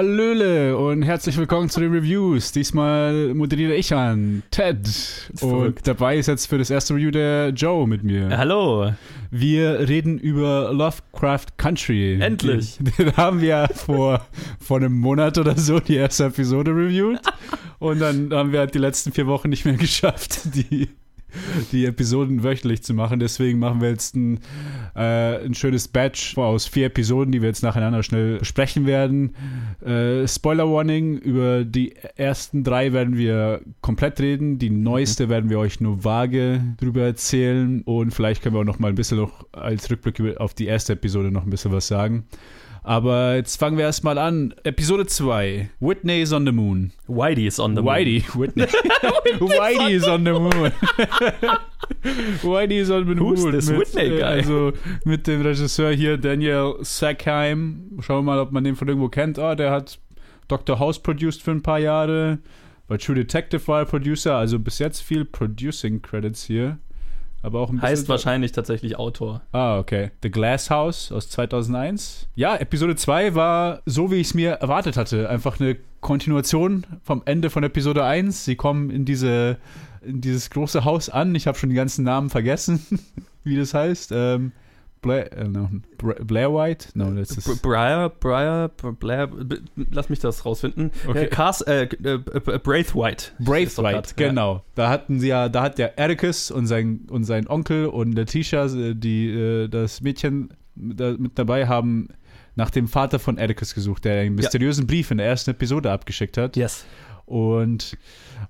Hallöle und herzlich willkommen zu den Reviews. Diesmal moderiere ich an, Ted. Und dabei ist jetzt für das erste Review der Joe mit mir. Hallo. Wir reden über Lovecraft Country. Endlich. Den, den haben wir vor, vor einem Monat oder so die erste Episode reviewed. Und dann haben wir halt die letzten vier Wochen nicht mehr geschafft, die die Episoden wöchentlich zu machen. Deswegen machen wir jetzt ein, äh, ein schönes Batch aus vier Episoden, die wir jetzt nacheinander schnell besprechen werden. Äh, Spoiler Warning: Über die ersten drei werden wir komplett reden. Die neueste werden wir euch nur vage drüber erzählen. Und vielleicht können wir auch noch mal ein bisschen noch als Rückblick auf die erste Episode noch ein bisschen was sagen. Aber jetzt fangen wir erstmal an. Episode 2. Whitney is on the moon. Whitey is on the moon. Whitey. Whitney. Whitey is on the moon. Whitey is on the moon. Who's this mit, Whitney guy? Also mit dem Regisseur hier Daniel Sackheim. Schauen wir mal, ob man den von irgendwo kennt. Ah, der hat Dr. House produced für ein paar Jahre. Bei True Detective war er Producer. Also bis jetzt viel Producing Credits hier. Aber auch ein bisschen. Heißt wahrscheinlich tatsächlich Autor. Ah, okay. The Glass House aus 2001. Ja, Episode 2 war so, wie ich es mir erwartet hatte. Einfach eine Kontinuation vom Ende von Episode 1. Sie kommen in, diese, in dieses große Haus an. Ich habe schon die ganzen Namen vergessen, wie das heißt. Ähm, Blair, äh, no, Blair White? No, das ist. Briar, Briar, Blair, lass mich das rausfinden. Okay. Äh, Cast, äh, äh, Braithwaite. Braithwaite, genau. Da hatten sie ja, da hat der Atticus und sein, und sein Onkel und Letitia, die äh, das Mädchen da, mit dabei haben, nach dem Vater von Atticus gesucht, der einen mysteriösen ja. Brief in der ersten Episode abgeschickt hat. Yes. Und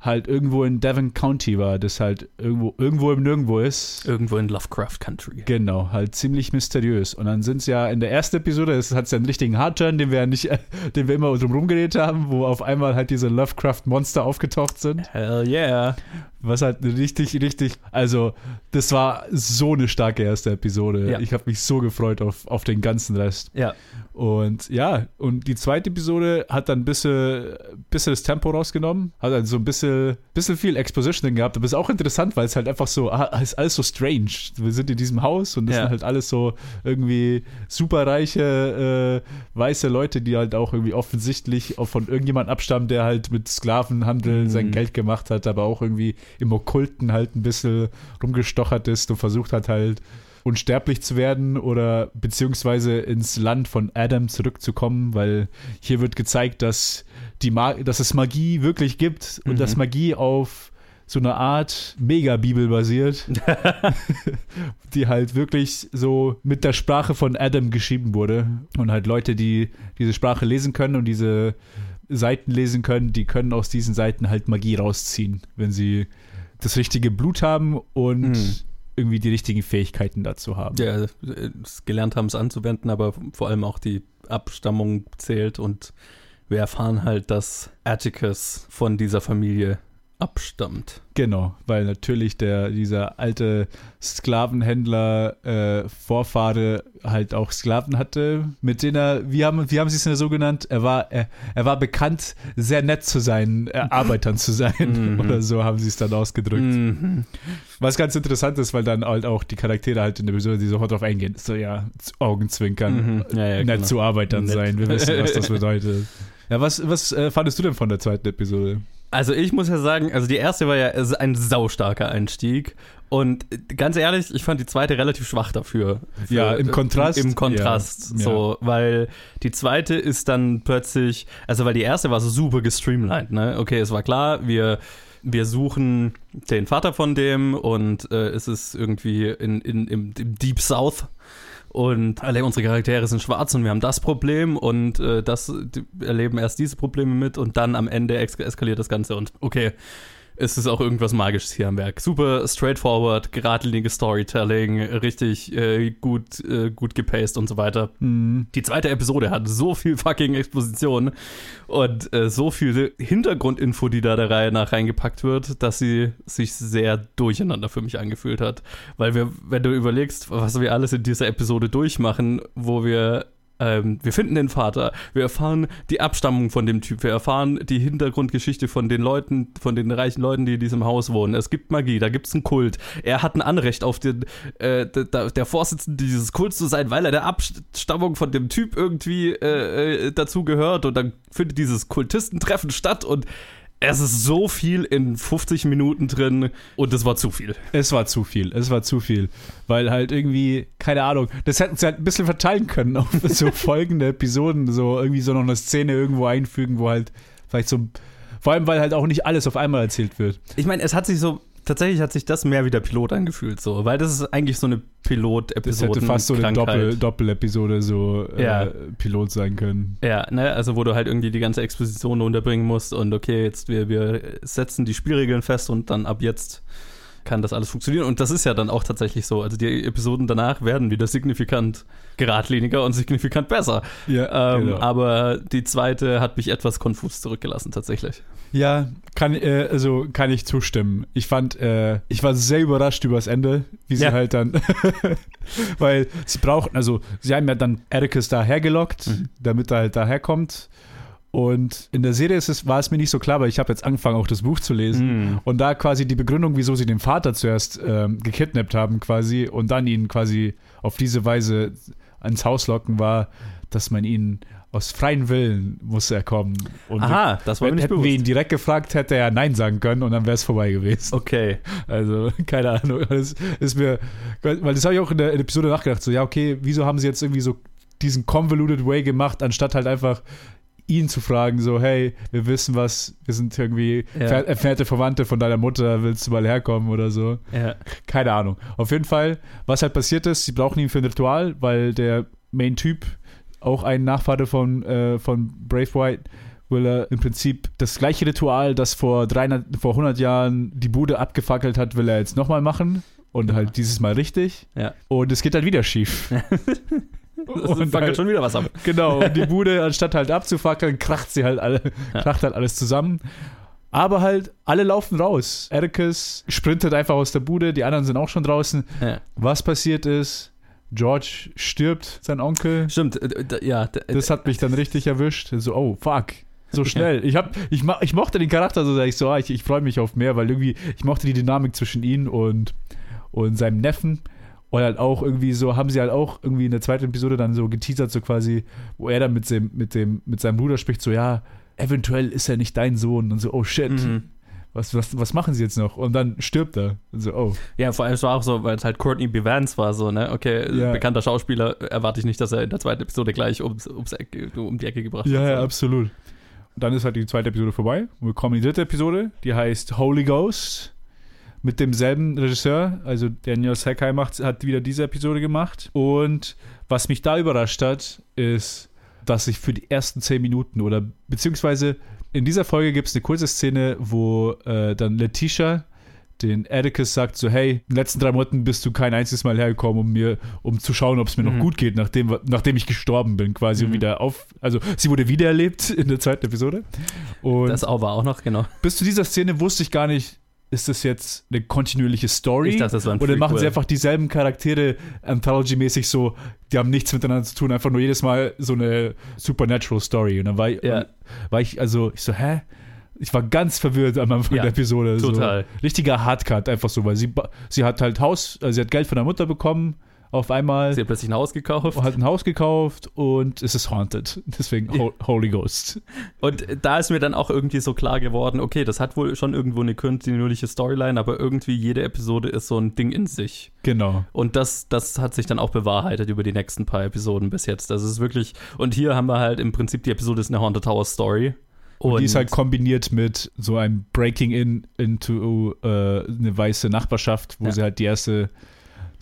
halt irgendwo in Devon County war, das halt irgendwo, irgendwo im Nirgendwo ist. Irgendwo in Lovecraft Country. Genau, halt ziemlich mysteriös. Und dann sind es ja in der ersten Episode, das hat es ja einen richtigen Hardturn, den wir ja nicht, den wir immer drum rumgeredet haben, wo auf einmal halt diese Lovecraft-Monster aufgetaucht sind. Hell yeah. Was halt richtig, richtig, also das war so eine starke erste Episode. Ja. Ich habe mich so gefreut auf, auf den ganzen Rest. Ja. Und ja, und die zweite Episode hat dann ein bisschen, bisschen das Tempo rausgenommen, hat dann so ein bisschen, bisschen viel Exposition drin gehabt, aber ist auch interessant, weil es halt einfach so, ah, ist alles so strange. Wir sind in diesem Haus und das Ja. sind halt alles so irgendwie superreiche äh, weiße Leute, die halt auch irgendwie offensichtlich von irgendjemand abstammen, der halt mit Sklavenhandel sein Mhm. Geld gemacht hat, aber auch irgendwie im Okkulten halt ein bisschen rumgestochert ist und versucht hat halt unsterblich zu werden oder beziehungsweise ins Land von Adam zurückzukommen, weil hier wird gezeigt, dass, die Ma dass es Magie wirklich gibt und Mhm. dass Magie auf so eine Art Megabibel basiert, die halt wirklich so mit der Sprache von Adam geschrieben wurde und halt Leute, die diese Sprache lesen können und diese Seiten lesen können, die können aus diesen Seiten halt Magie rausziehen, wenn sie das richtige Blut haben und Mhm. irgendwie die richtigen Fähigkeiten dazu haben. Ja, gelernt haben, es anzuwenden, aber vor allem auch die Abstammung zählt und wir erfahren halt, dass Atticus von dieser Familie abstammt. Genau, weil natürlich der, dieser alte Sklavenhändler äh, Vorfahre halt auch Sklaven hatte, mit denen er, wie haben, wie haben sie es denn so genannt? Er war, er, er war bekannt, sehr nett zu seinen äh, Arbeitern zu sein. Mhm. Oder so haben sie es dann ausgedrückt. Mhm. Was ganz interessant ist, weil dann halt auch die Charaktere halt in der Episode, die sofort drauf eingehen, so ja, Augenzwinkern, Mhm. Ja, ja, nett genau. zu Arbeitern Nett. sein. Wir wissen, was das bedeutet. Ja, was, was äh, fandest du denn von der zweiten Episode? Also ich muss ja sagen, also die erste war ja ein saustarker Einstieg und ganz ehrlich, ich fand die zweite relativ schwach dafür. Für- Ja, im Kontrast. Im Kontrast, Ja, so, weil die zweite ist dann plötzlich, also weil die erste war so super gestreamlined, ne? Okay, es war klar, wir wir suchen den Vater von dem und äh, es ist irgendwie in, in, im, im Deep South und alle unsere Charaktere sind schwarz und wir haben das Problem und äh, das die erleben erst diese Probleme mit und dann am Ende eskaliert das Ganze und okay, es ist auch irgendwas Magisches hier am Werk. Super straightforward, geradliniges Storytelling, richtig äh, gut, äh, gut gepaced und so weiter. Hm. Die zweite Episode hat so viel fucking Exposition und äh, so viel Hintergrundinfo, die da der Reihe nach reingepackt wird, dass sie sich sehr durcheinander für mich angefühlt hat. Weil wir, wenn du überlegst, was wir alles in dieser Episode durchmachen, wo wir ähm, wir finden den Vater, wir erfahren die Abstammung von dem Typ, wir erfahren die Hintergrundgeschichte von den Leuten, von den reichen Leuten, die in diesem Haus wohnen. Es gibt Magie, da gibt es einen Kult. Er hat ein Anrecht auf den, äh, der, Vorsitzende dieses Kults zu sein, weil er der Abstammung von dem Typ irgendwie äh, äh dazu gehört und dann findet dieses Kultistentreffen statt und es ist so viel in 50 Minuten drin und es war zu viel. Es war zu viel, es war zu viel. Weil halt irgendwie, keine Ahnung, das hätten sie halt ein bisschen verteilen können auf so folgende Episoden, so irgendwie so noch eine Szene irgendwo einfügen, wo halt vielleicht so, vor allem weil halt auch nicht alles auf einmal erzählt wird. Ich meine, es hat sich so tatsächlich hat sich das mehr wie der Pilot angefühlt, so, weil das ist eigentlich so eine Pilot-Episode. Das hätte fast so eine Doppel, Doppel-Episode so äh, ja. Pilot sein können. Ja, ne, also wo du halt irgendwie die ganze Exposition unterbringen musst und okay, jetzt wir, wir setzen die Spielregeln fest und dann ab jetzt kann das alles funktionieren. Und das ist ja dann auch tatsächlich so. Also die Episoden danach werden wieder signifikant geradliniger und signifikant besser. Ja, ähm, genau. Aber die zweite hat mich etwas konfus zurückgelassen, tatsächlich. Ja, kann, äh, also kann ich zustimmen. Ich fand, äh, ich war sehr überrascht über das Ende, wie sie ja. halt dann, weil sie brauchten, also sie haben ja dann Ericus da hergelockt, mhm. damit er halt daherkommt und in der Serie es, war es mir nicht so klar, weil ich habe jetzt angefangen, auch das Buch zu lesen. Mm. Und da quasi die Begründung, wieso sie den Vater zuerst ähm, gekidnappt haben, quasi, und dann ihn quasi auf diese Weise ans Haus locken, war, dass man ihn aus freien Willen muss er kommen. Und Aha, das war mir nicht Hätten bewusst. wir ihn direkt gefragt, hätte er Nein sagen können und dann wäre es vorbei gewesen. Okay. Also, keine Ahnung. Das ist mir, weil das habe ich auch in der Episode nachgedacht, so, ja, okay, wieso haben sie jetzt irgendwie so diesen convoluted way gemacht, anstatt halt einfach ihn zu fragen, so, hey, wir wissen was, wir sind irgendwie ja. entfernte Verwandte von deiner Mutter, willst du mal herkommen oder so? Ja. Keine Ahnung. Auf jeden Fall, was halt passiert ist, sie brauchen ihn für ein Ritual, weil der Main-Typ, auch ein Nachfahre von, äh, von Brave White, will er im Prinzip das gleiche Ritual, das vor, 300, vor 100 Jahren die Bude abgefackelt hat, will er jetzt nochmal machen. Und halt dieses Mal richtig. Ja. Und es geht halt wieder schief. und fackelt halt, schon wieder was ab. Genau, und die Bude, anstatt halt abzufackeln, kracht sie halt alle, ja. kracht halt alles zusammen. Aber halt, alle laufen raus. Ericus sprintet einfach aus der Bude, die anderen sind auch schon draußen. Ja. Was passiert ist, George stirbt, sein Onkel. Stimmt, ja. Das hat mich dann richtig erwischt. So, oh, fuck. So schnell. Ich, hab, ich, ich mochte den Charakter so, ich so, ah, ich, ich freue mich auf mehr, weil irgendwie, ich mochte die Dynamik zwischen ihm und, und seinem Neffen. Und halt auch irgendwie so, haben sie halt auch irgendwie in der zweiten Episode dann so geteasert, so quasi, wo er dann mit dem, mit dem, mit seinem Bruder spricht, so, ja, eventuell ist er nicht dein Sohn. Und so, oh shit. Mhm. Was, was, was machen sie jetzt noch? Und dann stirbt er. Und so, oh. Ja, vor allem es war auch so, weil es halt Courtney B. Vance war, so, ne? Okay, ja. bekannter Schauspieler, erwarte ich nicht, dass er in der zweiten Episode gleich ums, ums Ecke, um die Ecke gebracht ja, wird. Ja, ja, absolut. Und dann ist halt die zweite Episode vorbei. Und wir kommen in die dritte Episode, die heißt Holy Ghost mit demselben Regisseur, also Daniel Sakai macht, hat wieder diese Episode gemacht. Und was mich da überrascht hat, ist, dass ich für die ersten zehn Minuten oder beziehungsweise in dieser Folge gibt es eine kurze Szene, wo äh, dann Letitia den Atticus sagt so, hey, in den letzten drei Monaten bist du kein einziges Mal hergekommen, um mir, um zu schauen, ob es mir mhm. noch gut geht, nachdem, nachdem ich gestorben bin, quasi mhm. wieder auf, also sie wurde wiedererlebt in der zweiten Episode. Und das auch war auch noch, genau. Bis zu dieser Szene wusste ich gar nicht, ist das jetzt eine kontinuierliche Story? Ich dachte, das war ein Oder machen sie einfach dieselben Charaktere Anthology-mäßig so, die haben nichts miteinander zu tun, einfach nur jedes Mal so eine Supernatural Story. Und dann war ich, ja. war ich also, ich so, hä? Ich war ganz verwirrt am Anfang ja, der Episode. Total. So. Richtiger Hardcut, einfach so, weil sie, sie hat halt Haus, also sie hat Geld von der Mutter bekommen auf einmal. Sie hat plötzlich ein Haus gekauft. Hat ein Haus gekauft und es ist haunted. Deswegen Ho Holy Ghost. Und da ist mir dann auch irgendwie so klar geworden, okay, das hat wohl schon irgendwo eine kontinuierliche Storyline, aber irgendwie jede Episode ist so ein Ding in sich. Genau. Und das, das hat sich dann auch bewahrheitet über die nächsten paar Episoden bis jetzt. Das ist wirklich, und hier haben wir halt im Prinzip, die Episode ist eine Haunted Tower Story. Und, und die ist halt kombiniert mit so einem Breaking in into äh, eine weiße Nachbarschaft, wo ja. sie halt die erste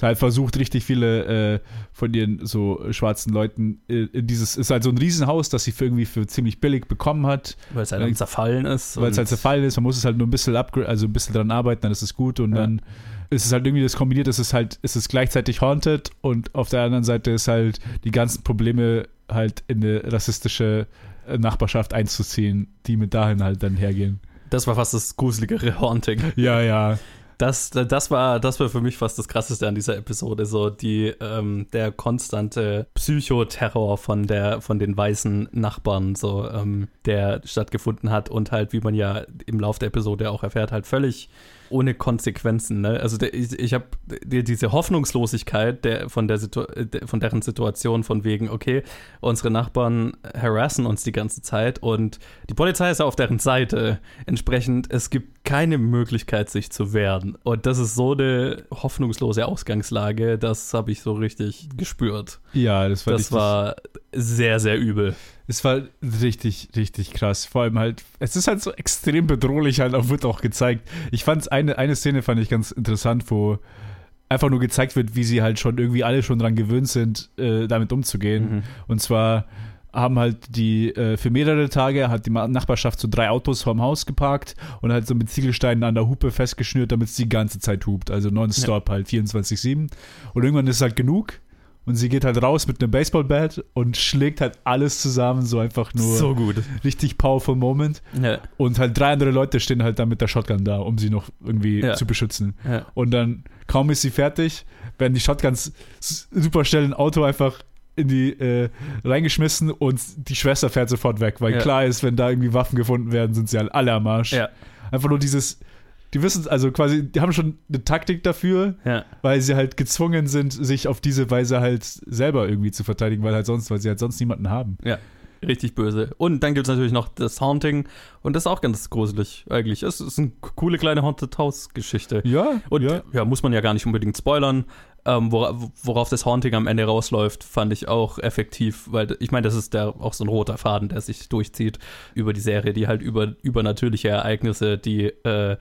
halt versucht, richtig viele äh, von den so schwarzen Leuten äh, in dieses, ist halt so ein Riesenhaus, das sie für irgendwie für ziemlich billig bekommen hat. Weil es halt äh, zerfallen ist. Weil es halt zerfallen ist, man muss es halt nur ein bisschen upgrade, also ein bisschen dran arbeiten, dann ist es gut und ja. dann ist es halt irgendwie das kombiniert, es ist halt, ist es gleichzeitig haunted und auf der anderen Seite ist halt die ganzen Probleme halt in eine rassistische äh, Nachbarschaft einzuziehen, die mit dahin halt dann hergehen. Das war fast das gruseligere Haunting. Ja, ja. Das, das, war, das war für mich fast das Krasseste an dieser Episode, so die, ähm, der konstante Psychoterror von, der, von den weißen Nachbarn, so, ähm, der stattgefunden hat und halt, wie man ja im Laufe der Episode auch erfährt, halt völlig ohne Konsequenzen. Ne? Also der, ich, ich habe diese Hoffnungslosigkeit der, von, der Situ der, von deren Situation von wegen, okay, unsere Nachbarn harassen uns die ganze Zeit und die Polizei ist auf deren Seite. Entsprechend, es gibt keine Möglichkeit, sich zu wehren. Und das ist so eine hoffnungslose Ausgangslage, das habe ich so richtig gespürt. Ja, das war, das war sehr, sehr übel. Es war richtig, richtig krass. Vor allem halt, es ist halt so extrem bedrohlich halt auch, wird auch gezeigt. Ich fand eine, eine Szene fand ich ganz interessant, wo einfach nur gezeigt wird, wie sie halt schon irgendwie alle schon dran gewöhnt sind, äh, damit umzugehen. Mhm. Und zwar haben halt die äh, für mehrere Tage hat die Nachbarschaft so drei Autos vorm Haus geparkt und halt so mit Ziegelsteinen an der Hupe festgeschnürt, damit es die ganze Zeit hupt. Also nonstop ja. halt 24-7. Und irgendwann ist halt genug. Und sie geht halt raus mit einem Baseballbat und schlägt halt alles zusammen, so einfach nur. So gut. Richtig powerful Moment. Ja. Und halt drei andere Leute stehen halt dann mit der Shotgun da, um sie noch irgendwie ja. zu beschützen. Ja. Und dann, kaum ist sie fertig, werden die Shotguns super schnell in ein Auto einfach in die äh, reingeschmissen und die Schwester fährt sofort weg, weil klar ist, wenn da irgendwie Waffen gefunden werden, sind sie halt alle am Arsch. Einfach nur dieses die wissen also quasi, die haben schon eine Taktik dafür, ja. weil sie halt gezwungen sind, sich auf diese Weise halt selber irgendwie zu verteidigen, weil halt sonst, weil sie halt sonst niemanden haben. Ja. Richtig böse. Und dann gibt es natürlich noch das Haunting. Und das ist auch ganz gruselig, eigentlich. Es ist eine coole kleine Haunted House-Geschichte. Ja. Und ja. ja. muss man ja gar nicht unbedingt spoilern. Ähm, worauf das Haunting am Ende rausläuft, fand ich auch effektiv, weil ich meine, das ist der, auch so ein roter Faden, der sich durchzieht über die Serie, die halt über übernatürliche Ereignisse, die äh,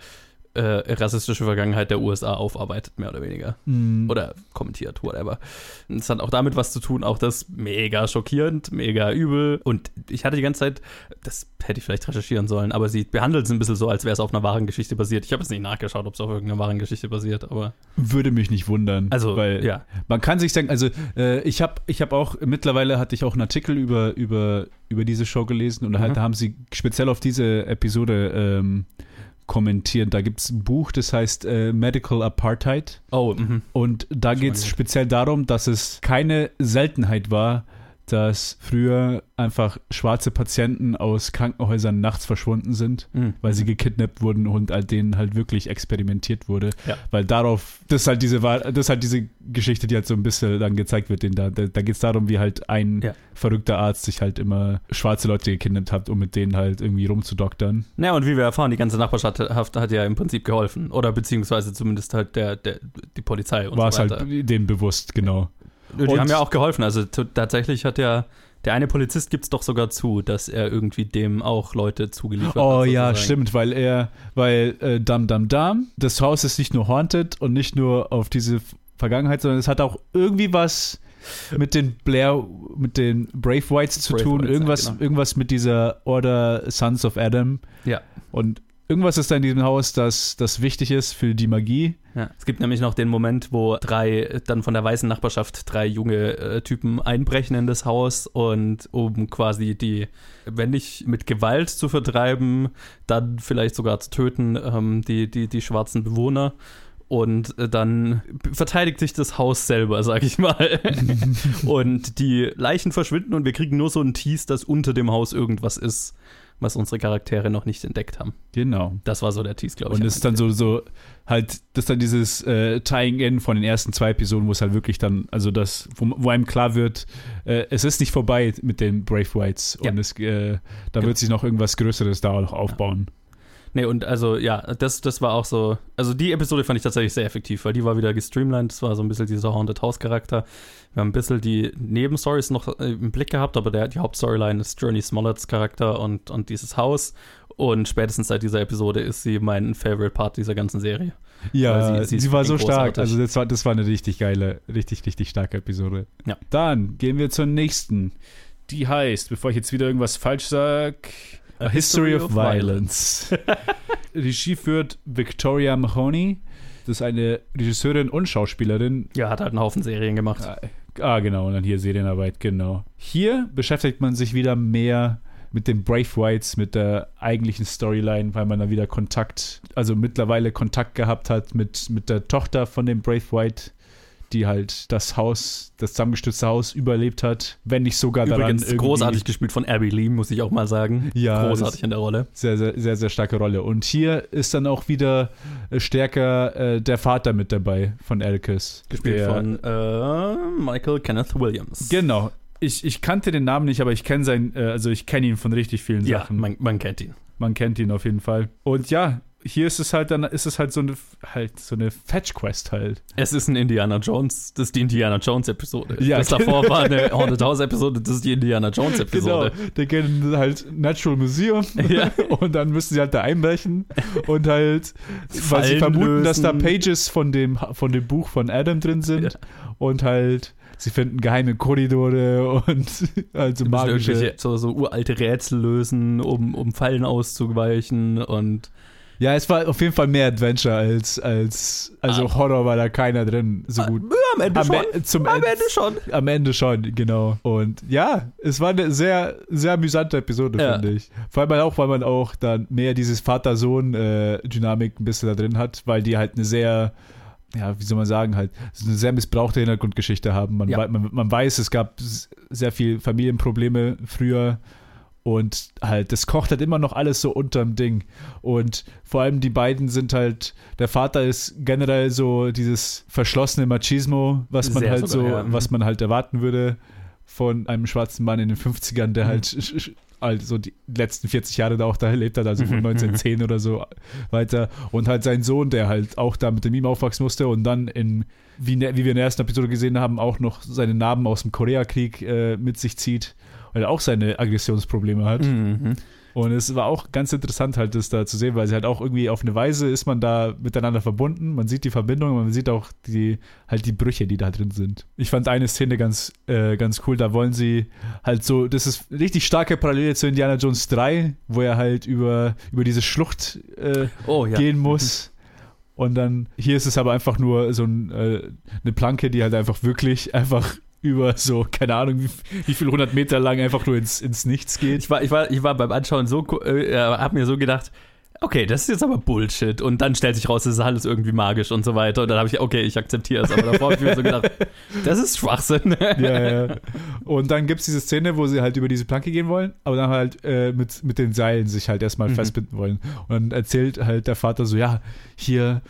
äh, rassistische Vergangenheit der USA aufarbeitet, mehr oder weniger. Mm. Oder kommentiert, whatever. Es hat auch damit was zu tun, auch das mega schockierend, mega übel. Und ich hatte die ganze Zeit, das hätte ich vielleicht recherchieren sollen, aber sie behandelt es ein bisschen so, als wäre es auf einer wahren Geschichte basiert. Ich habe jetzt nicht nachgeschaut, ob es auf irgendeiner wahren Geschichte basiert, aber. Würde mich nicht wundern. Also, weil ja. Man kann sich sagen, also äh, ich habe ich hab auch, mittlerweile hatte ich auch einen Artikel über, über, über diese Show gelesen und mhm. halt, da haben sie speziell auf diese Episode ähm, kommentieren. Da gibt es ein Buch, das heißt äh, Medical Apartheid. Oh, mh. Und da geht es speziell darum, dass es keine Seltenheit war, dass früher einfach schwarze Patienten aus Krankenhäusern nachts verschwunden sind, mhm. weil sie gekidnappt wurden und an denen halt wirklich experimentiert wurde. Ja. Weil darauf, das ist halt diese das ist halt diese Geschichte, die halt so ein bisschen dann gezeigt wird, da, da, da geht es darum, wie halt ein ja. verrückter Arzt sich halt immer schwarze Leute gekidnappt hat, um mit denen halt irgendwie rumzudoktern. Ja, und wie wir erfahren, die ganze Nachbarschaft hat, hat ja im Prinzip geholfen. Oder beziehungsweise zumindest halt der, der, die Polizei und War so weiter. War es halt denen bewusst, genau. Die und haben ja auch geholfen. Also tatsächlich hat ja der eine Polizist gibt es doch sogar zu, dass er irgendwie dem auch Leute zugeliefert oh, hat. Oh ja, stimmt, weil er, weil äh, Dam Dam Dam, das Haus ist nicht nur haunted und nicht nur auf diese Vergangenheit, sondern es hat auch irgendwie was mit den Blair, mit den Brave Whites zu Brave tun, Whites, irgendwas, ja, genau. irgendwas mit dieser Order Sons of Adam. Ja. Und irgendwas ist da in diesem Haus, das, das wichtig ist für die Magie. Ja, es gibt nämlich noch den Moment, wo drei, dann von der weißen Nachbarschaft, drei junge äh, Typen einbrechen in das Haus und um quasi die, wenn nicht mit Gewalt zu vertreiben, dann vielleicht sogar zu töten, ähm, die, die, die schwarzen Bewohner und äh, dann verteidigt sich das Haus selber, sag ich mal. und die Leichen verschwinden und wir kriegen nur so einen Tease, dass unter dem Haus irgendwas ist was unsere Charaktere noch nicht entdeckt haben. Genau. Das war so der Tease, glaube ich. Und es ist dann so, so halt, das ist dann dieses äh, Tying-In von den ersten zwei Episoden, wo es halt wirklich dann, also das, wo, wo einem klar wird, äh, es ist nicht vorbei mit den Brave Whites ja. und es, äh, da wird sich noch irgendwas Größeres da noch aufbauen. Ja. Nee, und also, ja, das, das war auch so. Also, die Episode fand ich tatsächlich sehr effektiv, weil die war wieder gestreamlined. Das war so ein bisschen dieser Haunted House-Charakter. Wir haben ein bisschen die Nebenstories noch äh, im Blick gehabt, aber der, die Hauptstoryline ist Journey Smollett's Charakter und, und dieses Haus. Und spätestens seit dieser Episode ist sie mein Favorite Part dieser ganzen Serie. Ja, sie, sie, sie war so stark. Also, das war, das war eine richtig geile, richtig, richtig starke Episode. Ja. Dann gehen wir zur nächsten. Die heißt, bevor ich jetzt wieder irgendwas falsch sage. A History, of, Violence. Regie führt Victoria Mahoney. Das ist eine Regisseurin und Schauspielerin. Ja, hat halt einen Haufen Serien gemacht. Ah, ah, genau. Und dann hier Serienarbeit, genau. Hier beschäftigt man sich wieder mehr mit den Brave Whites, mit der eigentlichen Storyline, weil man da wieder Kontakt, also mittlerweile Kontakt gehabt hat mit, mit der Tochter von dem Brave White, die halt das Haus, das zusammengestürzte Haus überlebt hat, wenn nicht sogar daran Übrigens irgendwie- großartig gespielt von Abby Lee, muss ich auch mal sagen. Ja, großartig in der Rolle. Sehr, sehr, sehr, sehr starke Rolle. Und hier ist dann auch wieder äh, stärker äh, der Vater mit dabei von Elkes. Gespielt der, von äh, Michael Kenneth Williams. Genau. Ich, ich kannte den Namen nicht, aber ich kenne sein, äh, also ich kenne ihn von richtig vielen Ja, Sachen. man, man kennt ihn. Man kennt ihn auf jeden Fall. Und ja, hier ist es halt dann, ist es halt so eine, halt so eine Fetch-Quest halt. Es ist ein Indiana Jones, das ist die Indiana Jones Episode. Ja, das davor war eine Haunted House Episode, das ist die Indiana Jones Episode. Genau. Die gehen halt Natural Museum Ja. und dann müssen sie halt da einbrechen und halt, weil sie vermuten, dass da lösen. Pages von dem, von dem Buch von Adam drin sind Ja. und halt sie finden geheime Korridore und also magische. so, so uralte Rätsel lösen, um, um Fallen auszuweichen und Ja, es war auf jeden Fall mehr Adventure als, als also Ah. Horror war da keiner drin so gut. ja, am Ende Am, schon. E- zum Am Ende- Ende schon. Am Ende schon, genau. Und ja, es war eine sehr, sehr amüsante Episode, Ja. finde ich. Vor allem auch, weil man auch dann mehr dieses Vater-Sohn-Dynamik ein bisschen da drin hat, weil die halt eine sehr, ja, wie soll man sagen, halt, eine sehr missbrauchte Hintergrundgeschichte haben. Man, Ja. man, man weiß, es gab sehr viel Familienprobleme früher. Und halt, das kocht halt immer noch alles so unterm Ding. Und vor allem die beiden sind halt, der Vater ist generell so dieses verschlossene Machismo, was man Sehr halt so, ja. Mhm. was man halt erwarten würde von einem schwarzen Mann in den 50ern, der Mhm. halt also die letzten 40 Jahre da auch da erlebt hat, also von Mhm, 1910 oder so weiter. Und halt sein Sohn, der halt auch da mit dem ihm aufwachsen musste und dann in, wie, ne- wie wir in der ersten Episode gesehen haben, auch noch seine Narben aus dem Koreakrieg äh, mit sich zieht, weil er auch seine Aggressionsprobleme hat. Mhm. Und es war auch ganz interessant halt das da zu sehen, weil sie halt auch irgendwie auf eine Weise ist man da miteinander verbunden. Man sieht die Verbindung, man sieht auch die halt die Brüche, die da drin sind. Ich fand eine Szene ganz äh, ganz cool. Da wollen sie halt so, das ist richtig starke Parallele zu Indiana Jones 3, wo er halt über über diese Schlucht äh, Oh ja. gehen muss. Und dann hier ist es aber einfach nur so ein, äh, eine Planke, die halt einfach wirklich einfach über so, keine Ahnung, wie, wie viel hundert Meter lang einfach nur ins, ins Nichts geht. Ich war, ich war, ich war beim Anschauen so, äh, hab mir so gedacht, okay, das ist jetzt aber Bullshit. Und dann stellt sich raus, das ist alles irgendwie magisch und so weiter. Und dann habe ich, okay, ich akzeptiere es. Aber davor habe ich mir so gedacht, das ist Schwachsinn. ja, ja. Und dann gibt es diese Szene, wo sie halt über diese Planke gehen wollen, aber dann halt äh, mit, mit den Seilen sich halt erstmal Mhm. festbinden wollen. Und dann erzählt halt der Vater so, ja, hier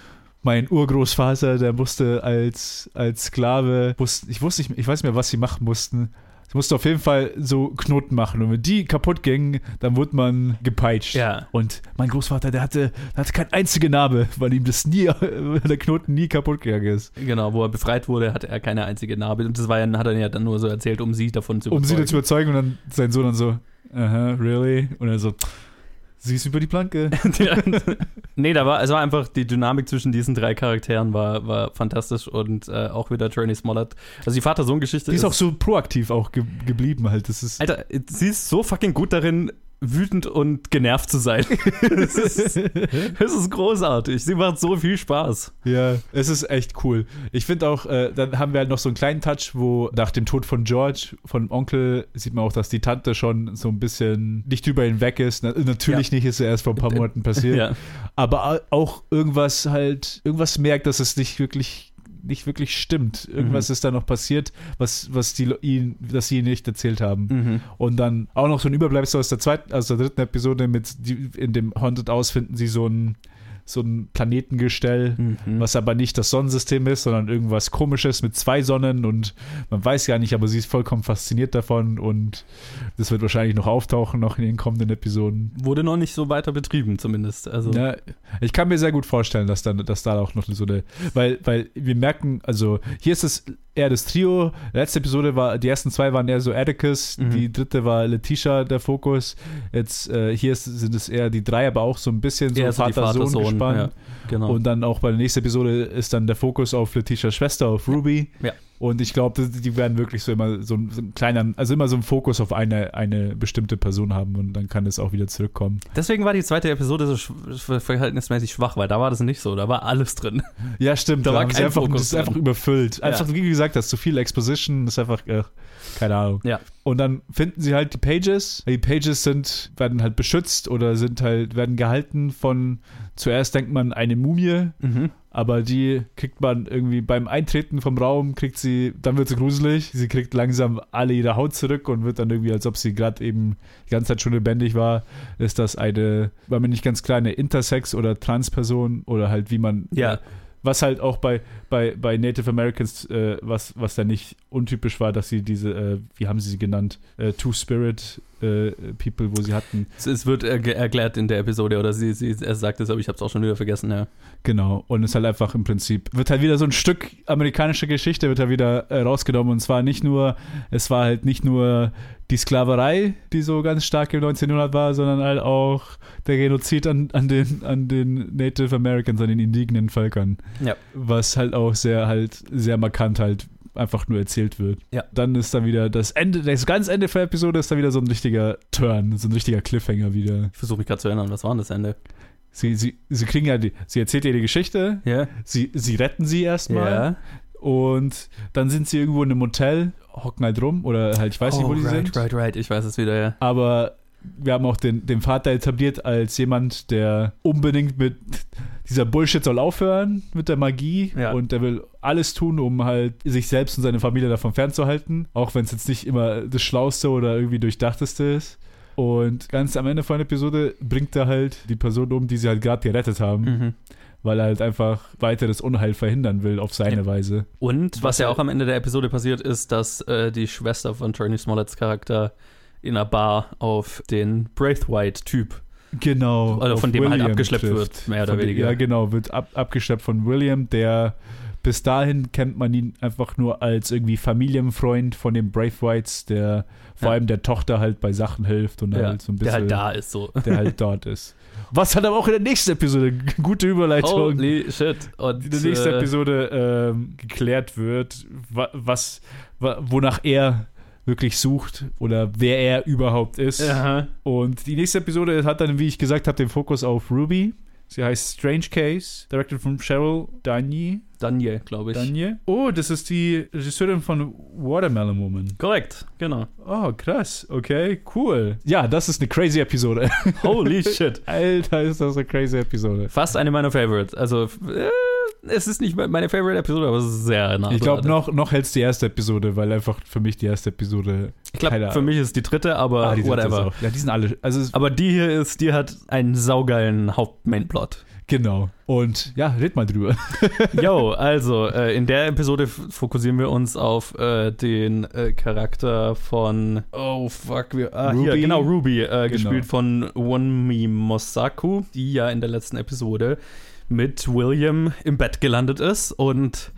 mein Urgroßvater, der musste als, als Sklave, wusste, ich wusste nicht, ich weiß nicht mehr, was sie machen mussten. Sie musste auf jeden Fall so Knoten machen. Und wenn die kaputt gingen, dann wurde man gepeitscht. Ja. Und mein Großvater, der hatte, der hatte keine einzige Narbe, weil ihm das nie, der Knoten nie kaputt gegangen ist. Genau, wo er befreit wurde, hatte er keine einzige Narbe. Und das war ja, hat er ja dann nur so erzählt, um sie davon zu um sie überzeugen. dazu überzeugen und dann sein Sohn dann so, aha, really? Und er so, siehst über die Planke. nee, da war, es war einfach, die Dynamik zwischen diesen drei Charakteren war, war fantastisch und äh, auch wieder Turney Smollett. Also die Vater-Sohn-Geschichte Die ist auch so proaktiv auch ge geblieben halt. Das ist, Alter, sie ist so fucking gut darin, wütend und genervt zu sein. das, ist, ist großartig. Sie macht so viel Spaß. ja, es ist echt cool. Ich finde auch, äh, dann haben wir halt noch so einen kleinen Touch, wo nach dem Tod von George, von Onkel, sieht man auch, dass die Tante schon so ein bisschen nicht über ihn weg ist. Na, natürlich nicht, ist ja erst vor ein paar Monaten passiert. Ja. aber auch irgendwas halt, irgendwas merkt, dass es nicht wirklich nicht wirklich stimmt. Irgendwas Mhm. ist da noch passiert, was, was die ihn, das sie ihnen nicht erzählt haben. Mhm. Und dann auch noch so ein Überbleibsel aus der zweiten, aus der dritten Episode mit die, in dem Haunted House finden sie so ein so ein Planetengestell, Mhm. was aber nicht das Sonnensystem ist, sondern irgendwas komisches mit zwei Sonnen und man weiß ja nicht, aber sie ist vollkommen fasziniert davon und das wird wahrscheinlich noch auftauchen noch in den kommenden Episoden. Wurde noch nicht so weiter betrieben, zumindest. Also, Ja, ich kann mir sehr gut vorstellen, dass, dann, dass da auch noch so eine. Weil, weil wir merken, also hier ist es eher das Trio. Letzte Episode war, die ersten zwei waren eher so Atticus, Mhm. die dritte war Letitia der Fokus. Jetzt äh, hier ist, sind es eher die drei, aber auch so ein bisschen so Vater-Sohn, gespannt. ja, genau. Und dann auch bei der nächsten Episode ist dann der Fokus auf Letitias Schwester, auf Ruby. Ja. Und ich glaube, die werden wirklich so immer so ein, so ein kleiner, also immer so einen Fokus auf eine, eine bestimmte Person haben und dann kann es auch wieder zurückkommen. Deswegen war die zweite Episode so sch verhältnismäßig schwach, weil da war das nicht so. Da war alles drin. Ja, stimmt. Da Da war kein einfach, Fokus das ist einfach überfüllt. Ja. Einfach, wie gesagt, hast zu viel Exposition, das ist einfach, äh, keine Ahnung. Ja. Und dann finden sie halt die Pages. Die Pages sind, werden halt beschützt oder sind halt, werden gehalten von, zuerst denkt man eine Mumie, Mhm. aber die kriegt man irgendwie beim Eintreten vom Raum, kriegt sie, dann wird sie gruselig. Sie kriegt langsam alle ihre Haut zurück und wird dann irgendwie, als ob sie gerade eben die ganze Zeit schon lebendig war, ist das eine, war mir nicht ganz klar, eine Intersex- oder Transperson oder halt wie man Ja. Was halt auch bei, bei, bei Native Americans, äh, was, was da nicht untypisch war, dass sie diese, äh, wie haben sie sie genannt, äh, Two-Spirit äh, People, wo sie hatten. Es, wird erge- erklärt in der Episode oder sie, sie er sagt es, aber ich habe es auch schon wieder vergessen, ja. Genau. Und es ist halt einfach im Prinzip, wird halt wieder so ein Stück amerikanische Geschichte, wird halt wieder äh, rausgenommen. Und zwar nicht nur, es war halt nicht nur die Sklaverei, die so ganz stark im 1900 war, sondern halt auch der Genozid an, an, den, an den Native Americans, an den indigenen Völkern. Ja. Was halt auch sehr, halt, sehr markant halt einfach nur erzählt wird. Ja. Dann ist da wieder das Ende, das ganz Ende der Episode ist da wieder so ein richtiger Turn, so ein richtiger Cliffhanger wieder. Ich versuche mich gerade zu erinnern, was war denn das Ende? Sie, sie, sie kriegen ja die, sie erzählt ihr die Geschichte, Ja. sie, sie retten sie erstmal Ja. und dann sind sie irgendwo in einem Hotel, hocken halt rum oder halt, ich weiß nicht, wo oh, die right, sind. right, right, ich weiß es wieder, ja. Aber wir haben auch den, den Vater etabliert als jemand, der unbedingt mit dieser Bullshit soll aufhören mit der Magie Ja. und der will alles tun, um halt sich selbst und seine Familie davon fernzuhalten, auch wenn es jetzt nicht immer das Schlauste oder irgendwie durchdachteste ist. Und ganz am Ende von der Episode bringt er halt die Person um, die sie halt gerade gerettet haben, Mhm. Weil er halt einfach weiteres Unheil verhindern will auf seine Ja. Weise. Und was, ja auch am Ende der Episode passiert ist, dass äh, die Schwester von Tony Smolletts Charakter in einer Bar auf den Braithwaite-Typ Genau. Also von dem halt William abgeschleppt trifft. wird, mehr oder Von dem- weniger. Ja, genau, wird ab, abgeschleppt von William, der bis dahin kennt man ihn einfach nur als irgendwie Familienfreund von den Braithwaites, der vor Ja. allem der Tochter halt bei Sachen hilft und ja, halt so ein bisschen, der halt da ist so. der halt dort ist. Was hat aber auch in der nächsten Episode, gute Überleitung, Holy shit. Und, in der nächsten äh, Episode ähm, geklärt wird, wa- was, wa- wonach er wirklich sucht oder wer er überhaupt ist. Aha. Und die nächste Episode hat dann, wie ich gesagt habe, den Fokus auf Ruby. Sie heißt Strange Case, directed von Cheryl Danye. Daniel, glaube ich. Danye. Oh, das ist die Regisseurin von Watermelon Woman. Korrekt, genau. Oh, krass. Okay, cool. Ja, das ist eine crazy Episode. Holy shit. Alter, ist das eine crazy Episode. Fast eine meiner Favorites. Also, äh, es ist nicht meine Favorite-Episode, aber es ist sehr nah Ich glaube, noch, noch hält's die erste Episode, weil einfach für mich die erste Episode. Ich glaube, für mich ist die dritte, aber Ah, die whatever. Ja, die sind alle. Also, es- Aber die hier ist, die hat einen saugeilen Haupt-Mainplot. genau. Und ja, red mal drüber. Yo, also, äh, in der Episode fokussieren wir uns auf äh, den äh, Charakter von. Oh, fuck. Wir, ah, hier, Ruby. genau, Ruby, äh, Genau. gespielt von Wonmi Mosaku, die ja in der letzten Episode mit William im Bett gelandet ist und.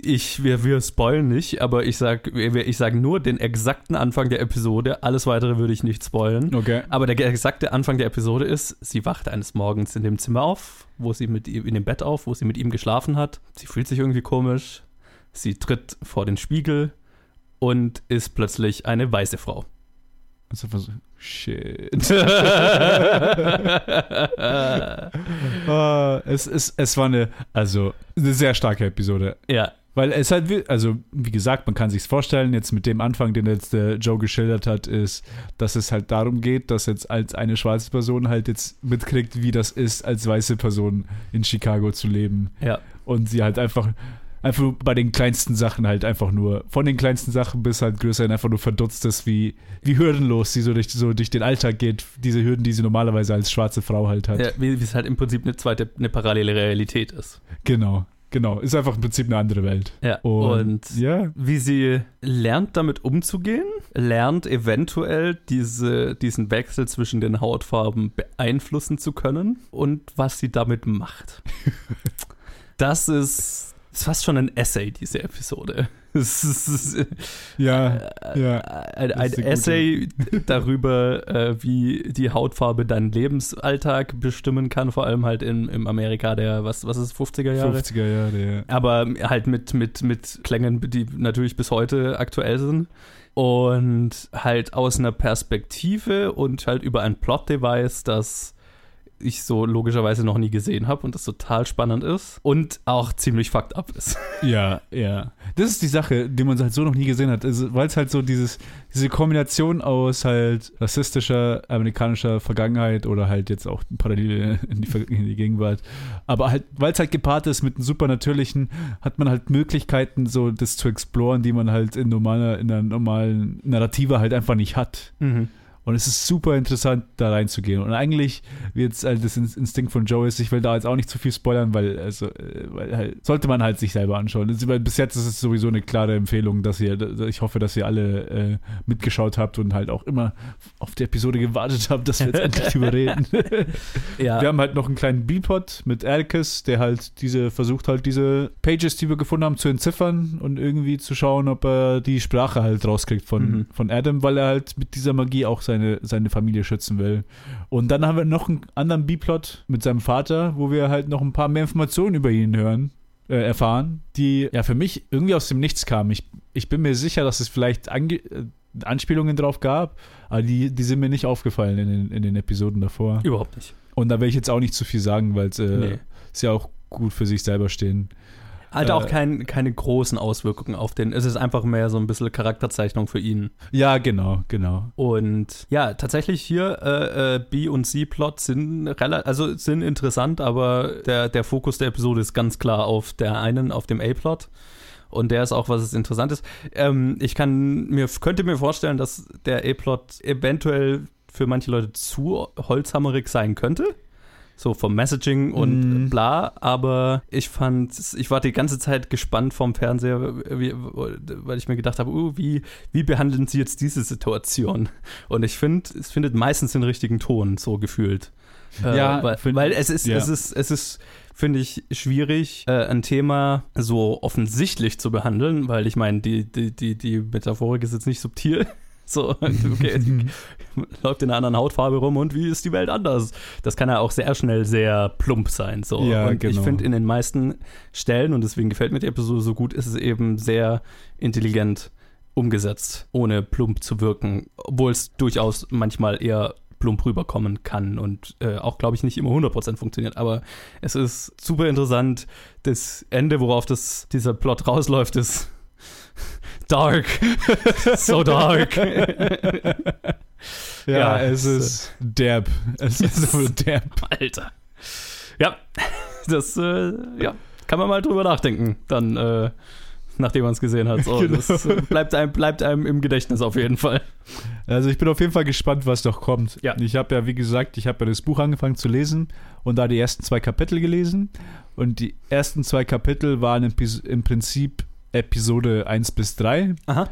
Ich, wir, wir spoilen nicht, aber ich sag, ich sag nur den exakten Anfang der Episode. Alles weitere würde ich nicht spoilen. Okay. Aber der exakte Anfang der Episode ist, sie wacht eines Morgens in dem Zimmer auf, wo sie mit ihm, in dem Bett auf, wo sie mit ihm geschlafen hat. Sie fühlt sich irgendwie komisch. Sie tritt vor den Spiegel und ist plötzlich eine weiße Frau. Ist einfach so, shit. Ah, es, es, es war eine, also, eine sehr starke Episode. ja, Weil es halt, also, wie gesagt, man kann sich's vorstellen, jetzt mit dem Anfang, den jetzt der Joe geschildert hat, ist, dass es halt darum geht, dass jetzt als eine schwarze Person halt jetzt mitkriegt, wie das ist, als weiße Person in Chicago zu leben. ja, Und sie halt einfach, einfach nur bei den kleinsten Sachen halt einfach nur, von den kleinsten Sachen bis halt größeren einfach nur verdutzt ist, wie, wie hürdenlos sie so durch, so durch den Alltag geht, diese Hürden, die sie normalerweise als schwarze Frau halt hat. ja wie wie es halt im Prinzip eine zweite, eine parallele Realität ist. Genau, genau. Ist einfach im Prinzip eine andere Welt. Ja, Und, und ja, wie sie lernt, damit umzugehen, lernt eventuell diese, diesen Wechsel zwischen den Hautfarben beeinflussen zu können und was sie damit macht. das ist, ist fast schon ein Essay, diese Episode. Es ist, ja, ja. ein, ein Essay darüber, äh, wie die Hautfarbe deinen Lebensalltag bestimmen kann, vor allem halt in, im Amerika der, was, was ist, 50er Jahre? 50er Jahre, ja. aber halt mit, mit, mit Klängen, die natürlich bis heute aktuell sind. Und halt aus einer Perspektive und halt über ein Plot-Device, das ich so logischerweise noch nie gesehen habe und das total spannend ist und auch ziemlich fucked up ist. Ja, ja. Das ist die Sache, die man halt so noch nie gesehen hat, also, weil es halt so dieses, diese Kombination aus halt rassistischer amerikanischer Vergangenheit oder halt jetzt auch Parallele in die, in die Gegenwart, aber halt, weil es halt gepaart ist mit einem supernatürlichen, hat man halt Möglichkeiten, so das zu exploren, die man halt in normaler, in einer normalen Narrative halt einfach nicht hat. Mhm. Und es ist super interessant, da reinzugehen. Und eigentlich, wie jetzt halt das Instinkt von Joe ist, ich will da jetzt auch nicht zu viel spoilern, weil, also, äh, weil halt, sollte man halt sich selber anschauen. Das, bis jetzt ist es sowieso eine klare Empfehlung, dass ihr, ich hoffe, dass ihr alle äh, mitgeschaut habt und halt auch immer auf die Episode gewartet habt, dass wir jetzt endlich überreden. Ja. Wir haben halt noch einen kleinen Beatpot mit Erkes, der halt diese, versucht halt diese Pages, die wir gefunden haben, zu entziffern und irgendwie zu schauen, ob er die Sprache halt rauskriegt von, Mhm. von Adam, weil er halt mit dieser Magie auch seine, seine Familie schützen will. Und dann haben wir noch einen anderen B-Plot mit seinem Vater, wo wir halt noch ein paar mehr Informationen über ihn hören, äh, erfahren, die ja für mich irgendwie aus dem Nichts kamen. Ich, ich bin mir sicher, dass es vielleicht Ange äh, Anspielungen drauf gab, aber die, die sind mir nicht aufgefallen in den, in den Episoden davor. Überhaupt nicht. Und da will ich jetzt auch nicht zu viel sagen, weil es äh, Nee. ist ja auch gut für sich selber stehen. Hat auch Äh, kein, keine großen Auswirkungen auf den. Es ist einfach mehr so ein bisschen Charakterzeichnung für ihn. Ja, genau, genau. Und ja, tatsächlich hier äh, äh, B und C-Plot sind also sind interessant, aber der, der Fokus der Episode ist ganz klar auf der einen, auf dem A-Plot. Und der ist auch, was es interessant ist. Ähm, ich kann mir, könnte mir vorstellen, dass der A-Plot eventuell für manche Leute zu holzhammerig sein könnte. So vom Messaging und Mm. bla, aber ich fand, ich war die ganze Zeit gespannt vom Fernseher, wie, weil ich mir gedacht habe, uh, wie, wie behandeln sie jetzt diese Situation? Und ich finde, es findet meistens den richtigen Ton, so gefühlt. Ja, äh, weil, find- weil es ist, ja. es ist, es ist, finde ich, schwierig, äh, ein Thema so offensichtlich zu behandeln, weil ich meine, die, die, die, die Metaphorik ist jetzt nicht subtil. So, okay, läuft in einer anderen Hautfarbe rum und wie ist die Welt anders? Das kann ja auch sehr schnell sehr plump sein. So. Ja, und ich genau. finde, in den meisten Stellen, und deswegen gefällt mir die Episode so gut, ist es eben sehr intelligent umgesetzt, ohne plump zu wirken, obwohl es durchaus manchmal eher plump rüberkommen kann und äh, auch, glaube ich, nicht immer 100% funktioniert. Aber es ist super interessant. Das Ende, worauf das, dieser Plot rausläuft, ist dark. so dark. Ja, Ja, es ist derb. Es ist wohl derb. Alter. Ja, das äh, ja, kann man mal drüber nachdenken, dann, äh, nachdem man es gesehen hat. So, Genau. Das äh, bleibt einem, bleibt einem im Gedächtnis auf jeden Fall. Also ich bin auf jeden Fall gespannt, was noch kommt. Ja. Ich habe ja, wie gesagt, ich habe ja das Buch angefangen zu lesen und da die ersten zwei Kapitel gelesen. Und die ersten zwei Kapitel waren im, im Prinzip Episode 1 bis 3. Aha.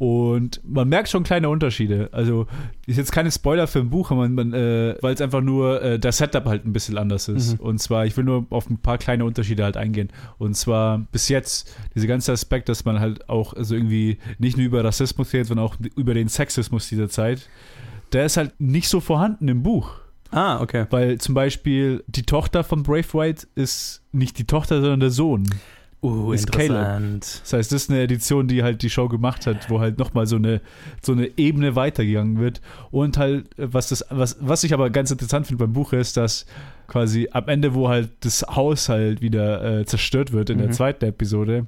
Und man merkt schon kleine Unterschiede. Also ist jetzt keine Spoiler für ein Buch, äh, weil es einfach nur äh, das Setup halt ein bisschen anders ist. Mhm. Und zwar, ich will nur auf ein paar kleine Unterschiede halt eingehen. Und zwar bis jetzt dieser ganze Aspekt, dass man halt auch also irgendwie nicht nur über Rassismus redet, sondern auch über den Sexismus dieser Zeit. Der ist halt nicht so vorhanden im Buch. Ah, okay. Weil zum Beispiel die Tochter von Brave White ist nicht die Tochter, sondern der Sohn. Uh, Ist interessant. Das heißt, das ist eine Edition, die halt die Show gemacht hat, wo halt nochmal so eine, so eine Ebene weitergegangen wird. Und halt, was das, was, was ich aber ganz interessant finde beim Buch ist, dass quasi am Ende, wo halt das Haus halt wieder äh, zerstört wird in der Mhm. zweiten Episode,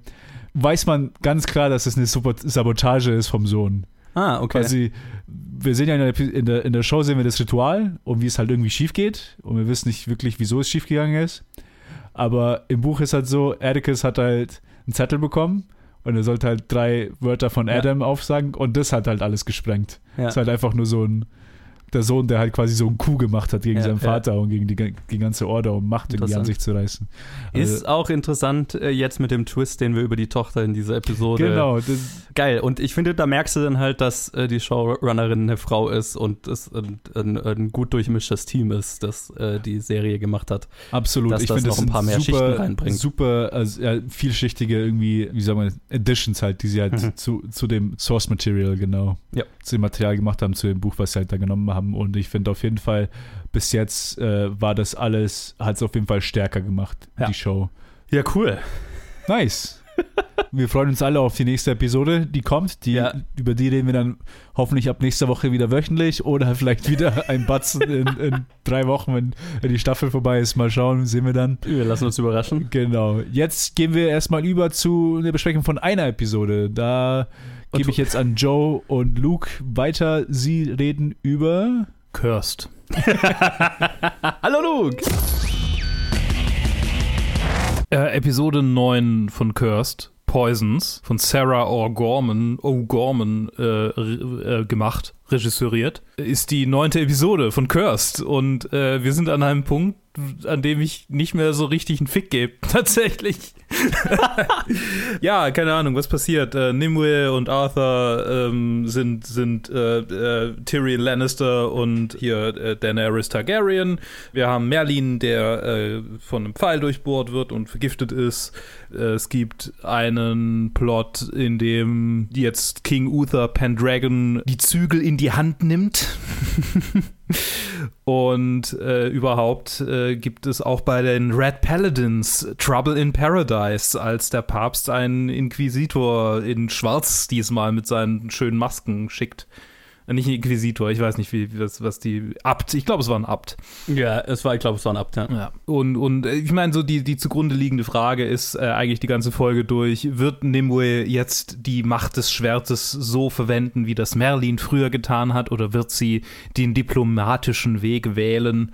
weiß man ganz klar, dass es eine Sabo- Sabotage ist vom Sohn. Ah, okay. Quasi, wir sehen ja der, in, der, in der Show sehen wir das Ritual und wie es halt irgendwie schief geht. Und wir wissen nicht wirklich, wieso es schief gegangen ist. Aber im Buch ist halt so, Atticus hat halt einen Zettel bekommen und er sollte halt drei Wörter von Ja. Adam aufsagen und das hat halt alles gesprengt. ja. Es ist halt einfach nur so ein, der Sohn, der halt quasi so einen Coup gemacht hat gegen Ja, seinen ja. Vater und gegen die, die ganze Order, um Macht irgendwie an sich zu reißen. Also, Ist auch interessant äh, jetzt mit dem Twist, den wir über die Tochter in dieser Episode. genau, Geil. Und ich finde, da merkst du dann halt, dass äh, die Showrunnerin eine Frau ist und es ein, ein, ein gut durchmischtes Team ist, das äh, die Serie gemacht hat. Absolut. dass ich das finde, noch das ein paar mehr super, Schichten reinbringt. super also, ja, vielschichtige irgendwie, wie soll man, Editions halt, die sie halt Mhm. zu, zu dem Source Material, genau, Ja. zu dem Material gemacht haben, zu dem Buch, was sie halt da genommen haben. Und ich finde auf jeden Fall, bis jetzt äh, war das alles, hat es auf jeden Fall stärker gemacht, Ja. die Show. Ja, cool. Nice. Wir freuen uns alle auf die nächste Episode, die kommt. Die, Ja. Über die reden wir dann hoffentlich ab nächster Woche wieder wöchentlich oder vielleicht wieder ein Batzen in, in drei Wochen, wenn, wenn die Staffel vorbei ist. Mal schauen, sehen wir dann. Wir lassen uns überraschen. Genau. Jetzt gehen wir erstmal über zu einer Besprechung von einer Episode. Da gebe ich jetzt an Joe und Luke weiter. Sie reden über. Cursed. Hallo Luke! Äh, Episode 9 von Cursed, Poisons, von Sarah O'Gorman, O'Gorman äh, äh, gemacht, regisseuriert, ist die neunte Episode von Cursed. Und äh, wir sind an einem Punkt, an dem ich nicht mehr so richtig einen Fick gebe. Tatsächlich. ja, keine Ahnung, was passiert. Äh, Nimue und Arthur ähm, sind, sind äh, äh, Tyrion Lannister und hier äh, Daenerys Targaryen. Wir haben Merlin, der äh, von einem Pfeil durchbohrt wird und vergiftet ist. Äh, es gibt einen Plot, in dem jetzt King Uther Pendragon die Zügel in die Hand nimmt. Und überhaupt gibt es auch bei den Red Paladins Trouble in Paradise, als der Papst einen Inquisitor in Schwarz diesmal mit seinen schönen Masken schickt. Äh, nicht ein Inquisitor, ich weiß nicht, wie, was, was die. Abt, ich glaube, es war ein Abt. Ja, es war, ich glaube, es war ein Abt, ja. Ja. Und, und äh, ich meine, so die, die zugrunde liegende Frage ist äh, eigentlich die ganze Folge durch, wird Nimue jetzt die Macht des Schwertes so verwenden, wie das Merlin früher getan hat, oder wird sie den diplomatischen Weg wählen?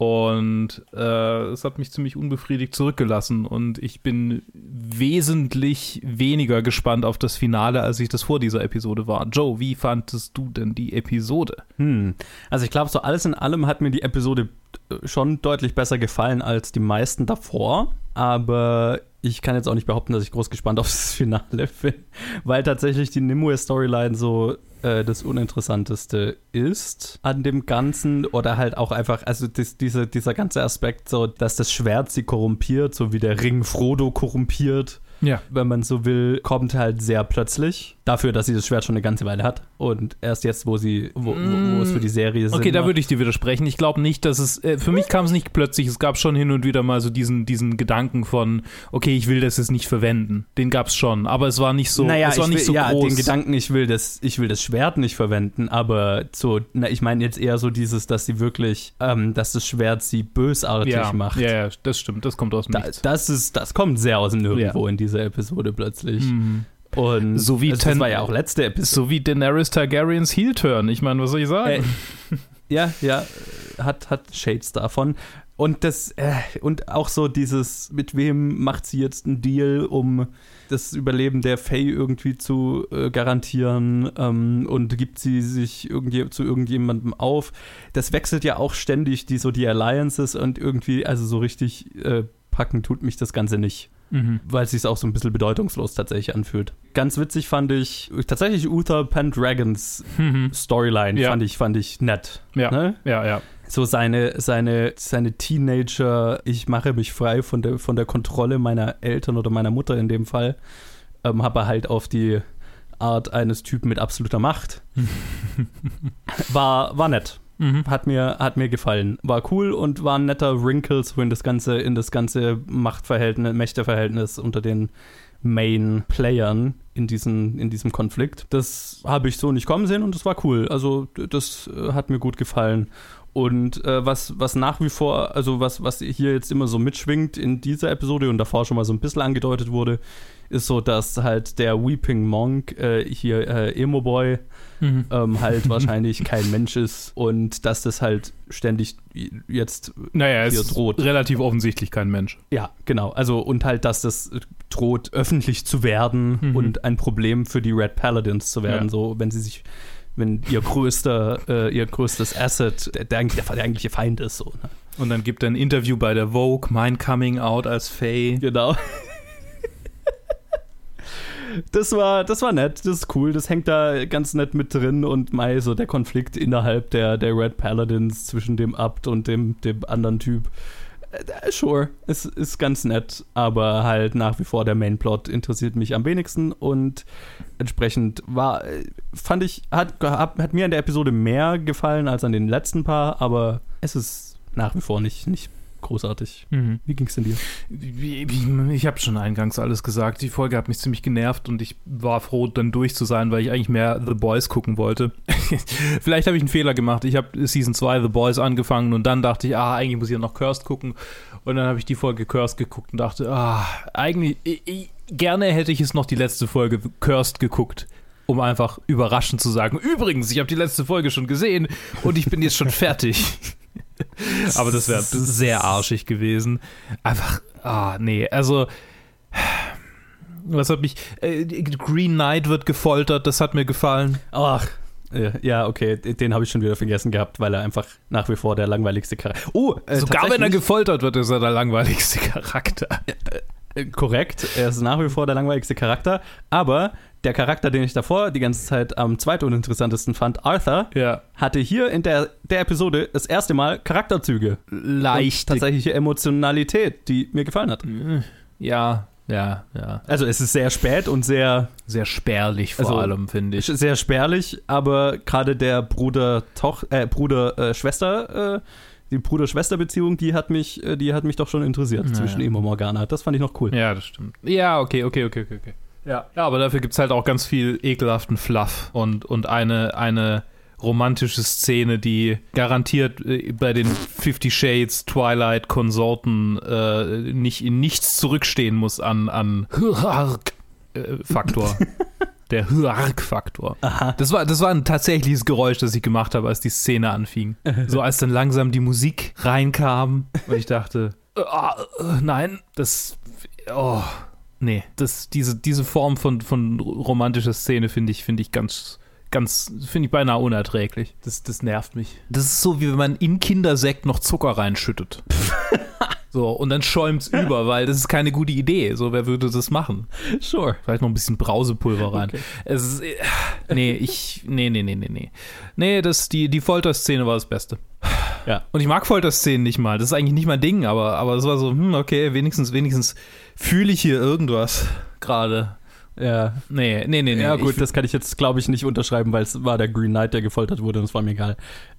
Und äh, es hat mich ziemlich unbefriedigt zurückgelassen und ich bin wesentlich weniger gespannt auf das Finale, als ich das vor dieser Episode war. Joe, wie fandest du denn die Episode? Hm. Also ich glaube, so alles in allem hat mir die Episode äh, schon deutlich besser gefallen als die meisten davor. Aber ich kann jetzt auch nicht behaupten, dass ich groß gespannt auf das Finale bin, weil tatsächlich die Nimue-Storyline so äh, das Uninteressanteste ist an dem Ganzen oder halt auch einfach, also das, diese, dieser ganze Aspekt, so dass das Schwert sie korrumpiert, so wie der Ring Frodo korrumpiert Ja. wenn man so will, kommt halt sehr plötzlich. Dafür, dass sie das Schwert schon eine ganze Weile hat. Und erst jetzt, wo sie, wo, wo, wo es für die Serie Sinn Okay, da würde ich dir widersprechen. Ich glaube nicht, dass es, äh, für mich kam es nicht plötzlich, es gab schon hin und wieder mal so diesen, diesen Gedanken von, okay, ich will das jetzt nicht verwenden. Den gab es schon, aber es war nicht so, naja, es war ich nicht will, so ja, groß. den Gedanken, ich will das, ich will das Schwert nicht verwenden, aber so, na, ich meine jetzt eher so dieses, dass sie wirklich, ähm, dass das Schwert sie bösartig ja, macht. ja, ja, das stimmt, das kommt aus dem Da, Nichts. das ist, das kommt sehr aus dem Nirgendwo in dieser Episode plötzlich. Mhm. Und So wie also, das war ja auch letzte Episode. So wie Daenerys Targaryens Heel-Turn. Ich meine, was soll ich sagen? Äh, ja, ja, hat, hat Shades davon. Und das, äh, und auch so dieses, mit wem macht sie jetzt einen Deal, um das Überleben der Faye irgendwie zu äh, garantieren ähm, und gibt sie sich irgendwie zu irgendjemandem auf. Das wechselt ja auch ständig, die so die Alliances und irgendwie, also so richtig äh, packen tut mich das Ganze nicht Mhm. weil es sich auch so ein bisschen bedeutungslos tatsächlich anfühlt. Ganz witzig fand ich tatsächlich Uther Pendragons Mhm. Storyline Ja. fand ich fand ich nett. Ja. Ne? Ja, ja. So seine seine seine Teenager, ich mache mich frei von der von der Kontrolle meiner Eltern oder meiner Mutter in dem Fall, ähm, aber halt auf die Art eines Typen mit absoluter Macht. war war nett Mhm. hat mir, hat mir gefallen. War cool und war ein netter Wrinkle so in das ganze, in das ganze Machtverhältnis, Mächteverhältnis unter den Main Playern in, diesen, in diesem Konflikt. Das habe ich so nicht kommen sehen und das war cool. Also das äh, hat mir gut gefallen. Und äh, was, was nach wie vor, also was, was hier jetzt immer so mitschwingt in dieser Episode und davor schon mal so ein bisschen angedeutet wurde, ist so, dass halt der Weeping Monk, äh, hier äh, Emo Boy, Mhm. ähm, halt wahrscheinlich kein Mensch ist und dass das halt ständig jetzt, Naja, Hier droht. relativ offensichtlich kein Mensch. ja, genau, also und halt, dass das droht, öffentlich zu werden Mhm. und ein Problem für die Red Paladins zu werden, Ja. so wenn sie sich, wenn ihr größter, äh, ihr größtes Asset, der, der, der eigentliche Feind ist, so. Ne? Und dann gibt er ein Interview bei der Vogue, mein Coming Out als Faye. Genau. Das war, das war nett, das ist cool, das hängt da ganz nett mit drin und Mai, so der Konflikt innerhalb der, der Red Paladins zwischen dem Abt und dem, dem anderen Typ. Äh, sure, es ist ganz nett, aber halt nach wie vor der Mainplot interessiert mich am wenigsten und entsprechend war, äh, fand ich, hat, hat, hat mir an der Episode mehr gefallen als an den letzten paar, aber es ist nach wie vor nicht, nicht großartig. Mhm. Wie ging's denn dir? Ich habe schon eingangs alles gesagt. Die Folge hat mich ziemlich genervt und ich war froh, dann durch zu sein, weil ich eigentlich mehr The Boys gucken wollte. Vielleicht habe ich einen Fehler gemacht. Ich habe Season 2 The Boys angefangen und dann dachte ich, ah, eigentlich muss ich ja noch Cursed gucken. Und dann habe ich die Folge Cursed geguckt und dachte, ah, eigentlich, ich, ich, gerne hätte ich es noch die letzte Folge Cursed geguckt. Um einfach überraschend zu sagen, übrigens, ich habe die letzte Folge schon gesehen und ich bin jetzt schon fertig. Aber das wäre sehr arschig gewesen. Einfach, ah, nee, also. Was hat mich. Äh, Green Knight wird gefoltert, das hat mir gefallen. Ach, äh, ja, okay, den habe ich schon wieder vergessen gehabt, weil er einfach nach wie vor der langweiligste Charakter. Oh, äh, Sogar wenn er gefoltert wird, ist er der langweiligste Charakter. Äh, Korrekt, er ist nach wie vor der langweiligste Charakter, aber der Charakter, den ich davor die ganze Zeit am zweituninteressantesten fand, Arthur, Ja. hatte hier in der, der Episode das erste Mal Charakterzüge. Leicht. tatsächliche Emotionalität, die mir gefallen hat. Ja, ja, ja. Also es ist sehr spät und sehr, Sehr spärlich vor Also, allem, finde ich. sehr spärlich, aber gerade der Bruder Toch äh, Bruder äh, Schwester äh, die Bruder-Schwester-Beziehung, die hat mich, die hat mich doch schon interessiert Ja, zwischen ihm und Morgana. Das fand ich noch cool. Ja, das stimmt. Ja, okay, okay, okay, okay. okay. Ja. ja, aber dafür gibt es halt auch ganz viel ekelhaften Fluff und, und eine, eine romantische Szene, die garantiert äh, bei den Fifty Shades Twilight Konsorten äh, nicht in nichts zurückstehen muss an, an äh, Faktor. Der Hörk-Faktor. Aha. Das war, das war ein tatsächliches Geräusch, das ich gemacht habe, als die Szene anfing. So als dann langsam die Musik reinkam und ich dachte, äh, nein, das, oh, nee, das, diese, diese Form von, von romantischer Szene finde ich, finde ich ganz, ganz, finde ich beinahe unerträglich. Das, das nervt mich. Das ist so, wie wenn man in Kindersekt noch Zucker reinschüttet. So, und dann schäumt's über, weil das ist keine gute Idee. So, wer würde das machen? Sure. Vielleicht noch ein bisschen Brausepulver rein. Okay. Es ist, äh, nee, ich, nee, nee, nee, nee, nee. Nee, das, die, die Folterszene war das Beste. Ja. Und ich mag Folterszenen nicht mal. Das ist eigentlich nicht mein Ding, aber, aber es war so, hm, okay, wenigstens, wenigstens fühle ich hier irgendwas gerade. Ja. Nee, nee, nee, nee. ja, gut, das kann ich jetzt, glaube ich, nicht unterschreiben, weil es war der Green Knight, der gefoltert wurde und es war mir egal.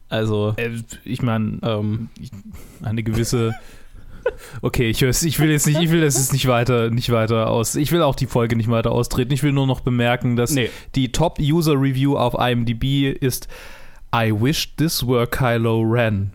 Also, äh, ich meine, ähm, eine gewisse. Okay, ich, ich will jetzt nicht, ich will das jetzt nicht weiter, nicht weiter aus. Ich will auch die Folge nicht weiter austreten. Ich will nur noch bemerken, dass nee. die Top-User-Review auf IMDb ist I wish this were Kylo Ren.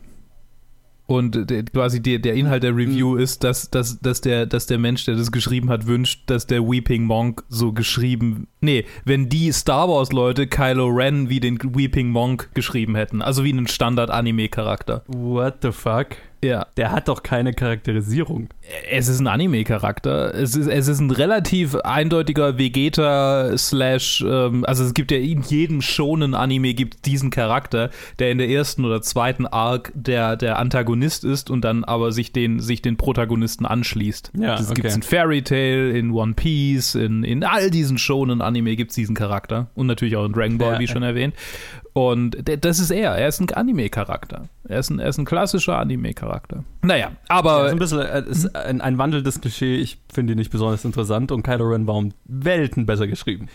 Und der, quasi der, der Inhalt der Review ist, dass, dass, dass, der, dass der Mensch, der das geschrieben hat, wünscht, dass der Weeping Monk so geschrieben. Nee, wenn die Star Wars-Leute Kylo Ren wie den Weeping Monk geschrieben hätten. Also wie einen Standard-Anime-Charakter. What the fuck? Ja. Der hat doch keine Charakterisierung. Es ist ein Anime-Charakter. Es ist, es ist ein relativ eindeutiger Vegeta slash, ähm, also es gibt ja in jedem schonen Anime gibt diesen Charakter, der in der ersten oder zweiten Arc der, der Antagonist ist und dann aber sich den, sich den Protagonisten anschließt. Ja, das okay. gibt's in Fairy Tail, in One Piece, in, in all diesen schonen Anime gibt's diesen Charakter. Und natürlich auch in Dragon Ball, Ja, wie ja. schon erwähnt. Und das ist er. Er ist ein Anime-Charakter. Er ist ein, er ist ein klassischer Anime-Charakter. Naja, aber. Ja, ist ein bisschen äh, ist ein, ein wandelndes Klischee. Ich finde ihn nicht besonders interessant und Kylo Ren war um Welten besser geschrieben.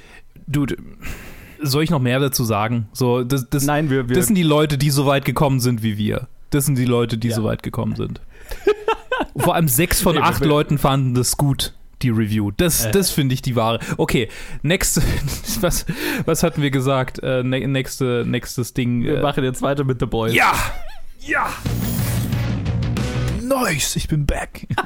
Dude, soll ich noch mehr dazu sagen? So, das, das, Nein, wir, wir das sind die Leute, die so weit gekommen sind wie wir. Das sind die Leute, die Ja. so weit gekommen sind. Vor allem sechs von Nee, acht Leuten fanden das gut, die Review. Das, Äh. das finde ich die wahre. Okay, nächste, was, was hatten wir gesagt? Äh, ne, nächste, nächstes Ding. wir Äh, machen jetzt weiter mit The Boys. ja! Ja! Nice, ich bin back.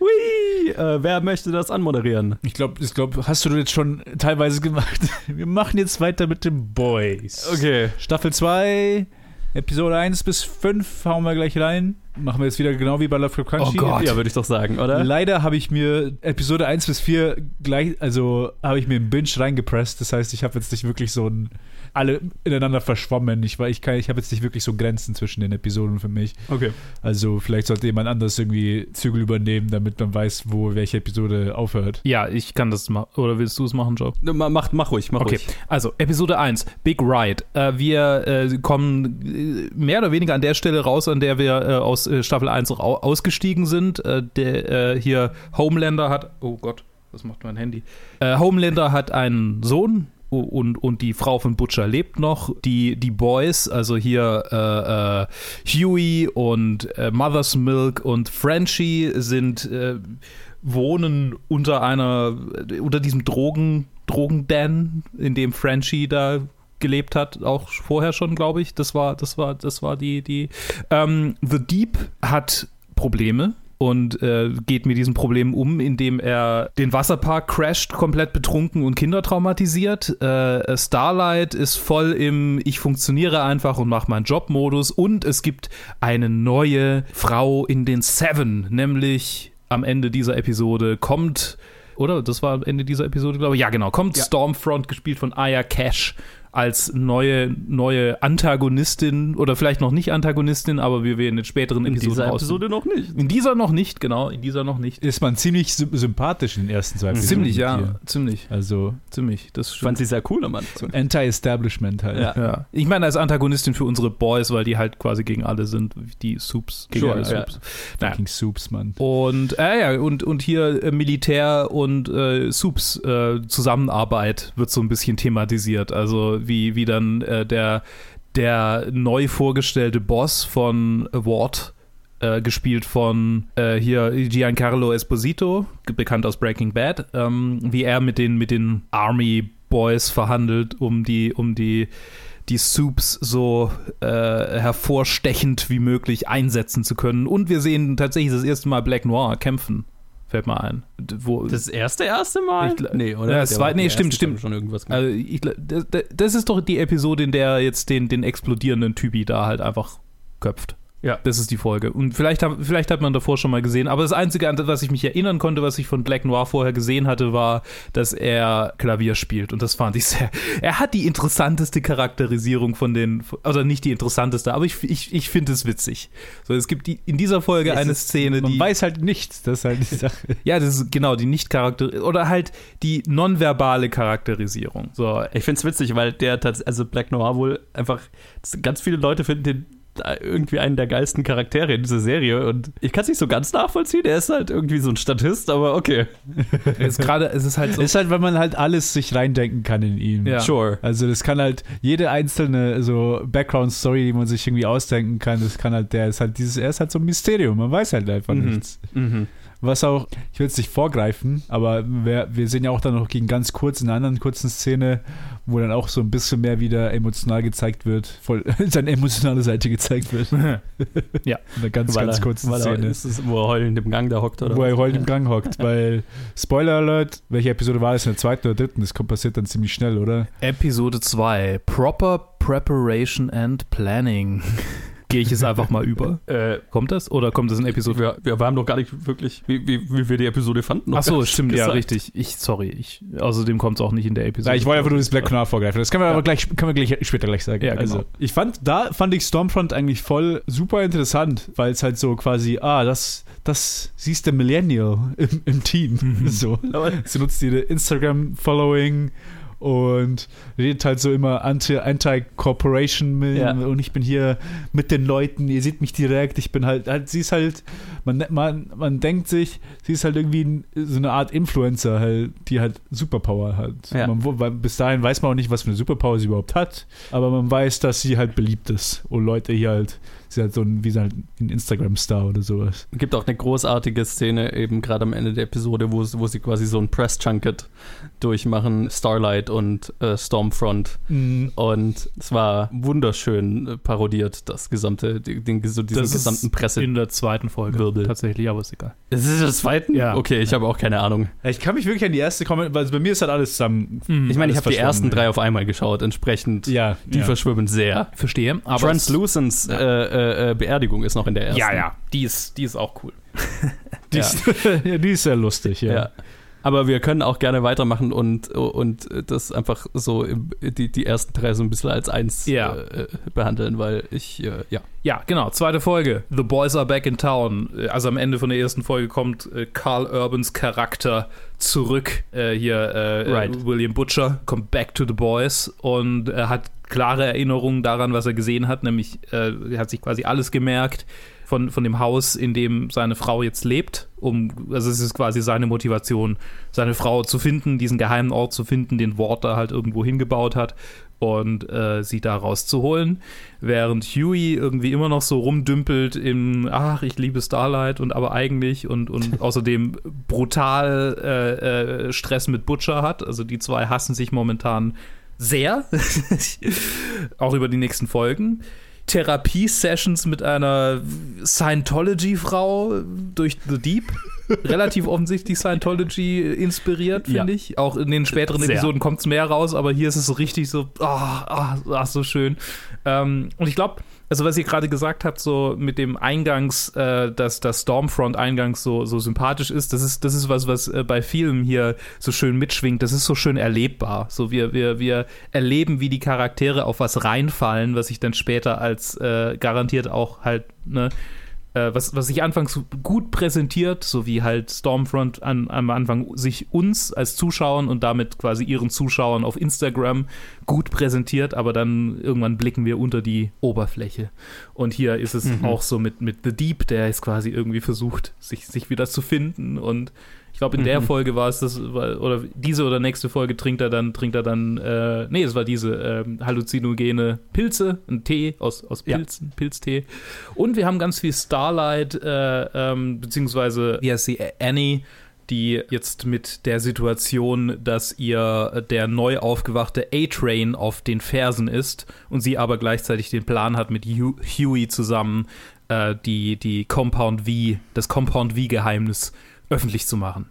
Hui, äh, wer möchte das anmoderieren? Ich glaube, ich glaub, hast du jetzt schon teilweise gemacht. Wir machen jetzt weiter mit den Boys. Okay. Staffel 2, Episode 1 bis 5 hauen wir gleich rein. Machen wir jetzt wieder genau wie bei Love Crunchy. Oh Gott. Ja, würde ich doch sagen, oder? Leider habe ich mir Episode 1 bis 4 gleich, also habe ich mir einen Binge reingepresst. Das heißt, ich habe jetzt nicht wirklich so ein alle ineinander verschwommen. Ich, war- ich, kann- ich habe jetzt nicht wirklich so Grenzen zwischen den Episoden für mich. Okay. Also vielleicht sollte jemand anders irgendwie Zügel übernehmen, damit man weiß, wo welche Episode aufhört. Ja, ich kann das machen. Oder willst du es machen, Joe? Ma- Mach, mach ruhig, mach Okay, ruhig. also Episode 1, Big Ride. Äh, wir äh, kommen äh, mehr oder weniger an der Stelle raus, an der wir äh, aus äh, Staffel 1 rau- ausgestiegen sind. Äh, der äh, hier Homelander hat, oh Gott, was macht mein Handy? Äh, Homelander hat einen Sohn, und, und die Frau von Butcher lebt noch. Die, die Boys, also hier äh, äh, Huey und äh, Mother's Milk und Frenchie sind äh, wohnen unter einer unter diesem Drogen Drogendan, in dem Frenchie da gelebt hat, auch vorher schon, glaube ich. Das war, das war, das war die, die. Ähm, The Deep hat Probleme und äh, geht mit diesen Problemen um, indem er den Wasserpark crasht, komplett betrunken und Kinder traumatisiert. Äh, Starlight ist voll im Ich funktioniere einfach und mache meinen Job-Modus. Und es gibt eine neue Frau in den Seven, nämlich am Ende dieser Episode kommt oder? Das war am Ende dieser Episode, glaube ich. Ja, genau. Kommt ja. Stormfront, gespielt von Aya Cash, als neue, neue Antagonistin oder vielleicht noch nicht Antagonistin, aber wir werden in späteren in Episoden dieser Episode noch nicht. In dieser noch nicht, genau, in dieser noch nicht. Ist man ziemlich sympathisch in den ersten zwei Episoden. Ziemlich, ja, hier. ziemlich. Also, ziemlich. Das fand sie sehr cool am Anfang. Anti-Establishment halt. Ja. ja. Ich meine, als Antagonistin für unsere Boys, weil die halt quasi gegen alle sind, die Soups. Gegen sure, alle Soups. Ja. Naja. Soups, Mann. Und, äh, ja, und, und hier äh, Militär und äh, Soups äh, Zusammenarbeit wird so ein bisschen thematisiert. Also, wie, wie dann äh, der, der neu vorgestellte Boss von Ward, äh, gespielt von äh, hier Giancarlo Esposito, bekannt aus Breaking Bad, ähm, wie er mit den, mit den Army Boys verhandelt, um die, um die die Soups so äh, hervorstechend wie möglich einsetzen zu können. Und wir sehen tatsächlich das erste Mal Black Noir kämpfen fällt mir ein. Wo, das erste erste Mal? Ich, nee, oder? Ja, das zweite, nee, stimmt, stimmt. Schon irgendwas also ich, das, das, ist doch die Episode, in der jetzt den, den explodierenden Typi da halt einfach köpft. Ja. Das ist die Folge. Und vielleicht, hab, vielleicht hat man davor schon mal gesehen. Aber das Einzige, an das was ich mich erinnern konnte, was ich von Black Noir vorher gesehen hatte, war, dass er Klavier spielt. Und das fand ich sehr. Er hat die interessanteste Charakterisierung von den. Also nicht die interessanteste, aber ich, ich, ich finde es witzig. So, es gibt die, in dieser Folge es eine ist, Szene, man die. Man weiß halt nichts. Das ist halt die Sache. ja, das ist genau die Nicht-Charakter. Oder halt die nonverbale Charakterisierung. So. Ich finde es witzig, weil der tatsächlich. Also Black Noir wohl einfach. Ganz viele Leute finden den irgendwie einen der geilsten Charaktere in dieser Serie und ich kann es nicht so ganz nachvollziehen. Er ist halt irgendwie so ein Statist, aber okay. Es ist gerade, es ist halt so. Ist halt, wenn man halt alles sich reindenken kann in ihn. Ja. Sure. Also das kann halt jede einzelne so Background-Story, die man sich irgendwie ausdenken kann, das kann halt, der ist halt dieses, er ist halt so ein Mysterium. Man weiß halt einfach mhm. nichts. Mhm. Was auch, ich will es nicht vorgreifen, aber wir, wir sehen ja auch dann noch gegen ganz kurz in einer anderen kurzen Szene, wo dann auch so ein bisschen mehr wieder emotional gezeigt wird, voll seine emotionale Seite gezeigt wird. ja. Eine ganz, weil ganz er, kurze Szene. Ist es, wo er heulend im Gang da hockt, oder? Wo er heulend im Gang hockt, weil, Spoiler Alert, welche Episode war das? In der zweiten oder dritten? Das kommt passiert dann ziemlich schnell, oder? Episode 2, Proper Preparation and Planning gehe ich es einfach mal über. Äh, kommt das? Oder kommt das in Episode? Wir, wir, haben doch gar nicht wirklich, wie, wie, wie wir die Episode fanden. Ach so, stimmt, gesagt. ja, richtig. Ich, sorry, ich, außerdem kommt es auch nicht in der Episode. Ja, ich wollte einfach nur das Black Canal vorgreifen. Das können wir ja. aber gleich, können wir gleich, später gleich sagen. Ja, genau. Also, ich fand, da fand ich Stormfront eigentlich voll super interessant, weil es halt so quasi, ah, das, das siehst du Millennial im, im Team. Mhm. So. Sie nutzt ihre Instagram-Following und redet halt so immer Anti-Corporation ja. und ich bin hier mit den Leuten, ihr seht mich direkt, ich bin halt, halt sie ist halt, man, man, man denkt sich, sie ist halt irgendwie so eine Art Influencer, halt, die halt Superpower hat. Ja. Man, bis dahin weiß man auch nicht, was für eine Superpower sie überhaupt hat, aber man weiß, dass sie halt beliebt ist und Leute hier halt ist halt so ein, wie halt ein Instagram-Star oder sowas. Es gibt auch eine großartige Szene, eben gerade am Ende der Episode, wo, wo sie quasi so ein Press-Junket durchmachen, Starlight und äh, Stormfront. Mhm. Und es war wunderschön äh, parodiert, das gesamte, den, so diesen das gesamten Presse. In der zweiten Folge. Wirbel. Tatsächlich, aber ist egal. Ist es das zweiten? Ja. Okay, ich habe auch keine Ahnung. Ich kann mich wirklich an die erste kommen, weil bei mir ist halt alles zusammen. Mhm. Ich meine, ich habe die ersten drei auf einmal geschaut, entsprechend. Ja. Die ja. verschwimmen sehr. Verstehe. Aber Translucence ja. äh, äh, Beerdigung ist noch in der ersten. Ja, ja, die ist, die ist auch cool. die, ja. Ist, ja, die ist sehr lustig, ja. ja. Aber wir können auch gerne weitermachen und, und das einfach so die, die ersten drei so ein bisschen als eins ja. äh, behandeln, weil ich, äh, ja. Ja, genau. Zweite Folge. The Boys are back in town. Also am Ende von der ersten Folge kommt äh, Carl Urbans Charakter zurück. Äh, hier, äh, right. William Butcher kommt back to the Boys und er hat klare Erinnerungen daran, was er gesehen hat, nämlich äh, er hat sich quasi alles gemerkt von, von dem Haus, in dem seine Frau jetzt lebt. Um, also es ist quasi seine Motivation, seine Frau zu finden, diesen geheimen Ort zu finden, den Ward da halt irgendwo hingebaut hat und äh, sie da rauszuholen, während Huey irgendwie immer noch so rumdümpelt im ach, ich liebe Starlight und aber eigentlich und, und außerdem brutal äh, äh, Stress mit Butcher hat. Also die zwei hassen sich momentan sehr, auch über die nächsten Folgen. Therapie-Sessions mit einer Scientology-Frau durch The Deep. Relativ offensichtlich Scientology inspiriert, finde Ja. ich. Auch in den späteren Sehr. Episoden kommt es mehr raus, aber hier ist es so richtig so, ah, ah, ah, so schön. Ähm, und ich glaube, also was ihr gerade gesagt habt, so mit dem Eingangs, äh, dass das Stormfront-Eingangs so, so sympathisch ist, das ist, das ist was, was äh, bei Filmen hier so schön mitschwingt. Das ist so schön erlebbar. So wir, wir, wir erleben, wie die Charaktere auf was reinfallen, was sich dann später als äh, garantiert auch halt, ne, äh, was, was sich anfangs gut präsentiert, so wie halt Stormfront an, am Anfang sich uns als Zuschauern und damit quasi ihren Zuschauern auf Instagram gut präsentiert, aber dann irgendwann blicken wir unter die Oberfläche. Und hier ist es auch so mit, mit The Deep, der jetzt quasi irgendwie versucht, sich, sich wieder zu finden und glaube, in der Mhm. Folge war es das, oder diese oder nächste Folge trinkt er dann, trinkt er dann, äh, nee, es war diese ähm, halluzinogene Pilze, ein Tee aus, aus Ja. Pilzen, Pilztee. Und wir haben ganz viel Starlight, äh, ähm, beziehungsweise, wie heißt sie, Annie, die jetzt mit der Situation, dass ihr der neu aufgewachte A-Train auf den Fersen ist und sie aber gleichzeitig den Plan hat, mit Hu Huey zusammen äh, die, die Compound V, das Compound V-Geheimnis öffentlich zu machen.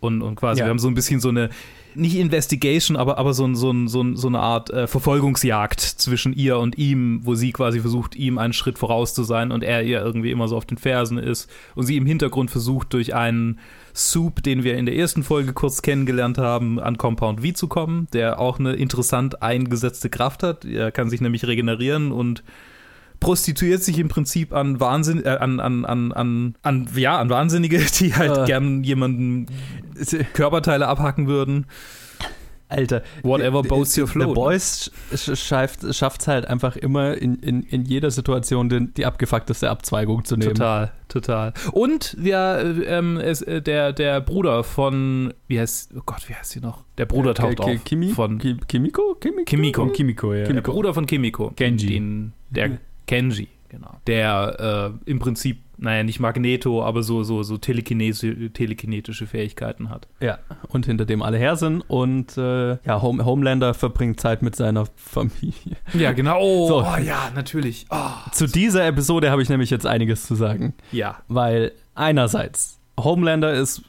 Und, und quasi, Ja. wir haben so ein bisschen so eine, nicht Investigation, aber, aber so, ein, so, ein, so, ein, so eine Art äh, Verfolgungsjagd zwischen ihr und ihm, wo sie quasi versucht, ihm einen Schritt voraus zu sein und er ihr irgendwie immer so auf den Fersen ist und sie im Hintergrund versucht, durch einen Soup, den wir in der ersten Folge kurz kennengelernt haben, an Compound V zu kommen, der auch eine interessant eingesetzte Kraft hat. Er kann sich nämlich regenerieren und prostituiert sich im Prinzip an Wahnsinn, äh, an, an, an, an, an, ja, an Wahnsinnige, die halt Äh. gern jemanden Körperteile abhacken würden. Alter. Whatever boats your The float. Boys schafft es halt einfach immer in, in, in jeder Situation den, die abgefuckteste Abzweigung zu nehmen. Total, total. Und äh, ähm, es, äh, der, der Bruder von, wie heißt, oh Gott, wie heißt sie noch? Der Bruder taucht Ki- auf. Kimi? Von Ki- Kimiko? Kimiko? Kimiko. Kimiko, ja. Der Bruder von Kimiko. Kenji. Den, der Kenji, genau. Der äh, im Prinzip, naja, nicht Magneto, aber so, so, so telekinese, telekinetische Fähigkeiten hat. Ja, und hinter dem alle her sind. Und äh, ja, Home, Homelander verbringt Zeit mit seiner Familie. Ja, genau. Oh, So. oh ja, natürlich. Oh, Zu dieser Episode habe ich nämlich jetzt einiges zu sagen. ja. Weil einerseits, Homelander ist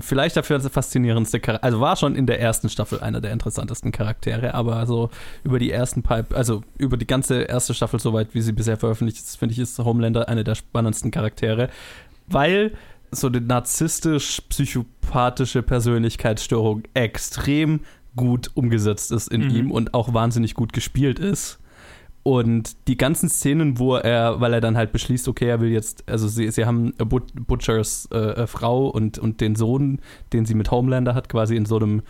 vielleicht dafür das faszinierendste Charakter, also war schon in der ersten Staffel einer der interessantesten Charaktere, aber so über die ersten Pipe, also über die ganze erste Staffel, soweit wie sie bisher veröffentlicht ist, finde ich, ist Homelander einer der spannendsten Charaktere, weil so eine narzisstisch-psychopathische Persönlichkeitsstörung extrem gut umgesetzt ist in Mhm. ihm und auch wahnsinnig gut gespielt ist. Und die ganzen Szenen, wo er, weil er dann halt beschließt, okay, er will jetzt, also sie, sie haben But Butchers äh, äh, Frau und, und den Sohn, den sie mit Homelander hat, quasi in so einem,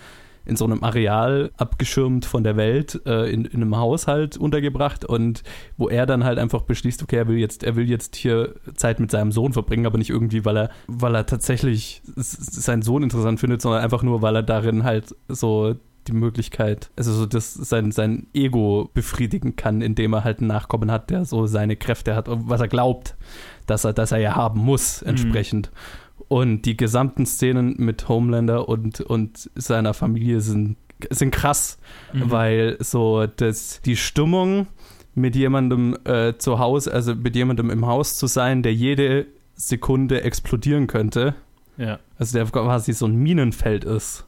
in so einem Areal abgeschirmt von der Welt, äh, in, in einem Haushalt untergebracht. Und wo er dann halt einfach beschließt, okay, er will jetzt, er will jetzt hier Zeit mit seinem Sohn verbringen, aber nicht irgendwie, weil er, weil er tatsächlich seinen Sohn interessant findet, sondern einfach nur, weil er darin halt so die Möglichkeit, also so das sein, sein Ego befriedigen kann, indem er halt einen Nachkommen hat, der so seine Kräfte hat, was er glaubt, dass er, dass er ja haben muss, entsprechend. Und die gesamten Szenen mit Homelander und, und seiner Familie sind, sind krass, Mhm. weil so das, die Stimmung mit jemandem äh, zu Hause, also mit jemandem im Haus zu sein, der jede Sekunde explodieren könnte, Ja. also der quasi so ein Minenfeld ist.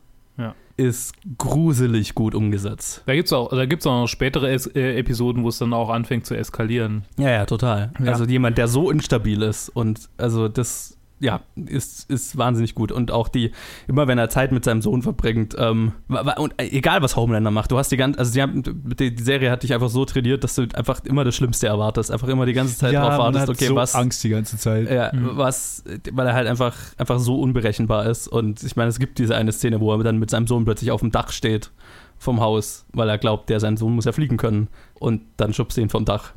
Ist gruselig gut umgesetzt. Da gibt es auch, da gibt's auch noch spätere es äh, Episoden, wo es dann auch anfängt zu eskalieren. Ja, ja, total. Ja. Also jemand, der so instabil ist und also das, ja, ist, ist wahnsinnig gut. Und auch die, immer wenn er Zeit mit seinem Sohn verbringt, ähm, und äh, egal was Homelander macht, du hast die ganze, also die, haben, die, Serie hat dich einfach so trainiert, dass du einfach immer das Schlimmste erwartest, einfach immer die ganze Zeit drauf man wartest, hat okay, so was, Angst die ganze Zeit. Ja, Mhm. was, weil er halt einfach, einfach so unberechenbar ist. Und ich meine, es gibt diese eine Szene, wo er dann mit seinem Sohn plötzlich auf dem Dach steht vom Haus, weil er glaubt, der sein Sohn muss ja fliegen können. Und dann schubst er ihn vom Dach.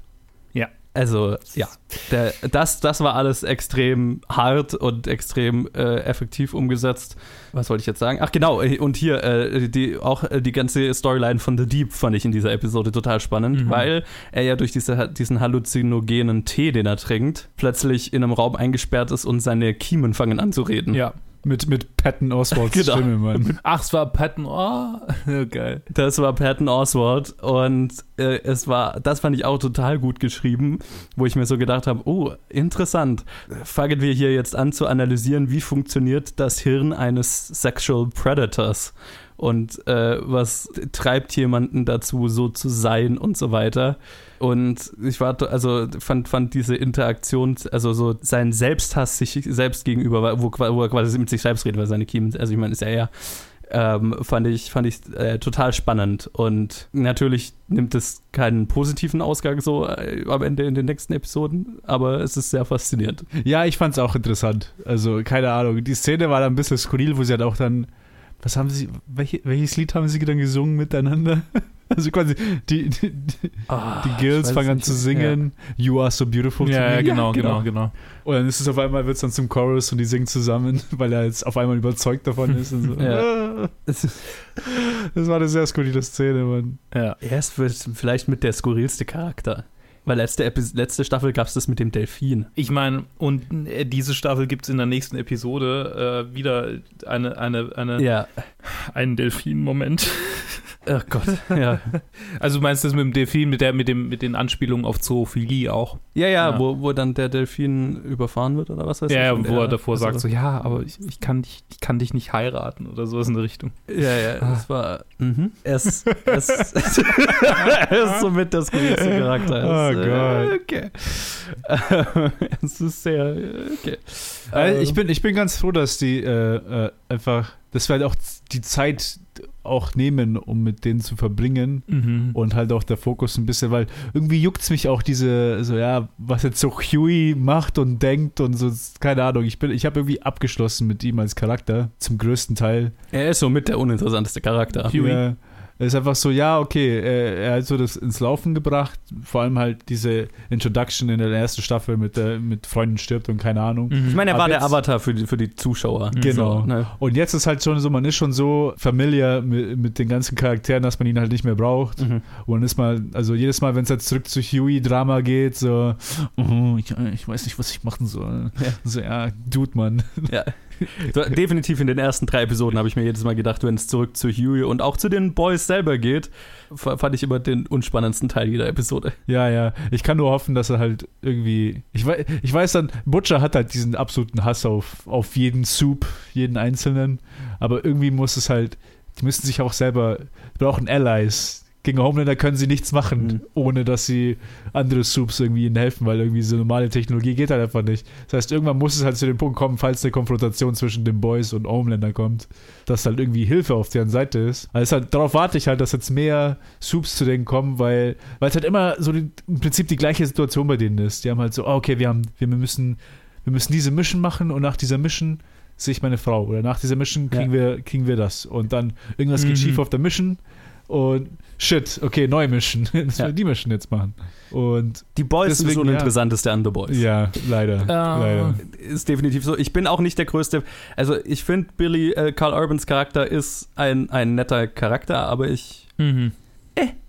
Also, ja, der, das, das war alles extrem hart und extrem äh, effektiv umgesetzt. Was wollte ich jetzt sagen? Ach, genau, äh, und hier, äh, die, auch äh, die ganze Storyline von The Deep fand ich in dieser Episode total spannend, Mhm. weil er ja durch diese, diesen halluzinogenen Tee, den er trinkt, plötzlich in einem Raum eingesperrt ist und seine Kiemen fangen an zu reden. Ja. Mit, mit Patton Oswalds Genau. Stimme, Mann. Ach, es war Patton. Oh, geil. Das war Patton Oswald und äh, es war, das fand ich auch total gut geschrieben, wo ich mir so gedacht habe, oh, interessant. Fangen wir hier jetzt an zu analysieren, wie funktioniert das Hirn eines Sexual Predators und äh, was treibt jemanden dazu, so zu sein und so weiter. Und ich war, also fand, fand diese Interaktion, also so sein Selbsthass sich selbst gegenüber, wo, wo er quasi mit sich selbst redet, weil seine Kiemen, also ich meine, ist ja eher ähm, fand ich, fand ich äh, total spannend. Und natürlich nimmt es keinen positiven Ausgang so äh, am Ende in den nächsten Episoden, aber es ist sehr faszinierend. Ja, ich fand's auch interessant. Also, keine Ahnung. Die Szene war dann ein bisschen skurril, wo sie halt auch dann. Was haben sie. Welche, welches Lied haben sie dann gesungen miteinander? Also quasi, die, die, die, Ah, die Girls fangen an zu singen. You are so beautiful to Ja, me. ja, genau, genau, genau. Und dann ist es auf einmal, wird es dann zum Chorus und die singen zusammen, weil er jetzt auf einmal überzeugt davon ist. Und so. Ja. Das war eine sehr skurrile Szene, Mann. Ja. Er ist vielleicht mit der skurrilste Charakter. Weil letzte, Epi- letzte Staffel gab es das mit dem Delfin. Ich meine, und äh, diese Staffel gibt es in der nächsten Episode äh, wieder eine, eine, eine, Ja. einen Delfin-Moment. Oh Gott. Ja, Also du meinst das mit dem Delfin, mit, der, mit, dem, mit den Anspielungen auf Zoophilie auch? ja, ja, Ja. Wo, wo dann der Delfin überfahren wird oder was weiß Ja, ich. ja, wo er davor also- sagt so, ja, aber ich, ich, kann dich, ich kann dich nicht heiraten oder sowas in der Richtung. Ja, ja, das war. Mhm. Er ist, er ist, somit der skurrilste Charakter. Oh äh, Gott. Okay. es ist sehr. Okay. Äh, ich, bin, ich bin ganz froh, dass die äh, äh, einfach, dass wir halt auch die Zeit auch nehmen, um mit denen zu verbringen. Mhm. Und halt auch der Fokus ein bisschen, weil irgendwie juckt es mich auch diese, so ja, was jetzt so Huey macht und denkt und so, keine Ahnung. Ich bin, ich habe irgendwie abgeschlossen mit ihm als Charakter, zum größten Teil. Er ist somit der uninteressanteste Charakter. Huey. Ja, er ist einfach so, ja, okay, er, er hat so das ins Laufen gebracht. Vor allem halt diese Introduction in der ersten Staffel mit, der, mit Freunden stirbt und keine Ahnung. Mhm. Ich meine, er war der jetzt- Avatar für die, für die Zuschauer. Genau. So, ne? Und jetzt ist halt schon so, man ist schon so familiar mit, mit den ganzen Charakteren, dass man ihn halt nicht mehr braucht. mhm. Und dann ist mal, also jedes Mal, wenn es halt zurück zu Huey-Drama geht, so, oh, ich, ich weiß nicht, was ich machen soll. Ja. So, ja, Dude, Mann. Ja. Definitiv in den ersten drei Episoden habe ich mir jedes Mal gedacht, wenn es zurück zu Huey und auch zu den Boys selber geht, fand ich immer den unspannendsten Teil jeder Episode. Ja, ja. Ich kann nur hoffen, dass er halt irgendwie. Ich weiß, ich weiß dann, Butcher hat halt diesen absoluten Hass auf, auf jeden Soup, jeden Einzelnen. Aber irgendwie muss es halt. Die müssen sich auch selber. brauchen Allies. Gegen Homelander können sie nichts machen, Mhm. ohne dass sie andere Soups irgendwie ihnen helfen, weil irgendwie so normale Technologie geht halt einfach nicht. Das heißt, irgendwann muss es halt zu dem Punkt kommen, falls eine Konfrontation zwischen den Boys und Homelander kommt, dass halt irgendwie Hilfe auf deren Seite ist. Also halt, darauf warte ich halt, dass jetzt mehr Soups zu denen kommen, weil weil es halt immer so die, im Prinzip die gleiche Situation bei denen ist. Die haben halt so, ah, okay, wir haben, wir müssen, wir müssen diese Mission machen und nach dieser Mission sehe ich meine Frau oder nach dieser Mission kriegen wir kriegen wir das und dann irgendwas geht Mhm. schief auf der Mission und shit, okay, neue Mission, müssen Ja. die Mission jetzt machen und Die Boys sind das Deswegen, ja. uninteressanteste an The Boys. ja, leider, leider. Ist definitiv so. Ich bin auch nicht der größte. Also, ich finde, Billy, äh, Carl Urbans Charakter ist ein, ein netter Charakter, aber ich. Mhm.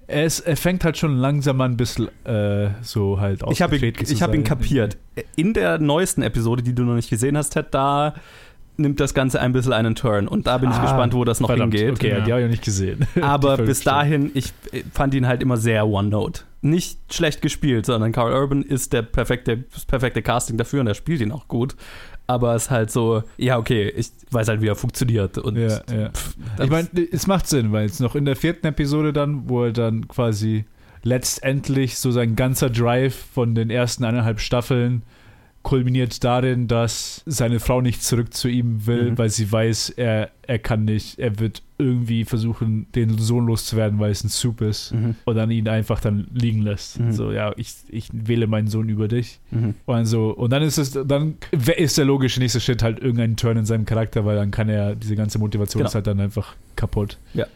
Er, ist, er fängt halt schon langsam an ein bisschen äh, so halt Ich habe ihn, ich hab ihn kapiert. In der neuesten Episode, die du noch nicht gesehen hast, Ted, da nimmt das Ganze ein bisschen einen Turn. Und da bin ich Ah, gespannt, wo das noch Verdammt, hingeht. Okay, Ja. die habe ich ja nicht gesehen. Aber bis dahin, ich fand ihn halt immer sehr One-Note. Nicht schlecht gespielt, sondern Carl Urban ist der perfekte, das perfekte Casting dafür und er spielt ihn auch gut. Aber es ist halt so, ja, okay, ich weiß halt, wie er funktioniert. Und Ja, ja. pff, Ich meine, es macht Sinn, weil jetzt noch in der vierten Episode dann, wo er dann quasi letztendlich so sein ganzer Drive von den ersten eineinhalb Staffeln kulminiert darin, dass seine Frau nicht zurück zu ihm will, Mhm. weil sie weiß, er, er kann nicht, er wird irgendwie versuchen, den Sohn loszuwerden, weil es ein Soup ist. Mhm, Und dann ihn einfach dann liegen lässt. Mhm. So, ja, ich, ich wähle meinen Sohn über dich. mhm. Und, so, und dann ist es, dann ist der logische nächste Schritt halt irgendein Turn in seinem Charakter, weil dann kann er, diese ganze Motivation Genau. ist halt dann einfach kaputt. Ja.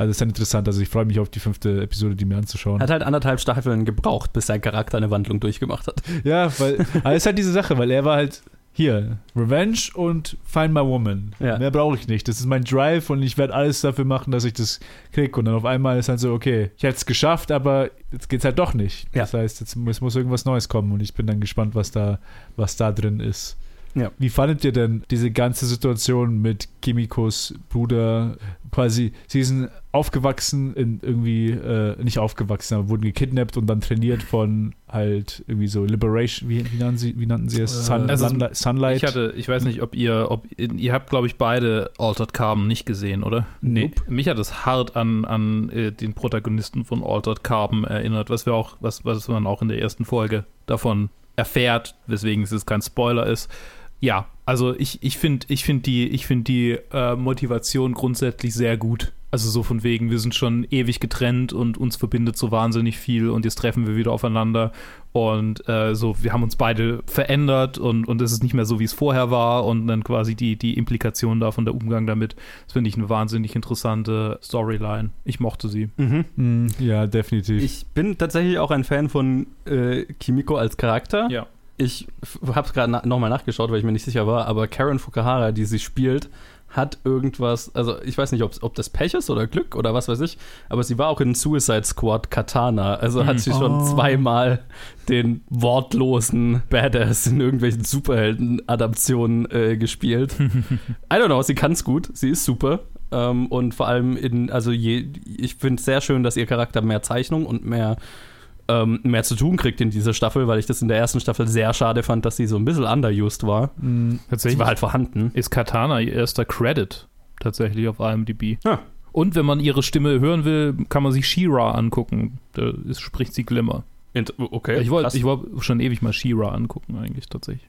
Also ist dann interessant. Also ich freue mich auf die fünfte Episode, die mir anzuschauen. Hat halt anderthalb Staffeln gebraucht, bis sein Charakter eine Wandlung durchgemacht hat. Ja, weil aber es ist halt diese Sache, weil er war halt hier, Revenge und Find My Woman. Ja. Mehr brauche ich nicht. Das ist mein Drive und ich werde alles dafür machen, dass ich das kriege. Und dann auf einmal ist halt so, okay, ich hätte es geschafft, aber jetzt geht's halt doch nicht. Ja. Das heißt, jetzt muss, muss irgendwas Neues kommen und ich bin dann gespannt, was da, was da drin ist. Ja. Wie fandet ihr denn diese ganze Situation mit Kimikos Bruder? Quasi, sie sind aufgewachsen in irgendwie, äh, nicht aufgewachsen, aber wurden gekidnappt und dann trainiert von halt irgendwie so Liberation, wie, wie, nannten, sie, wie nannten sie es? Sun, Also, Sunlight, Sunlight? Ich hatte, ich weiß nicht, ob ihr, ob ihr habt, glaube ich, beide Altered Carbon nicht gesehen, oder? Nee. Mich hat es hart an, an äh, den Protagonisten von Altered Carbon erinnert, was wir auch, was, was man auch in der ersten Folge davon erfährt, weswegen es kein Spoiler ist. Ja, also ich, ich finde ich find die, ich find die äh, Motivation grundsätzlich sehr gut. Also so von wegen, wir sind schon ewig getrennt und uns verbindet so wahnsinnig viel und jetzt treffen wir wieder aufeinander und äh, so, wir haben uns beide verändert und, und es ist nicht mehr so, wie es vorher war und dann quasi die, die Implikation davon, der Umgang damit, das finde ich eine wahnsinnig interessante Storyline. Ich mochte sie. Mhm. Mm, ja, definitiv. Ich bin tatsächlich auch ein Fan von äh, Kimiko als Charakter. Ja. Ich habe es gerade na nochmal nachgeschaut, weil ich mir nicht sicher war, aber Karen Fukuhara, die sie spielt, hat irgendwas, also ich weiß nicht, ob das Pech ist oder Glück oder was weiß ich, aber sie war auch in Suicide Squad Katana, also hat sie schon Oh. zweimal den wortlosen Badass in irgendwelchen Superhelden-Adaptionen äh, gespielt. I don't know, sie kann es gut, sie ist super. Ähm, und vor allem in, also je, ich finde es sehr schön, dass ihr Charakter mehr Zeichnung und mehr, ähm, mehr zu tun kriegt in dieser Staffel, weil ich das in der ersten Staffel sehr schade fand, dass sie so ein bisschen underused war. Mm, Sie Tatsächlich war halt vorhanden. ist Katana ihr erster Credit tatsächlich auf IMDb. Ja. Und wenn man ihre Stimme hören will, kann man sich She-Ra angucken. Da ist, spricht sie Glimmer. Int okay. ich wollte wollt schon ewig mal She-Ra angucken, eigentlich tatsächlich.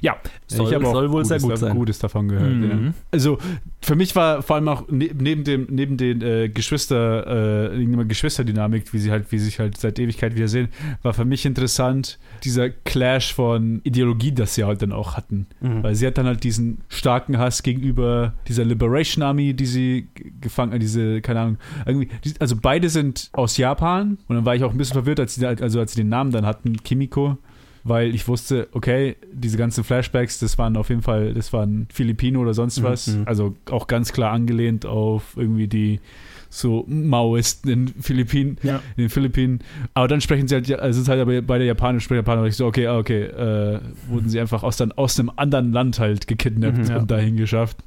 Ja, soll, ich habe soll wohl sehr Gutes, gut sein. Gutes davon gehört. Mhm. Ja. Also für mich war vor allem auch ne neben dem neben den äh, Geschwister äh, Geschwisterdynamik, wie sie halt wie sich halt seit Ewigkeit wiedersehen, war für mich interessant dieser Clash von Ideologie, das sie halt dann auch hatten, Mhm. weil sie hat dann halt diesen starken Hass gegenüber dieser Liberation Army, die sie gefangen, äh, diese keine Ahnung irgendwie, also beide sind aus Japan und dann war ich auch ein bisschen verwirrt, als sie also als sie den Namen dann hatten, Kimiko weil ich wusste, okay, diese ganzen Flashbacks, das waren auf jeden Fall, das waren Filipino oder sonst Mhm, was. mhm. Also auch ganz klar angelehnt auf irgendwie die so Maoisten in Philippinen, Ja. in den Philippinen. Aber dann sprechen sie halt, also es ist halt aber bei der Japanisch sprechen Japaner, und ich so, okay, ah, okay, äh, wurden sie einfach aus, dann, aus einem anderen Land halt gekidnappt Mhm, ja. und dahin geschafft.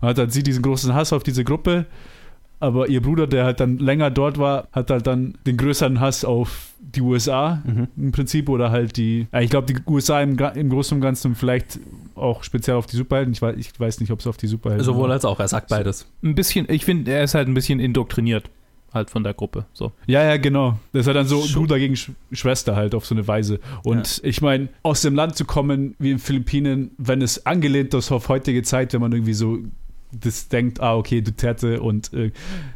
Und hat halt sie diesen großen Hass auf diese Gruppe, aber ihr Bruder, der halt dann länger dort war, hat halt dann den größeren Hass auf die USA Mhm. im Prinzip oder halt die, ja, ich glaube die USA im, im Großen und Ganzen und vielleicht auch speziell auf die Superhelden. Ich weiß, ich weiß nicht, ob es auf die Superhelden Sowohl war. als auch, er sagt beides. ein bisschen, ich finde, er ist halt ein bisschen indoktriniert halt von der Gruppe. So. Ja, ja, genau. Das ist halt dann so Schon- Bruder gegen Sch Schwester halt auf so eine Weise. Und ich meine, aus dem Land zu kommen wie in Philippinen, wenn es angelehnt ist auf heutige Zeit, wenn man irgendwie so das denkt, ah, okay, Duterte und äh,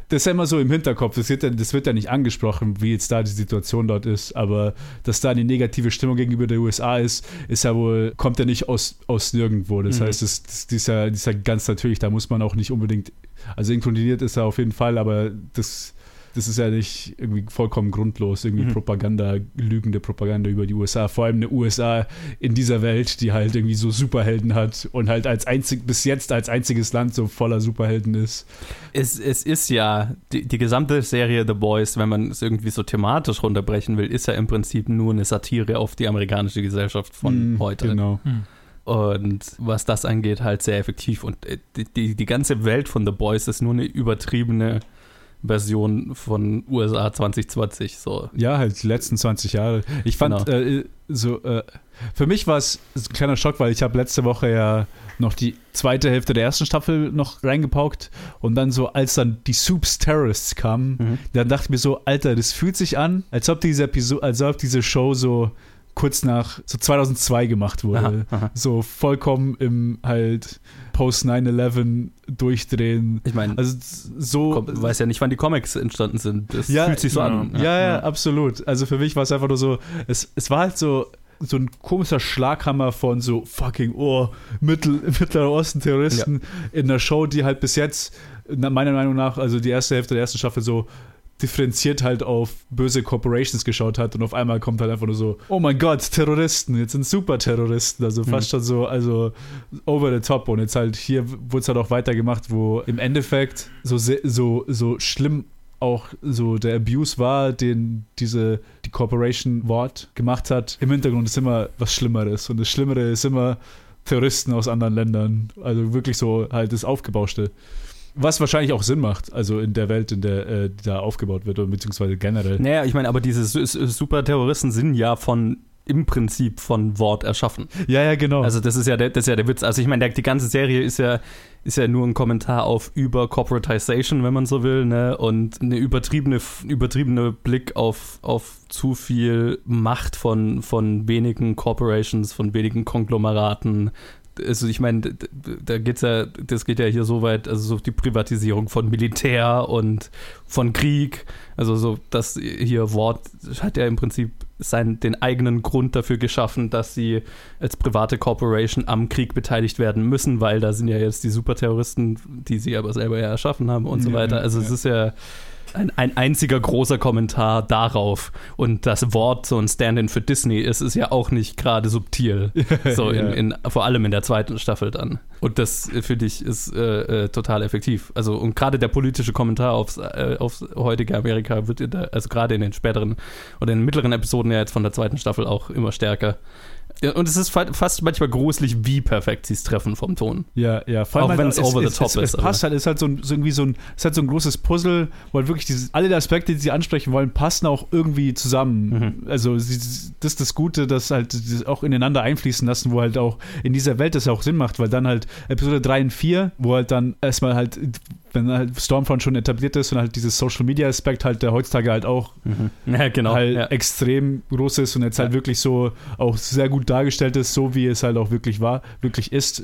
das ist ja immer so im Hinterkopf. Das wird, ja, das wird ja nicht angesprochen, wie jetzt da die Situation dort ist, aber dass da eine negative Stimmung gegenüber der USA ist, ist ja wohl, kommt ja nicht aus, aus nirgendwo. Das Mhm. heißt, das, das, das, ist ja, das ist ja ganz natürlich, da muss man auch nicht unbedingt, also inkliniert ist er auf jeden Fall, aber das, das ist ja nicht irgendwie vollkommen grundlos, irgendwie Mhm. Propaganda, lügende Propaganda über die USA. Vor allem eine USA in dieser Welt, die halt irgendwie so Superhelden hat und halt als einzig, bis jetzt als einziges Land so voller Superhelden ist. Es, es ist ja, die, die gesamte Serie The Boys, wenn man es irgendwie so thematisch runterbrechen will, ist ja im Prinzip nur eine Satire auf die amerikanische Gesellschaft von Mhm, heute. Genau. Und was das angeht, halt sehr effektiv. Und äh, die, die, die ganze Welt von The Boys ist nur eine übertriebene Version von USA 2020. So. Ja, halt die letzten 20 Jahre. Ich fand Genau. äh, so, äh, für mich war es ein kleiner Schock, weil ich habe letzte Woche ja noch die zweite Hälfte der ersten Staffel noch reingepaukt und dann so, als dann die Soups Terrorists kamen, Mhm. dann dachte ich mir so, Alter, das fühlt sich an, als ob diese Episode, als ob diese Show so kurz nach so 2002 gemacht wurde. Aha, aha. So vollkommen im halt Post 9/11 durchdrehen. Ich meine, Also so komm, weiß ja nicht, wann die Comics entstanden sind. Das Ja, fühlt sich so ja, an. Ja, ja, Ja. absolut. Also für mich war es einfach nur so, es, es war halt so, so ein komischer Schlaghammer von so fucking, oh, Mittel, Mittlerer Osten Terroristen in einer Show, die halt bis jetzt, meiner Meinung nach, also die erste Hälfte der ersten Staffel so differenziert halt auf böse Corporations geschaut hat und auf einmal kommt halt einfach nur so, oh mein Gott, Terroristen, jetzt sind Superterroristen, also fast schon so, also over the top und jetzt halt hier wurde es halt auch weitergemacht, wo im Endeffekt so, so, so schlimm auch so der Abuse war, den diese die Corporation Wort gemacht hat. Im Hintergrund ist immer was Schlimmeres und das Schlimmere ist immer Terroristen aus anderen Ländern. Also wirklich so halt das Aufgebauschte. Was wahrscheinlich auch Sinn macht, also in der Welt, in der äh, da aufgebaut wird, oder beziehungsweise generell. Naja, ich meine, aber diese Superterroristen sind ja von im Prinzip von Wort erschaffen. Ja, ja, genau. Also das ist ja der, das ist ja der Witz. Also ich meine, die ganze Serie ist ja, ist ja nur ein Kommentar auf über Corporatization, wenn man so will, ne? Und eine übertriebene, übertriebene Blick auf, auf zu viel Macht von, von wenigen Corporations, von wenigen Konglomeraten, also ich meine, da geht's ja, das geht ja hier so weit, also so die Privatisierung von Militär und von Krieg, also so das hier Wort hat ja im Prinzip seinen, den eigenen Grund dafür geschaffen, dass sie als private Corporation am Krieg beteiligt werden müssen, weil da sind ja jetzt die Superterroristen, die sie aber selber ja erschaffen haben und so weiter. Also ja. es ist ja ein, ein einziger großer Kommentar darauf. Und das Wort so ein Stand-in für Disney ist, ist ja auch nicht gerade subtil. So in, in, vor allem in der zweiten Staffel dann. Und das, äh, finde ich, ist äh, äh, total effektiv. Also, und gerade der politische Kommentar aufs, äh, aufs heutige Amerika wird, der, also gerade in den späteren oder in den mittleren Episoden ja jetzt von der zweiten Staffel auch immer stärker. Ja, und es ist fast manchmal gruselig, wie perfekt sie es treffen vom Ton. Ja, ja. Vor allem, auch wenn es over the top es, ist. Es passt halt, es ist halt so, ein, so irgendwie so ein, es ist halt so ein großes Puzzle, wo halt wirklich dieses, alle Aspekte, die sie ansprechen wollen, passen auch irgendwie zusammen. Mhm. Also sie, das ist das Gute, dass halt auch ineinander einfließen lassen, wo halt auch in dieser Welt das auch Sinn macht, weil dann halt Episode 3 und 4, wo halt dann erstmal halt wenn halt Stormfront schon etabliert ist und halt dieses Social Media Aspekt halt, der heutzutage halt auch mhm. ja, genau, halt ja. extrem groß ist und jetzt halt wirklich so auch sehr gut dargestellt ist, so wie es halt auch wirklich war, wirklich ist.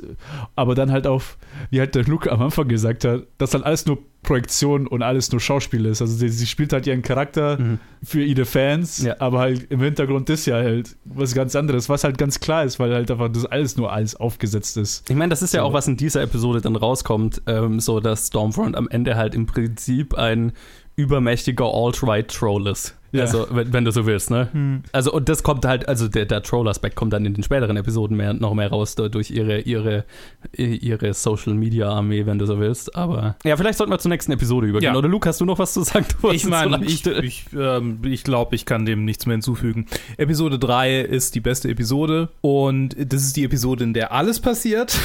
Aber dann halt auch, wie halt der Luke am Anfang gesagt hat, dass halt alles nur Projektion und alles nur Schauspiel ist. Also sie, sie spielt halt ihren Charakter mhm. für ihre Fans, ja. aber halt im Hintergrund ist ja halt was ganz anderes, was halt ganz klar ist, weil halt einfach das alles nur alles aufgesetzt ist. Ich meine, das ist so. ja auch, was in dieser Episode dann rauskommt, ähm, so dass Stormfront am Ende halt im Prinzip ein übermächtiger Alt-Right-Troll ist. Ja. Also, wenn, wenn, du so willst, ne? Hm. Also, und das kommt halt, also der, der Troll-Aspekt kommt dann in den späteren Episoden mehr, noch mehr raus, durch ihre, ihre, ihre Social-Media-Armee, wenn du so willst. Aber ja, vielleicht sollten wir zur nächsten Episode übergehen. Ja. Oder Luke, hast du noch was zu sagen? ich meine, so ich, ich, ähm, ich glaube, ich kann dem nichts mehr hinzufügen. Episode 3 ist die beste Episode und das ist die Episode, in der alles passiert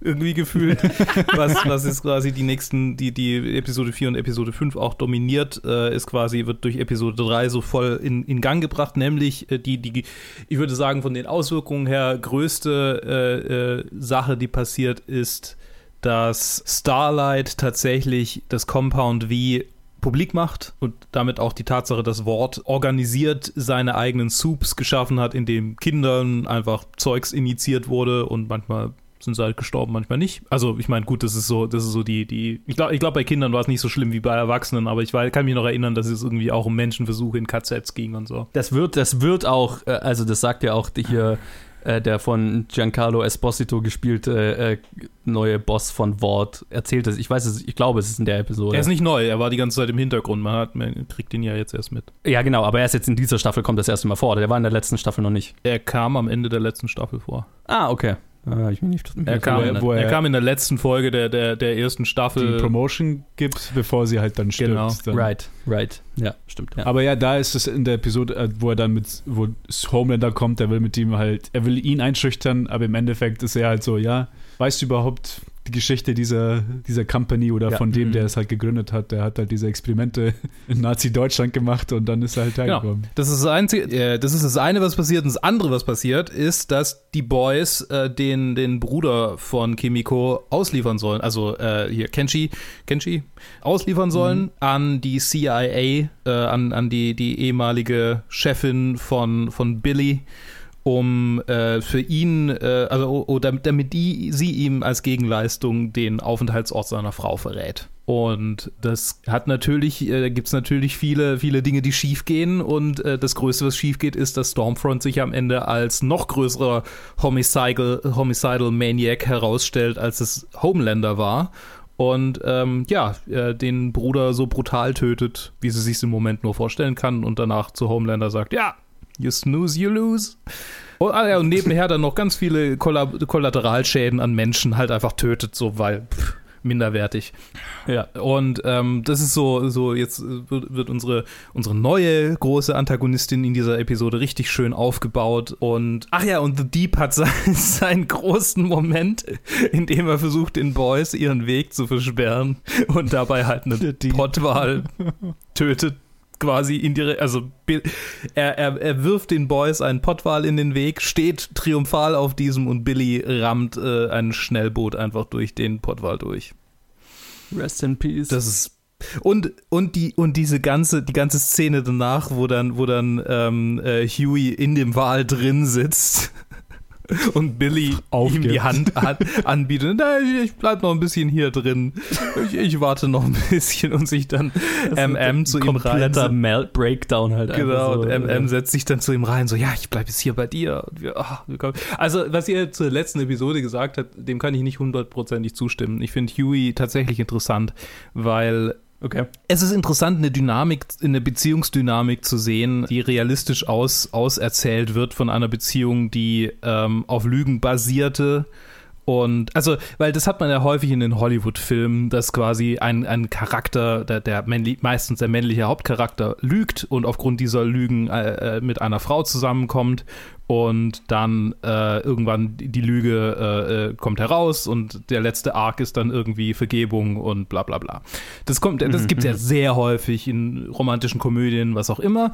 irgendwie gefühlt, was, was ist quasi die nächsten, die, die Episode 4 und Episode 5 auch dominiert, äh, ist quasi, wird durch Episode 3 so voll in, in Gang gebracht, nämlich äh, die, die, ich würde sagen, von den Auswirkungen her größte äh, äh Sache, die passiert, ist, dass Starlight tatsächlich das Compound V publik macht und damit auch die Tatsache, dass Wort organisiert seine eigenen Soups geschaffen hat, in dem Kindern einfach Zeugs initiiert wurde und manchmal sind sie halt gestorben, manchmal nicht. Also ich meine, gut, das ist so, das ist so die, die. Ich glaube, ich glaub, bei Kindern war es nicht so schlimm wie bei Erwachsenen, aber ich kann mich noch erinnern, dass es irgendwie auch um Menschenversuche in KZs ging und so. Das wird, das wird auch, äh, also das sagt ja auch hier äh, der von Giancarlo Esposito gespielte äh, neue Boss von Wort erzählt es. Ich weiß es, ich glaube, es ist in der Episode. Er ist nicht neu, er war die ganze Zeit im Hintergrund. Man, hat, man kriegt ihn ja jetzt erst mit. Ja, genau, aber er ist jetzt in dieser Staffel, kommt das erste Mal vor. Der war in der letzten Staffel noch nicht. Er kam am Ende der letzten Staffel vor. Ah, okay. Ah, ich nicht, er, kam, er, er, kam, in der letzten Folge der, der, der ersten Staffel. Die Promotion gibt, bevor sie halt dann stirbt. Genau. Dann. Right, right. Ja, stimmt. Ja. Aber ja, da ist es in der Episode, äh, wo er dann mit, wo Homelander kommt, der will mit ihm halt, er will ihn einschüchtern, aber im Endeffekt ist er halt so, ja, weißt du überhaupt, die Geschichte dieser, dieser Company oder ja. von dem, der mhm. es halt gegründet hat. Der hat halt diese Experimente in Nazi-Deutschland gemacht und dann ist er halt genau. hergekommen. Genau. Das ist das, Einzige, äh, das ist das eine, was passiert. Und das andere, was passiert, ist, dass die Boys äh, den, den Bruder von Kimiko ausliefern sollen. Also äh, hier Kenshi, Kenshi ausliefern sollen mhm. an die CIA, äh, an, an die, die ehemalige Chefin von, von Billy um äh, für ihn, äh, also oder damit die, sie ihm als Gegenleistung den Aufenthaltsort seiner Frau verrät. Und das hat natürlich, äh, gibt es natürlich viele, viele Dinge, die schief gehen. Und äh, das Größte, was schief geht, ist, dass Stormfront sich am Ende als noch größerer Homicidal, Homicidal Maniac herausstellt, als es Homelander war. Und ähm, ja, äh, den Bruder so brutal tötet, wie sie sich im Moment nur vorstellen kann. Und danach zu Homelander sagt, ja, you snooze, you lose. Und, ah, ja, und nebenher dann noch ganz viele Kolla Kollateralschäden an Menschen halt einfach tötet, so weil pff, minderwertig. Ja, und ähm, das ist so, so jetzt wird, unsere, unsere neue große Antagonistin in dieser Episode richtig schön aufgebaut. Und ach ja, und The Deep hat seinen, seinen großen Moment, in dem er versucht, den Boys ihren Weg zu versperren und dabei halt eine Pottwahl tötet quasi indirekt, also er, er, er wirft den Boys einen Pottwal in den Weg, steht triumphal auf diesem und Billy rammt äh, ein Schnellboot einfach durch den Pottwal durch. Rest in peace. Das ist und, und, die, und diese ganze, die ganze Szene danach, wo dann, wo dann ähm, äh, Huey in dem Wal drin sitzt und Billy Aufgibt. ihm die Hand an, anbietet. Nein, ich bleib noch ein bisschen hier drin. Ich, ich warte noch ein bisschen und sich dann MM zu ihm rein. Kompletter Melt Breakdown halt. Genau, so, und MM ja. setzt sich dann zu ihm rein, so, ja, ich bleib jetzt hier bei dir. Wir, ach, also, was ihr zur letzten Episode gesagt habt, dem kann ich nicht hundertprozentig zustimmen. Ich finde Huey tatsächlich interessant, weil Okay. Es ist interessant, eine Dynamik, eine Beziehungsdynamik zu sehen, die realistisch aus, auserzählt wird von einer Beziehung, die ähm, auf Lügen basierte. Und also, weil das hat man ja häufig in den Hollywood-Filmen, dass quasi ein, ein Charakter, der, der männlich, meistens der männliche Hauptcharakter, lügt und aufgrund dieser Lügen äh, äh mit einer Frau zusammenkommt und dann äh, irgendwann die Lüge äh, äh, kommt heraus und der letzte Arc ist dann irgendwie Vergebung und bla bla bla. Das kommt, das mhm, gibt es ja mhm. sehr häufig in romantischen Komödien, was auch immer.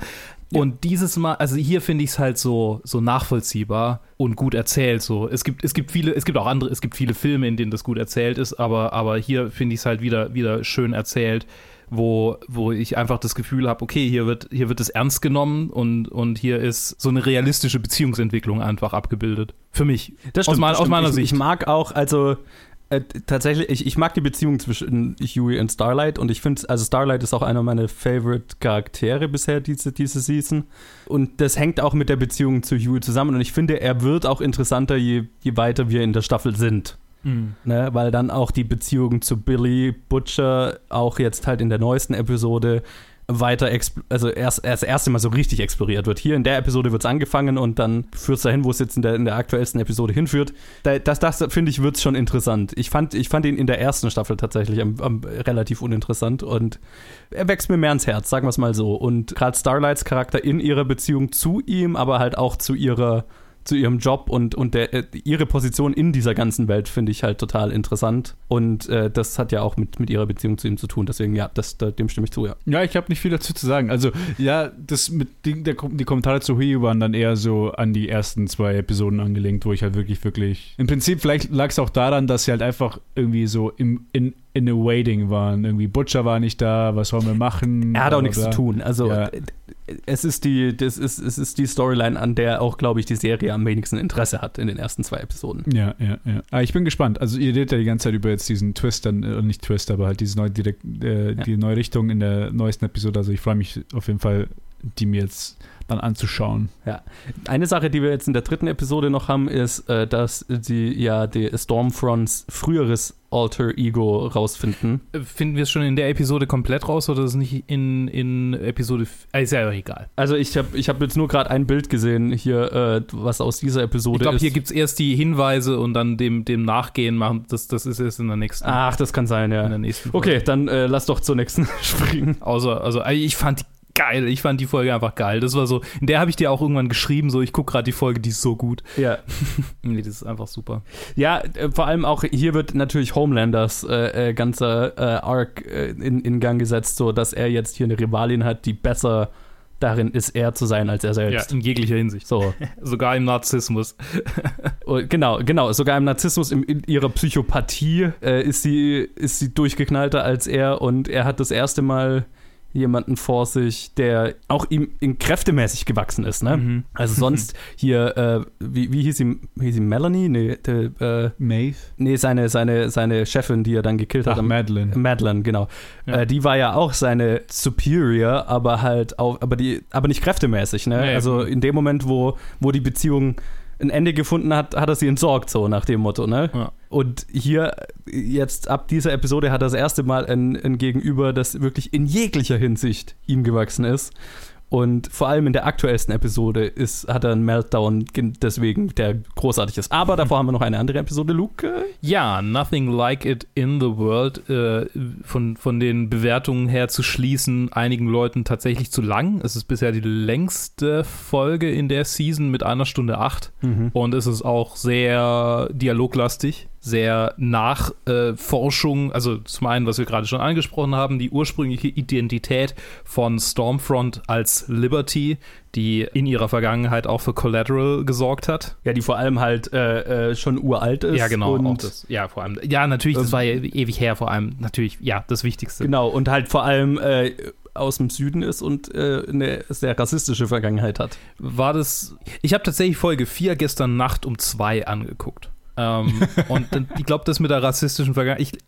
Ja. Und dieses Mal, also hier finde ich es halt so, so nachvollziehbar und gut erzählt. So, es gibt, es gibt viele, es gibt auch andere, es gibt viele Filme, in denen das gut erzählt ist, aber, aber hier finde ich es halt wieder, wieder schön erzählt wo, wo ich einfach das Gefühl habe, okay, hier wird, hier wird es ernst genommen und, und hier ist so eine realistische Beziehungsentwicklung einfach abgebildet. Für mich. Das stimmt, aus, mein, das aus meiner ich, Sicht. Ich mag auch, also äh, tatsächlich, ich, ich mag die Beziehung zwischen Huey und Starlight und ich finde, also Starlight ist auch einer meiner Favorite Charaktere bisher diese, diese Season. Und das hängt auch mit der Beziehung zu Huey zusammen und ich finde, er wird auch interessanter, je, je weiter wir in der Staffel sind. Mhm. Ne, weil dann auch die Beziehung zu Billy Butcher auch jetzt halt in der neuesten Episode weiter, also erst, erst das erste Mal so richtig exploriert wird. Hier in der Episode wird es angefangen und dann führt es dahin, wo es jetzt in der, in der aktuellsten Episode hinführt. Das, das finde ich, wird schon interessant. Ich fand, ich fand ihn in der ersten Staffel tatsächlich am, am relativ uninteressant und er wächst mir mehr ans Herz, sagen wir es mal so. Und gerade Starlights Charakter in ihrer Beziehung zu ihm, aber halt auch zu ihrer zu ihrem Job und, und der, äh, ihre Position in dieser ganzen Welt finde ich halt total interessant. Und äh, das hat ja auch mit, mit ihrer Beziehung zu ihm zu tun. Deswegen, ja, das, da, dem stimme ich zu, ja. Ja, ich habe nicht viel dazu zu sagen. Also, ja, das mit die, der, die Kommentare zu Hui waren dann eher so an die ersten zwei Episoden angelenkt, wo ich halt wirklich, wirklich. Im Prinzip, vielleicht lag es auch daran, dass sie halt einfach irgendwie so im, in, in a waiting waren. Irgendwie Butcher war nicht da, was sollen wir machen? Er hat auch nichts zu tun. Also ja. Es ist die, das ist, es ist die Storyline, an der auch, glaube ich, die Serie am wenigsten Interesse hat in den ersten zwei Episoden. Ja, ja, ja. Aber ah, ich bin gespannt. Also ihr redet ja die ganze Zeit über jetzt diesen Twist, dann, äh, nicht Twist, aber halt diese neue, direkt, äh, ja. die neue Richtung in der neuesten Episode. Also ich freue mich auf jeden Fall, die mir jetzt dann anzuschauen. Ja. Eine Sache, die wir jetzt in der dritten Episode noch haben, ist, äh, dass sie ja die Stormfronts früheres Alter Ego rausfinden. Finden wir es schon in der Episode komplett raus oder ist es nicht in, in Episode. Äh, ist ja egal. Also, ich habe ich hab jetzt nur gerade ein Bild gesehen hier, äh, was aus dieser Episode ich glaub, ist. Ich glaube, hier gibt es erst die Hinweise und dann dem, dem Nachgehen machen. Das, das ist erst in der nächsten. Ach, das kann sein, ja. In der nächsten Okay, dann äh, lass doch zur nächsten springen. Außer, also, ich fand die geil. Ich fand die Folge einfach geil. Das war so, in der habe ich dir auch irgendwann geschrieben, so ich gucke gerade die Folge, die ist so gut. Ja. nee, das ist einfach super. Ja, äh, vor allem auch hier wird natürlich Homelanders äh, äh, ganzer äh, Arc äh, in, in Gang gesetzt, so dass er jetzt hier eine Rivalin hat, die besser darin ist, er zu sein als er selbst. Ja, in jeglicher Hinsicht. So. sogar im Narzissmus. Oh, genau, genau. Sogar im Narzissmus, in, in ihrer Psychopathie äh, ist, sie, ist sie durchgeknallter als er und er hat das erste Mal jemanden vor sich, der auch ihm in kräftemäßig gewachsen ist, ne? Mhm. Also sonst hier, äh, wie, wie hieß sie, hieß sie Melanie? Nee, de, äh, Maeve? nee seine, seine, seine Chefin, die er dann gekillt hat. Ach, am- Madeline. Madeline, genau. Ja. Äh, die war ja auch seine Superior, aber halt auch, aber die, aber nicht kräftemäßig, ne? Nee. Also in dem Moment, wo, wo die Beziehung ein Ende gefunden hat, hat er sie entsorgt, so nach dem Motto, ne? Ja. Und hier, jetzt ab dieser Episode, hat er das erste Mal ein, ein Gegenüber, das wirklich in jeglicher Hinsicht ihm gewachsen ist. Und vor allem in der aktuellsten Episode ist, hat er einen Meltdown, gen- deswegen der großartig ist. Aber davor haben wir noch eine andere Episode, Luke. Ja, Nothing Like It in the World. Äh, von, von den Bewertungen her zu schließen, einigen Leuten tatsächlich zu lang. Es ist bisher die längste Folge in der Season mit einer Stunde acht. Und es ist auch sehr dialoglastig, sehr Nachforschung. also zum einen, was wir gerade schon angesprochen haben, die ursprüngliche Identität von Stormfront als Liberty, die in ihrer Vergangenheit auch für Collateral gesorgt hat. Ja, die vor allem halt äh, äh, schon uralt ist. Ja, genau. Und das. Ja, vor allem. Ja, natürlich, das Ähm, war ja ewig her, vor allem. Natürlich, ja, das Wichtigste. Genau, und halt vor allem äh, aus dem Süden ist und äh, eine sehr rassistische Vergangenheit hat. War das. Ich habe tatsächlich Folge 4 gestern Nacht um 2 angeguckt. Ähm, und ich glaube, das mit der rassistischen Vergangenheit. Ich,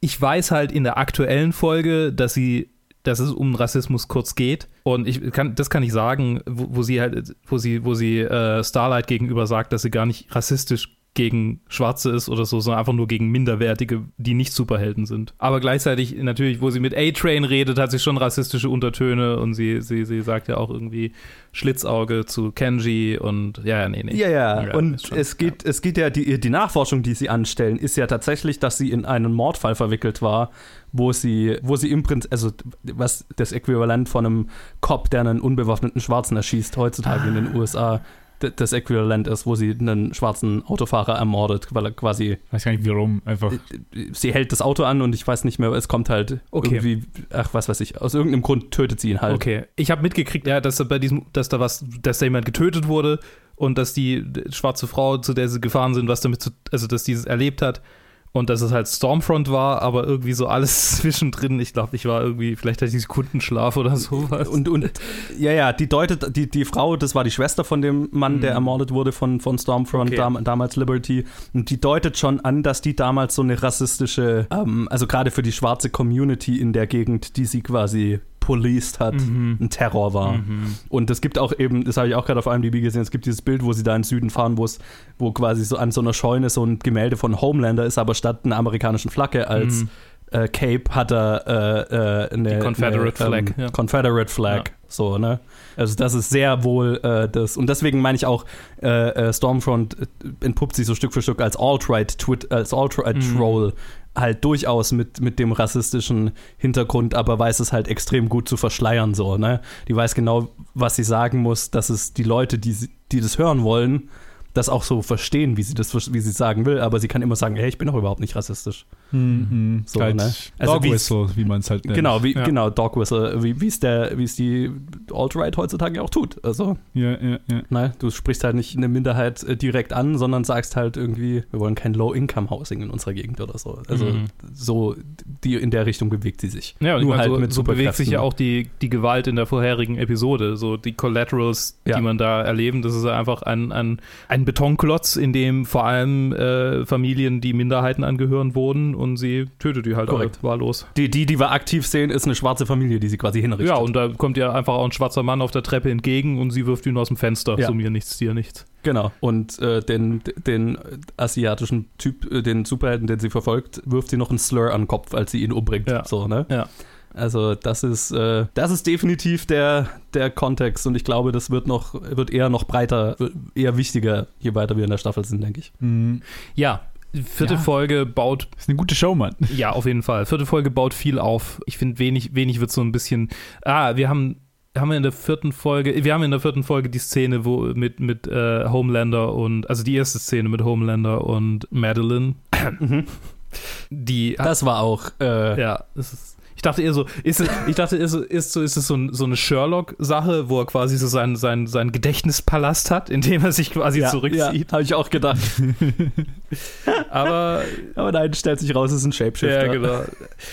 ich weiß halt in der aktuellen Folge, dass sie. Dass es um Rassismus kurz geht. Und ich kann, das kann ich sagen, wo, wo sie halt, wo sie, wo sie äh, Starlight gegenüber sagt, dass sie gar nicht rassistisch gegen Schwarze ist oder so, sondern einfach nur gegen Minderwertige, die nicht Superhelden sind. Aber gleichzeitig natürlich, wo sie mit A-Train redet, hat sie schon rassistische Untertöne und sie, sie, sie sagt ja auch irgendwie Schlitzauge zu Kenji und ja, nee, nee. Ja, ja. Ja, und schon- es geht, es geht ja, die, die Nachforschung, die sie anstellen, ist ja tatsächlich, dass sie in einen Mordfall verwickelt war, wo sie, wo sie im Prinzip, also was das Äquivalent von einem Cop, der einen unbewaffneten Schwarzen erschießt, heutzutage in Ah. den USA, d- das Äquivalent ist, wo sie einen schwarzen Autofahrer ermordet, weil er quasi Weiß gar nicht, warum. Einfach. sie hält das Auto an und ich weiß nicht mehr, es kommt halt Okay. irgendwie, ach, was weiß ich, aus irgendeinem Grund tötet sie ihn halt. Okay, ich habe mitgekriegt, ja, dass da bei diesem, dass da was, dass da jemand getötet wurde und dass die schwarze Frau, zu der sie gefahren sind, was damit zu, also dass dieses erlebt hat und dass es halt Stormfront war, aber irgendwie so alles zwischendrin. Ich glaube, ich war irgendwie, vielleicht hatte ich Sekundenschlaf oder sowas. Und, und ja, ja, die deutet, die, die Frau, das war die Schwester von dem Mann, der Mhm. ermordet wurde von, von Stormfront, Okay. dam, damals Liberty. Und die deutet schon an, dass die damals so eine rassistische, ähm, also gerade für die schwarze Community in der Gegend, die sie quasi policed hat, Mhm. ein Terror war. Mhm. Und es gibt auch eben, das habe ich auch gerade auf IMDb gesehen, es gibt dieses Bild, wo sie da in den Süden fahren, wo es, wo quasi so an so einer Scheune so ein Gemälde von Homelander ist, aber statt einer amerikanischen Flagge als Mhm. Äh, Cape hat er äh, äh, eine, Die Confederate eine, Flag, ja. Confederate Flag, Ja. so, ne? Also das ist sehr wohl äh, das, und deswegen meine ich auch, äh, äh, Stormfront äh, entpuppt sich so Stück für Stück als Alt-Right Twit- als Alt-Right Mhm. Troll halt durchaus mit, mit dem rassistischen Hintergrund, aber weiß es halt extrem gut zu verschleiern, so, ne? Die weiß genau, was sie sagen muss, dass es die Leute, die, die das hören wollen, das auch so verstehen, wie sie das, wie sie sagen will, aber sie kann immer sagen, hey, ich bin doch überhaupt nicht rassistisch. Mhm. So, halt ne? Also Dog Whistle, wie man es halt nennt. Genau, wie, Ja. genau, Dog Whistle, wie es der, wie es die Alt-Right heutzutage auch tut. Also, Ja, ja, ja. ne, du sprichst halt nicht eine Minderheit äh, direkt an, sondern sagst halt irgendwie, wir wollen kein Low-Income-Housing in unserer Gegend oder so. Also Mhm. so, die in der Richtung bewegt sie sich. Ja, Nur meine, halt so, mit so bewegt sich ja auch die, die Gewalt in der vorherigen Episode. So die Collaterals, Ja. die man da erleben, das ist einfach ein, ein, ein Betonklotz, in dem vor allem äh, Familien, die Minderheiten angehören, wohnen und sie tötet die halt Korrekt. wahllos. Die, die, die wir aktiv sehen, ist eine schwarze Familie, die sie quasi hinrichtet. Ja, und da kommt ihr einfach auch ein schwarzer Mann auf der Treppe entgegen und sie wirft ihn aus dem Fenster. Ja. So mir nichts, dir nichts. Genau. Und äh, den, den asiatischen Typ, äh, den Superhelden, den sie verfolgt, wirft sie noch einen Slur an den Kopf, als sie ihn umbringt. Ja. So, ne? Ja. Also das ist, äh, das ist definitiv der, der Kontext und ich glaube, das wird noch, wird eher noch breiter, eher wichtiger, je weiter wir in der Staffel sind, denke ich. Mhm. Ja, vierte Ja. Folge baut Ist eine gute Show, Mann. Ja, auf jeden Fall. Vierte Folge baut viel auf. Ich finde, wenig, wenig wird so ein bisschen. Ah, wir haben, haben wir in der vierten Folge, wir haben in der vierten Folge die Szene, wo mit, mit äh, Homelander und, also die erste Szene mit Homelander und Madeline, die Das war auch, äh, ja, das ist. Ich dachte eher so, ist es, ich dachte, ist, ist, so, ist es so, ein, so eine Sherlock-Sache, wo er quasi so seinen sein, sein Gedächtnispalast hat, in dem er sich quasi Ja, zurückzieht. habe ich auch gedacht. Aber Aber nein, stellt sich raus, es ist ein Shapeshifter. ja, genau.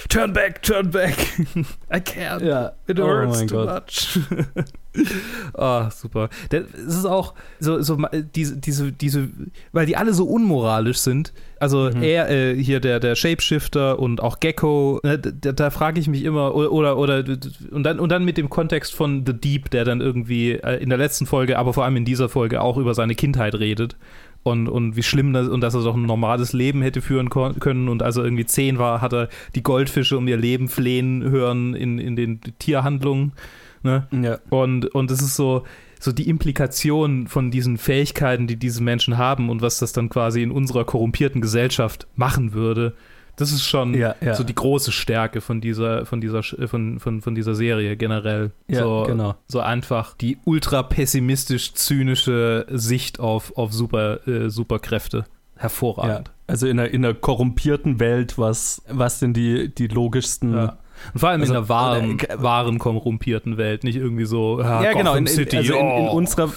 Turn back, turn back. I can't. Ja. It Oh hurts too Gott. much. Ah, super. Es ist auch so, so diese, diese, diese, weil die alle so unmoralisch sind. Also Mhm. er, äh, hier der, der Shapeshifter und auch Gecko, ne, da, da frage ich mich immer, oder, oder, und dann, und dann mit dem Kontext von The Deep, der dann irgendwie äh, in der letzten Folge, aber vor allem in dieser Folge auch über seine Kindheit redet. Und, und wie schlimm das, und dass er doch ein normales Leben hätte führen können. Und als er irgendwie zehn war, hat er die Goldfische um ihr Leben flehen hören in, in den Tierhandlungen. Ne? Ja. Und, und es ist so, so die Implikation von diesen Fähigkeiten, die diese Menschen haben und was das dann quasi in unserer korrumpierten Gesellschaft machen würde. Das ist schon Ja, ja. so die große Stärke von dieser, von dieser, von, von, von dieser Serie generell. Ja, so, genau. so einfach die ultra pessimistisch zynische Sicht auf, auf Super, äh, Superkräfte. Hervorragend. Also in einer, in einer korrumpierten Welt, was, was sind die, die logischsten. Ja. Und vor allem Also, in einer wahren, äh, wahren korrumpierten Welt, nicht irgendwie so ah, Ja, genau. Gotham In, in, City, also in, in oh, unserer.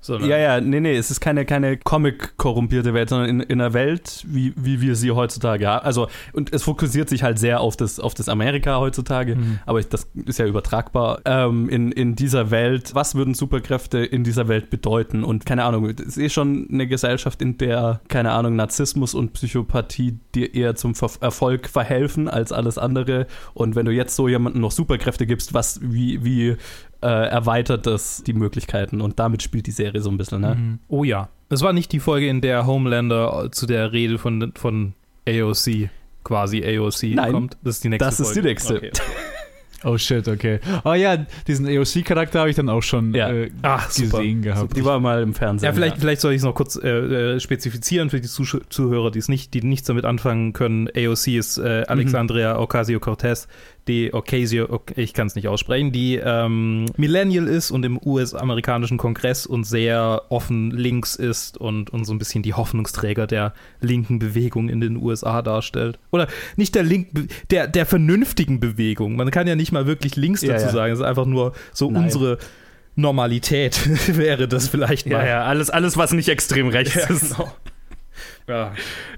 Sondern- Ja, ja, nee, nee, es ist keine, keine Comic-korrumpierte Welt, sondern in, in einer Welt, wie, wie wir sie heutzutage haben. Also, und es fokussiert sich halt sehr auf das, auf das Amerika heutzutage, Mhm. aber das ist ja übertragbar. Ähm, in, in dieser Welt, was würden Superkräfte in dieser Welt bedeuten? Und keine Ahnung, es ist eh schon eine Gesellschaft, in der, keine Ahnung, Narzissmus und Psychopathie dir eher zum Ver Erfolg verhelfen als alles andere. Und wenn du jetzt so jemandem noch Superkräfte gibst, was, wie, wie äh, erweitert das die Möglichkeiten? Und damit spielt die Serie so ein bisschen, ne? Mhm. Oh ja. Es war nicht die Folge, in der Homelander zu der Rede von, von AOC, quasi AOC, Nein. kommt. Das ist die nächste Das ist Folge. die nächste. Okay. Oh shit, okay. Oh ja, diesen AOC-Charakter habe ich dann auch schon Ja. äh, Ach, super. gesehen gehabt. Die war mal im Fernsehen. Ja, vielleicht, vielleicht soll ich es noch kurz äh, äh, spezifizieren für die Zusch Zuhörer, die es nicht, die nichts damit anfangen können. AOC ist äh, Alexandria Ocasio-Cortez, die Ocasio, ich kann es nicht aussprechen, die ähm, Millennial ist und im US-amerikanischen Kongress und sehr offen links ist und, und so ein bisschen die Hoffnungsträger der linken Bewegung in den USA darstellt. Oder nicht der linken, der, der vernünftigen Bewegung. Man kann ja nicht mal wirklich links Ja, dazu ja. sagen. Es ist einfach nur so Nein. unsere Normalität wäre das vielleicht mal. Ja, ja, alles, alles, was nicht extrem rechts Ja, ist. genau. Ja.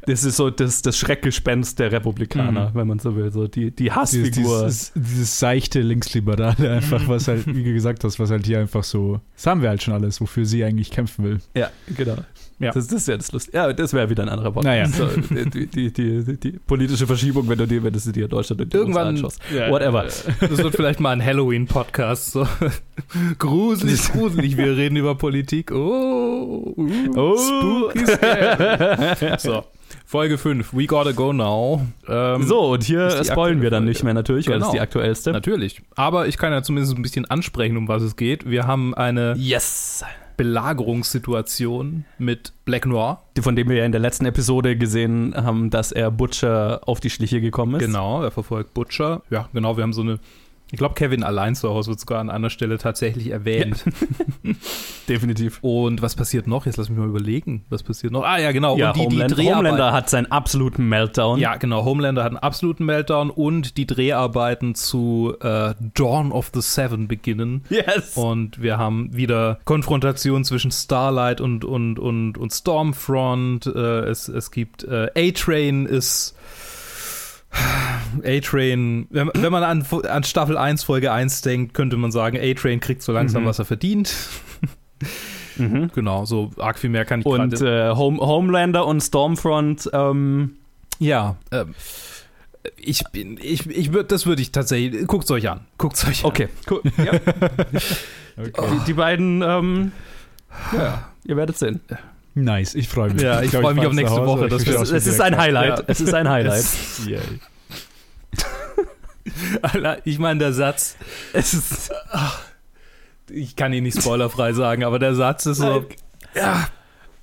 Das ist so das, das Schreckgespenst der Republikaner, wenn man so will. So die, die dieses, Hassfigur. dieses, dieses seichte Linksliberale einfach, was halt, wie du gesagt hast, was halt hier einfach so, das haben wir halt schon alles, wofür sie eigentlich kämpfen will. ja, genau. Ja. Das, das ist ja das Lustige. Ja, das wäre wieder ein anderer Podcast. Naja. So, die, die, die, die, die politische Verschiebung, wenn du dir, wenn du sie dir in Deutschland und Irgendwann, anschaust. ja, Whatever. Das wird vielleicht mal ein Halloween-Podcast. So. gruselig, gruselig. Wir reden über Politik. Oh, uh, Oh. spooky scary. So, Folge 5. We gotta go now. Ähm, So, und hier spoilen wir dann Folge. nicht mehr natürlich, weil das ist die Genau. aktuellste. Natürlich. Aber ich kann ja zumindest ein bisschen ansprechen, um was es geht. Wir haben eine Yes! Belagerungssituation mit Black Noir. Von dem wir ja in der letzten Episode gesehen haben, dass er Butcher auf die Schliche gekommen ist. Genau, er verfolgt Butcher. Ja, genau, wir haben so eine. Ich glaube, Kevin allein zu Hause wird sogar an einer Stelle tatsächlich erwähnt. Definitiv. Und was passiert noch? Jetzt lass mich mal überlegen. Was passiert noch? Ah, ja, genau. Ja, und die, Homeland, die. Homelander hat seinen absoluten Meltdown. Ja, genau. Homelander hat einen absoluten Meltdown und die Dreharbeiten zu äh, Dawn of the Seven beginnen. Yes! Und wir haben wieder Konfrontation zwischen Starlight und, und, und, und Stormfront. Äh, es, es gibt äh, A-Train ist. A-Train, wenn, wenn man an, an Staffel 1, Folge 1 denkt, könnte man sagen, A-Train kriegt so langsam, Mhm. was er verdient. Mhm. Genau, so arg viel mehr kann ich Und äh, Home, Homelander und Stormfront, ähm, Ja, ähm, ich bin, ich, ich würde, das würde ich tatsächlich, guckt euch an, guckt euch an. okay, cool. Ja. Die, die beiden, ähm, ja, ihr werdet sehen. Nice, ich freue mich. Ja, ich glaub, freu mich auf nächste Hause, Woche, ich wir- auch Es, ist ein Highlight. Ja. Es ist ein Highlight. Ich meine, der Satz, Es ist, ich kann ihn nicht spoilerfrei sagen, aber der Satz ist so, ja,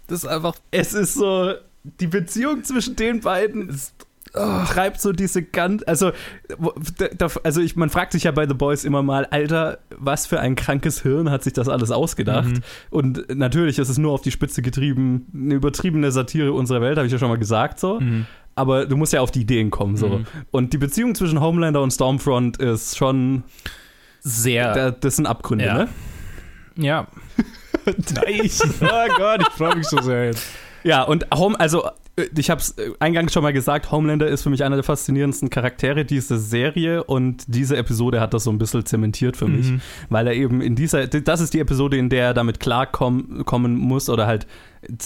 das ist einfach, es ist so, die Beziehung zwischen den beiden ist, oh, treibt so diese ganz, also, also ich, man fragt sich ja bei The Boys immer mal, Alter, was für ein krankes Hirn hat sich das alles ausgedacht? Mhm. Und natürlich ist es nur auf die Spitze getrieben, eine übertriebene Satire unserer Welt, habe ich ja schon mal gesagt so. Mhm. aber du musst ja auf die Ideen kommen. So. Mhm. Und die Beziehung zwischen Homelander und Stormfront ist schon, Sehr. da, das sind Abgründe, Ja. ne? ja. Nice. Oh Gott, ich freue mich so sehr jetzt. Ja, und Home, also ich habe es eingangs schon mal gesagt, Homelander ist für mich einer der faszinierendsten Charaktere dieser Serie und diese Episode hat das so ein bisschen zementiert für mich, Mhm. weil er eben in dieser, das ist die Episode, in der er damit klarkommen kommen muss oder halt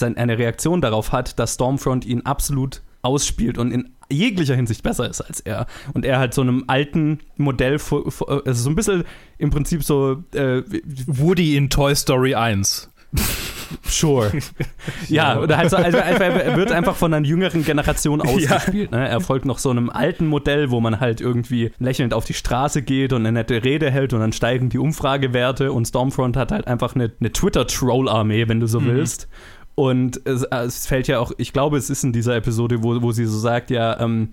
eine Reaktion darauf hat, dass Stormfront ihn absolut ausspielt und in jeglicher Hinsicht besser ist als er. Und er halt so einem alten Modell, also so ein bisschen im Prinzip so, äh, Woody in Toy Story 1. Sure. ja, oder halt so, also er wird einfach von einer jüngeren Generation ausgespielt. Ne? Er folgt noch so einem alten Modell, wo man halt irgendwie lächelnd auf die Straße geht und eine nette Rede hält und dann steigen die Umfragewerte und Stormfront hat halt einfach eine, eine Twitter-Troll-Armee, wenn du so willst. Und es, es fällt ja auch, ich glaube, es ist in dieser Episode, wo, wo sie so sagt, ja, ähm,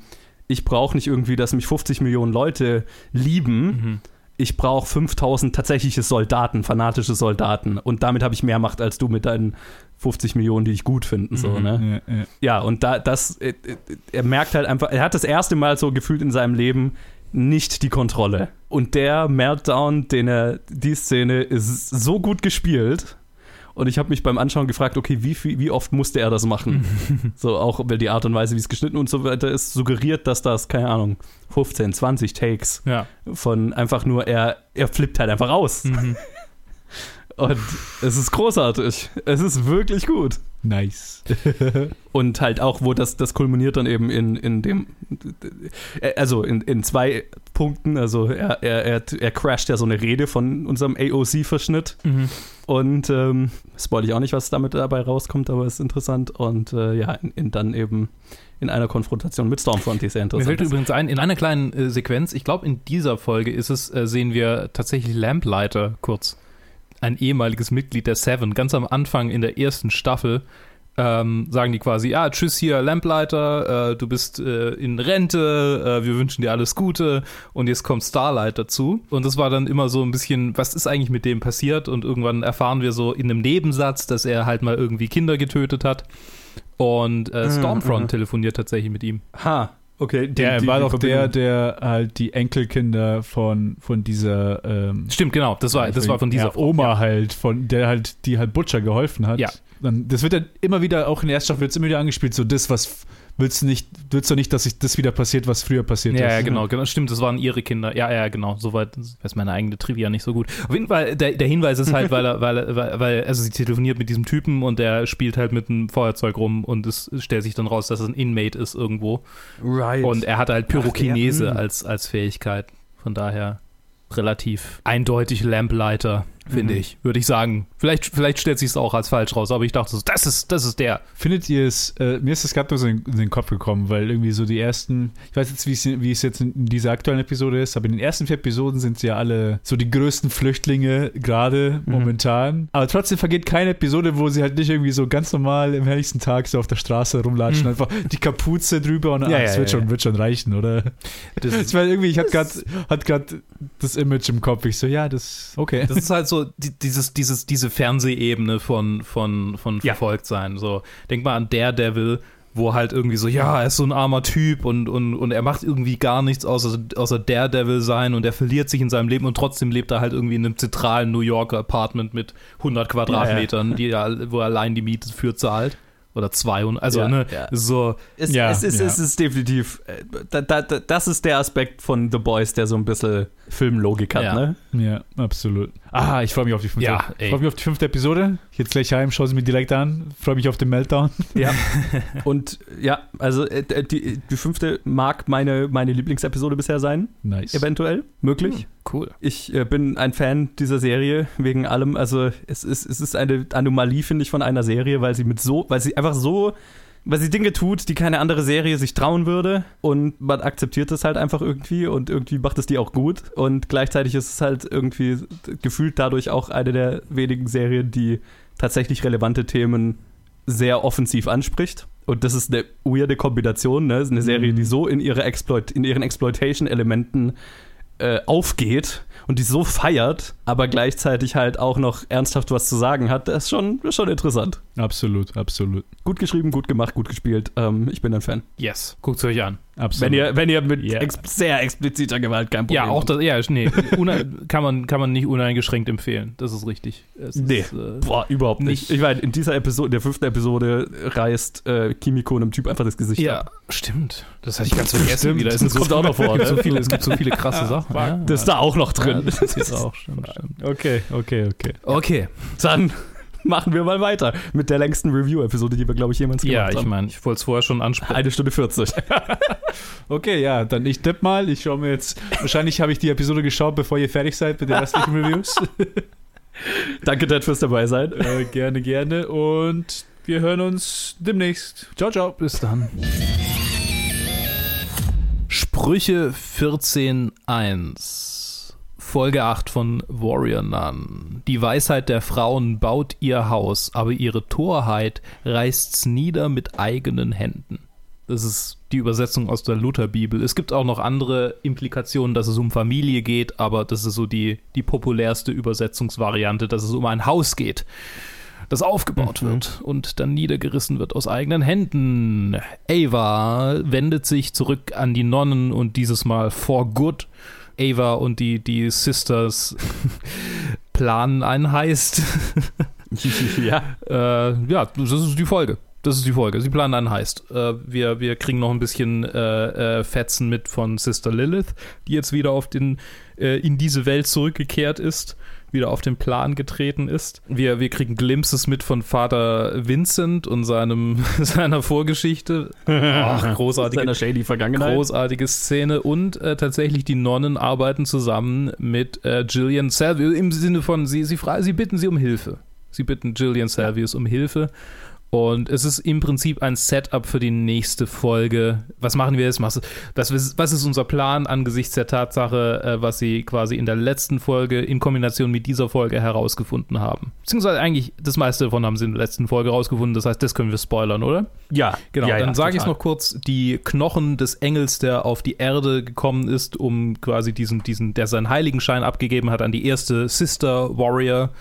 ich brauche nicht irgendwie, dass mich 50 Millionen Leute lieben. Ich brauche 5000 tatsächliche Soldaten, fanatische Soldaten. Und damit habe ich mehr Macht als du mit deinen 50 Millionen, die ich gut finden. So, Mhm. ne? Ja, ja. Ja, und da, das, äh, äh, er merkt halt einfach, er hat das erste Mal so gefühlt in seinem Leben nicht die Kontrolle. Und der Meltdown, den er, die Szene ist so gut gespielt. Und ich habe mich beim Anschauen gefragt, okay, wie, viel, wie oft musste er das machen? so auch, weil die Art und Weise, wie es geschnitten und so weiter ist, suggeriert, dass das, keine Ahnung, 15, 20 Takes Ja. von einfach nur, er, er flippt halt einfach aus. Mhm. Und es ist großartig. Es ist wirklich gut. Nice. Und halt auch, wo das, das kulminiert dann eben in, in dem, also in, in zwei Punkten. Also er, er, er, er crasht ja so eine Rede von unserem AOC-Verschnitt. Mhm. Und ähm, spoil ich auch nicht, was damit dabei rauskommt, aber ist interessant. Und äh, ja, in, in dann eben in einer Konfrontation mit Stormfront, die sehr Mir interessant fällt ist. übrigens ein, in einer kleinen äh, Sequenz, ich glaube in dieser Folge ist es, äh, sehen wir tatsächlich Lamplighter kurz. Ein ehemaliges Mitglied der Seven. Ganz am Anfang in der ersten Staffel ähm, sagen die quasi, ja, tschüss hier, Lamplighter, äh, du bist äh, in Rente, äh, wir wünschen dir alles Gute und jetzt kommt Starlight dazu. Und das war dann immer so ein bisschen, was ist eigentlich mit dem passiert? Und irgendwann erfahren wir so in einem Nebensatz, dass er halt mal irgendwie Kinder getötet hat. Und äh, Mhm, Stormfront mhm. telefoniert tatsächlich mit ihm. Ha, okay. die- Der die- war doch der, der halt die Enkelkinder von, von dieser ähm, Stimmt, genau, das war, das war von dieser ja, Oma halt, von der halt, die halt Butcher geholfen hat. Ja. Dann, das wird dann immer wieder, auch in der ersten Staffel wird es immer wieder angespielt, so das, was willst du nicht, willst du nicht, dass sich das wieder passiert, was früher passiert Ja, ist. ja, genau, genau, stimmt, das waren ihre Kinder. Ja, ja, genau, soweit weiß meine eigene Trivia nicht so gut. Auf jeden Fall, der, der Hinweis ist halt, weil er, weil, er- weil, weil, also sie telefoniert mit diesem Typen und der spielt halt mit einem Feuerzeug rum und es stellt sich dann raus, dass es ein Inmate ist irgendwo. Right. Und er hat halt Pyrokinese Ach, der, als, als Fähigkeit. Von daher relativ eindeutig Lamplighter, finde Mhm. ich, würde ich sagen. Vielleicht, vielleicht stellt sich es auch als falsch raus, aber ich dachte so, das ist, das ist der. Findet ihr es, äh, mir ist das gerade nur so in, in den Kopf gekommen, weil irgendwie so die ersten, ich weiß jetzt, wie es, wie es jetzt in dieser aktuellen Episode ist, aber in den ersten vier Episoden sind sie ja alle so die größten Flüchtlinge gerade Mhm. momentan. Aber trotzdem vergeht keine Episode, wo sie halt nicht irgendwie so ganz normal im helligsten Tag so auf der Straße rumlatschen, Mhm. einfach die Kapuze drüber und Ja, ah, ja, das wird, ja, schon, ja. wird schon reichen, oder? Das, Ich meine, irgendwie, ich hatte gerade das Image im Kopf. Ich so, ja, das, okay. Das ist halt so die, dieses, dieses, diese Fernsehebene von, von, von Ja. Verfolgtsein. So, denk mal an Daredevil, wo halt irgendwie so, ja, er ist so ein armer Typ und, und, und er macht irgendwie gar nichts außer, außer Daredevil sein und er verliert sich in seinem Leben und trotzdem lebt er halt irgendwie in einem zentralen New Yorker Apartment mit 100 Quadratmetern, Die er, wo er allein die Miete für zahlt. Oder 200, also Ja, ne, ja. so, Es, Ja, es, ist, ja. es ist definitiv, äh, da, da, da, das ist der Aspekt von The Boys, der so ein bisschen Filmlogik hat, Ja. ne? Ja, absolut. Ah, ich freue mich auf die fünfte. Ja, ich freue mich auf die fünfte Episode. Jetzt gleich heim, schau sie mir direkt an. Freue mich auf den Meltdown. Ja. Und ja, also äh, die, die fünfte mag meine, meine Lieblingsepisode bisher sein, Nice. eventuell, möglich. Cool. Ich äh, bin ein Fan dieser Serie wegen allem. Also es ist, es ist eine Anomalie, finde ich, von einer Serie, weil sie mit so, weil sie einfach so, weil sie Dinge tut, die keine andere Serie sich trauen würde und man akzeptiert es halt einfach irgendwie und irgendwie macht es die auch gut und gleichzeitig ist es halt irgendwie gefühlt dadurch auch eine der wenigen Serien, die tatsächlich relevante Themen sehr offensiv anspricht. Und das ist eine weirde Kombination, ne? Das ist eine Serie, Mhm. die so in ihre Exploit, in ihren Exploitation-Elementen äh, aufgeht und die so feiert, aber gleichzeitig halt auch noch ernsthaft was zu sagen hat, das ist schon, ist schon interessant. Absolut, absolut. Gut geschrieben, gut gemacht, gut gespielt. Ähm, ich bin ein Fan. Yes. Guckt es euch an. absolut. Wenn ihr, wenn ihr mit Ja. ex sehr expliziter Gewalt kein Problem Ja, auch habt. das, ja, nee, kann, man, kann man nicht uneingeschränkt empfehlen. Das ist richtig. Es Nee. Ist, äh, Boah, überhaupt nicht. Nicht- Ich meine, in dieser Episode, in der fünften Episode reißt äh, Kimiko einem Typ einfach das Gesicht ja, ab. stimmt. Das hatte ich ganz vergessen. Stimmt, wieder. Es kommt auch noch vor, Es gibt, ne? so viele, es gibt so viele krasse Sachen. Ja, Das ist da auch noch ja, drin. das ist jetzt auch. Stimmt, stimmt. Okay, okay, okay. Okay. Dann machen wir mal weiter mit der längsten Review-Episode, die wir, glaube ich, jemals gemacht Ja, ich haben. meine, ich wollte es vorher schon ansprechen. Eine Stunde 40. Okay, ja, dann ich tipp mal. Ich schaue mir jetzt. Wahrscheinlich habe ich die Episode geschaut, bevor ihr fertig seid mit den restlichen Reviews. Danke, Dad, fürs dabei sein. äh, gerne, gerne. Und wir hören uns demnächst. Ciao, ciao. Bis dann. Sprüche 14.1 Folge 8 von Warrior Nun. Die Weisheit der Frauen baut ihr Haus, aber ihre Torheit reißt's nieder mit eigenen Händen. Das ist die Übersetzung aus der Lutherbibel. Es gibt auch noch andere Implikationen, dass es um Familie geht, aber das ist so die, die populärste Übersetzungsvariante, dass es um ein Haus geht das aufgebaut Mhm. wird und dann niedergerissen wird aus eigenen Händen. Ava wendet sich zurück an die Nonnen und dieses Mal for good. Ava und die, die Sisters planen einen Heist. ja. äh, ja, das ist die Folge. Das ist die Folge. Sie planen einen Heist. Äh, wir, wir kriegen noch ein bisschen äh, äh, Fetzen mit von Sister Lilith, die jetzt wieder auf den, äh, in diese Welt zurückgekehrt ist, wieder auf den Plan getreten ist. Wir, wir kriegen Glimpses mit von Vater Vincent und seinem, seiner Vorgeschichte. Ach, großartige, Seiner shady Vergangenheit. großartige Szene. Und äh, tatsächlich, die Nonnen arbeiten zusammen mit äh, Gillian Salvius im Sinne von, sie, sie, sie bitten sie um Hilfe. Sie bitten Gillian Salvius um Hilfe. Und es ist im Prinzip ein Setup für die nächste Folge. Was machen wir jetzt? Was, ist unser Plan angesichts der Tatsache, äh, was sie quasi in der letzten Folge in Kombination mit dieser Folge herausgefunden haben? Beziehungsweise eigentlich das meiste davon haben sie in der letzten Folge herausgefunden. Das heißt, das können wir spoilern, oder? Ja, Genau, ja, dann ja, sage ich es noch kurz, die Knochen des Engels, der auf die Erde gekommen ist, um quasi diesen, diesen, der seinen Heiligenschein abgegeben hat an die erste Sister Warrior,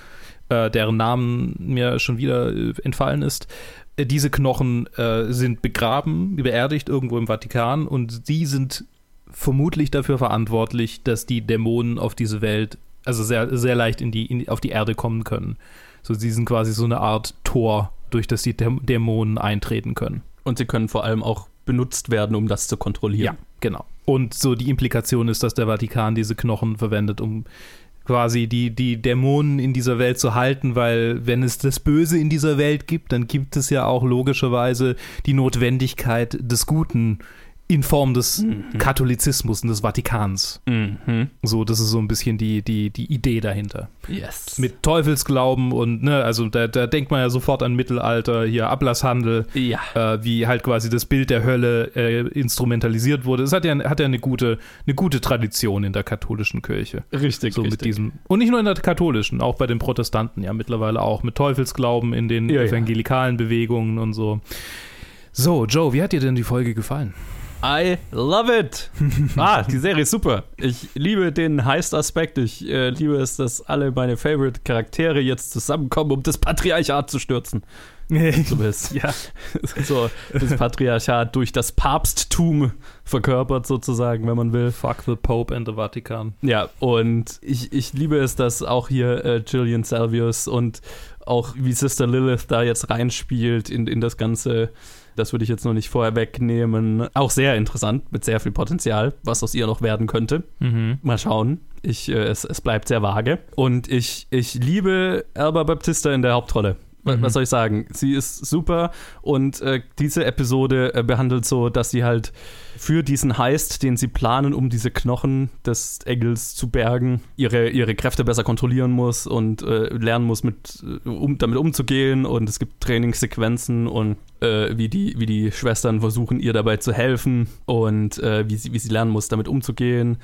äh, deren Namen mir schon wieder äh, entfallen ist. Äh, Diese Knochen äh, sind begraben, beerdigt irgendwo im Vatikan und die sind vermutlich dafür verantwortlich, dass die Dämonen auf diese Welt, also sehr, sehr leicht in die, in, auf die Erde kommen können. So, sie sind quasi so eine Art Tor, durch das die Däm- Dämonen eintreten können. Und sie können vor allem auch benutzt werden, um das zu kontrollieren. genau. Und so die Implikation ist, dass der Vatikan diese Knochen verwendet, um quasi die, die Dämonen in dieser Welt zu halten, weil wenn es das Böse in dieser Welt gibt, dann gibt es ja auch logischerweise die Notwendigkeit des Guten in Form des Katholizismus und des Vatikans. Mhm. So, das ist so ein bisschen die, die, die Idee dahinter. Yes. Mit Teufelsglauben und, ne, also da, da denkt man ja sofort an Mittelalter, hier Ablasshandel, ja. äh, wie halt quasi das Bild der Hölle äh, instrumentalisiert wurde. Es hat ja, hat ja eine, gute, eine gute Tradition in der katholischen Kirche. Richtig, So richtig. mit diesem. Und nicht nur in der katholischen, auch bei den Protestanten ja mittlerweile auch. Mit Teufelsglauben in den Ja, ja. evangelikalen Bewegungen und so. So, Joe, wie hat dir denn die Folge gefallen? I love it. ah, die Serie ist super. Ich liebe den Heist-Aspekt. Ich äh, liebe es, dass alle meine Favorite-Charaktere jetzt zusammenkommen, um das Patriarchat zu stürzen. So ist. ja. so das Patriarchat durch das Papsttum verkörpert sozusagen, wenn man will. Fuck the Pope and the Vatikan. Ja, und ich, ich liebe es, dass auch hier äh, Gillian Salvius und auch wie Sister Lilith da jetzt reinspielt in, in das Ganze. Das würde ich jetzt noch nicht vorher wegnehmen. Auch sehr interessant, mit sehr viel Potenzial, was aus ihr noch werden könnte. Mhm. Mal schauen. Ich, äh, es, es bleibt sehr vage. Und ich, ich liebe Alba Baptista in der Hauptrolle. Mhm. Was soll ich sagen? Sie ist super und äh, diese Episode äh, behandelt so, dass sie halt für diesen Heist, den sie planen, um diese Knochen des Engels zu bergen, ihre, ihre Kräfte besser kontrollieren muss und äh, lernen muss, mit, äh, um, damit umzugehen. Und es gibt Trainingssequenzen und äh, wie, die, wie die Schwestern versuchen, ihr dabei zu helfen und äh, wie, sie, wie sie lernen muss, damit umzugehen.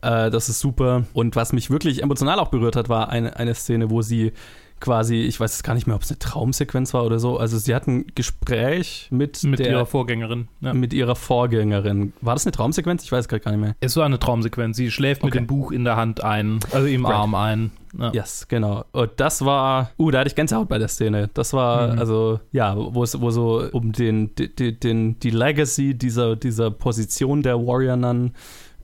Das ist super. Und was mich wirklich emotional auch berührt hat, war eine, eine Szene, wo sie quasi, ich weiß gar nicht mehr, ob es eine Traumsequenz war oder so. Also sie hatten ein Gespräch mit, Mit der, ihrer Vorgängerin. Ja. mit ihrer Vorgängerin. War das eine Traumsequenz? Ich weiß gerade gar nicht mehr. Es war eine Traumsequenz. Sie schläft mit Okay. dem Buch in der Hand ein, also im Right. Arm ein. Ja. Yes, genau. Und das war, uh, da hatte ich Gänsehaut bei der Szene. Das war, Mhm. also, ja, wo es wo so um den, den, den, die Legacy dieser, dieser Position der Warrior Nun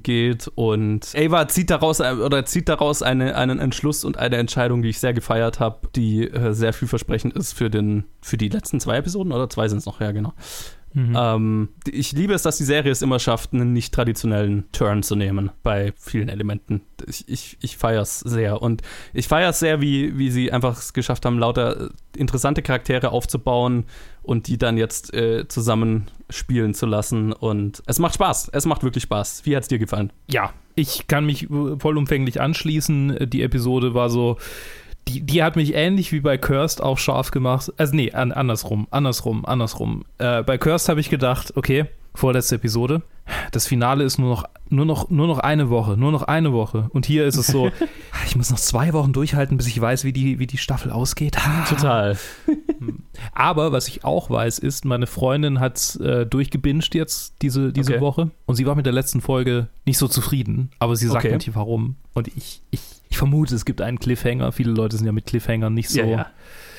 geht und Ava zieht daraus äh, oder zieht daraus eine, einen Entschluss und eine Entscheidung, die ich sehr gefeiert habe, die äh, sehr vielversprechend ist für den für die letzten zwei Episoden oder zwei sind es noch ja genau. Mhm. Ähm, ich liebe es, dass die Serie es immer schafft, einen nicht traditionellen Turn zu nehmen bei vielen Elementen. Ich, ich, ich feiere es sehr. Und ich feiere es sehr, wie, wie sie einfach es geschafft haben, lauter äh, interessante Charaktere aufzubauen und die dann jetzt äh, zusammen spielen zu lassen. Und es macht Spaß. Es macht wirklich Spaß. Wie hat es dir gefallen? Ja, ich kann mich äh, vollumfänglich anschließen. Die Episode war so, die, die hat mich ähnlich wie bei Cursed auch scharf gemacht. Also nee, an, andersrum, andersrum, andersrum. Äh, bei Cursed habe ich gedacht, okay, vorletzte Episode, das Finale ist nur noch, nur noch, nur noch eine Woche, nur noch eine Woche. Und hier ist es so, ich muss noch zwei Wochen durchhalten, bis ich weiß, wie die, wie die Staffel ausgeht. Total. Aber was ich auch weiß, ist, meine Freundin hat äh, durchgebinged jetzt diese, diese Okay. Woche und sie war mit der letzten Folge nicht so zufrieden, aber sie sagt Okay. nicht warum. Und ich, ich, ich vermute, es gibt einen Cliffhanger. Viele Leute sind ja mit Cliffhangern nicht so. Ja, ja.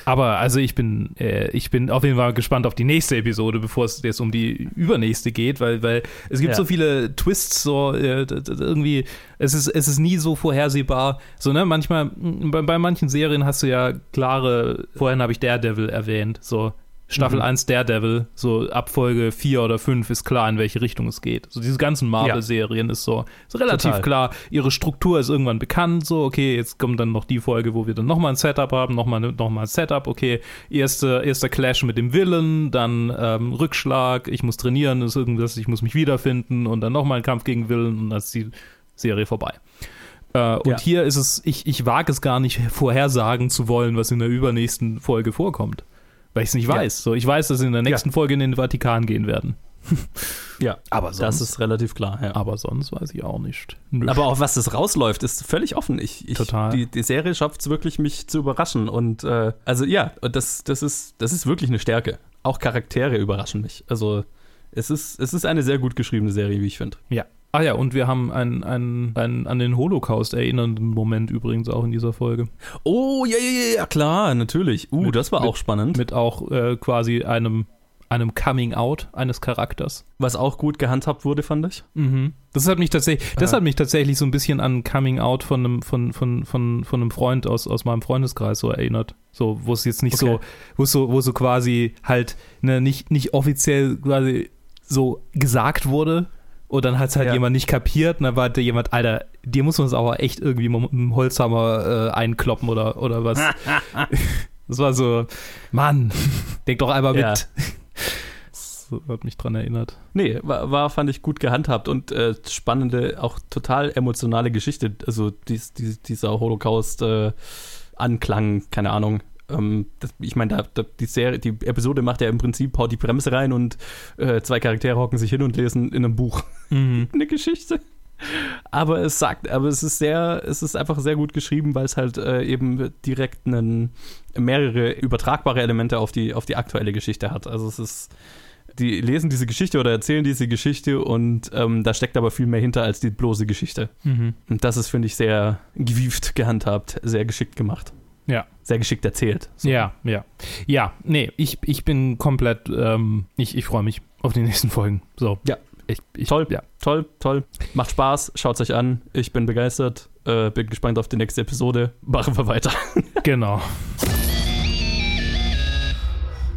Aber also ich bin, äh, ich bin auf jeden Fall gespannt auf die nächste Episode, bevor es jetzt um die übernächste geht, weil, weil es gibt Ja. so viele Twists, so äh, irgendwie, es ist, es ist nie so vorhersehbar. So, ne, manchmal, bei, bei manchen Serien hast du ja klare, vorhin habe ich Daredevil erwähnt, so Staffel Mhm. 1 Daredevil, so ab Folge 4 oder 5 ist klar, in welche Richtung es geht. So diese ganzen Marvel-Serien ist so ist relativ Total. klar, ihre Struktur ist irgendwann bekannt, so, okay, jetzt kommt dann noch die Folge, wo wir dann nochmal ein Setup haben, nochmal noch mal ein Setup, okay, erste, erster Clash mit dem Villain, dann ähm, Rückschlag, ich muss trainieren, ist irgendwas, ich muss mich wiederfinden und dann nochmal ein Kampf gegen Villain und dann ist die Serie vorbei. Äh, und Ja. hier ist es, ich, ich wage es gar nicht vorhersagen zu wollen, was in der übernächsten Folge vorkommt. Weil ich es nicht Ja. weiß. So, ich weiß, dass sie in der nächsten Folge in den Vatikan gehen werden. Ja, Aber sonst, das ist relativ klar. Ja. aber sonst weiß ich auch nicht. Nö. Aber auch was das rausläuft, ist völlig offen. Ich, ich, Total. Die, die Serie schafft es wirklich, mich zu überraschen. Und äh, also ja, das, das, ist, das ist wirklich eine Stärke. Auch Charaktere überraschen mich. Also es ist, es ist eine sehr gut geschriebene Serie, wie ich finde. Ja. Ah ja, und wir haben einen, einen, einen an den Holocaust erinnernden Moment übrigens auch in dieser Folge. Oh, ja, ja, ja, klar, natürlich. Uh, Mit- das war mit- auch spannend. Mit auch äh, quasi einem, einem Coming Out eines Charakters. was auch gut gehandhabt wurde, fand ich. Mhm. Das hat mich tatsächlich, das Ah. hat mich tatsächlich so ein bisschen an Coming Out von einem, von, von, von, von einem Freund aus, aus meinem Freundeskreis so erinnert. So, wo es jetzt nicht Okay. so, wo es so, wo so quasi halt ne, nicht, nicht offiziell quasi so gesagt wurde. Und dann hat es halt Ja. jemand nicht kapiert und dann war da jemand, Alter, dir muss man es aber echt irgendwie mit einem Holzhammer äh, einkloppen oder, oder was. das war so, Mann, denk doch einmal Ja. mit. Das hat mich dran erinnert. Nee, war, war fand ich gut gehandhabt und äh, spannende, auch total emotionale Geschichte. Also dies, dies, dieser Holocaust-Anklang, keine Ahnung. Ähm, das, ich meine, da, da, die Serie, die Episode macht ja im Prinzip, haut die Bremse rein und äh, zwei Charaktere hocken sich hin und lesen in einem Buch Mhm. eine Geschichte. Aber es sagt, aber es ist sehr, es ist einfach sehr gut geschrieben, weil es halt äh, eben direkt einen, mehrere übertragbare Elemente auf die, auf die aktuelle Geschichte hat. Also es ist, die lesen diese Geschichte oder erzählen diese Geschichte und ähm, da steckt aber viel mehr hinter als die bloße Geschichte. Mhm. Und das ist, finde ich, sehr gewieft gehandhabt, sehr geschickt gemacht. Ja. Sehr geschickt erzählt. So. Ja, ja. Ja, nee, ich, ich bin komplett, ähm, ich, ich freue mich auf die nächsten Folgen. So. Ja. Ich, ich, Toll. Ja. Toll, toll. Macht Spaß, schaut euch an. Ich bin begeistert. Äh, bin gespannt auf die nächste Episode. Machen wir weiter. Genau.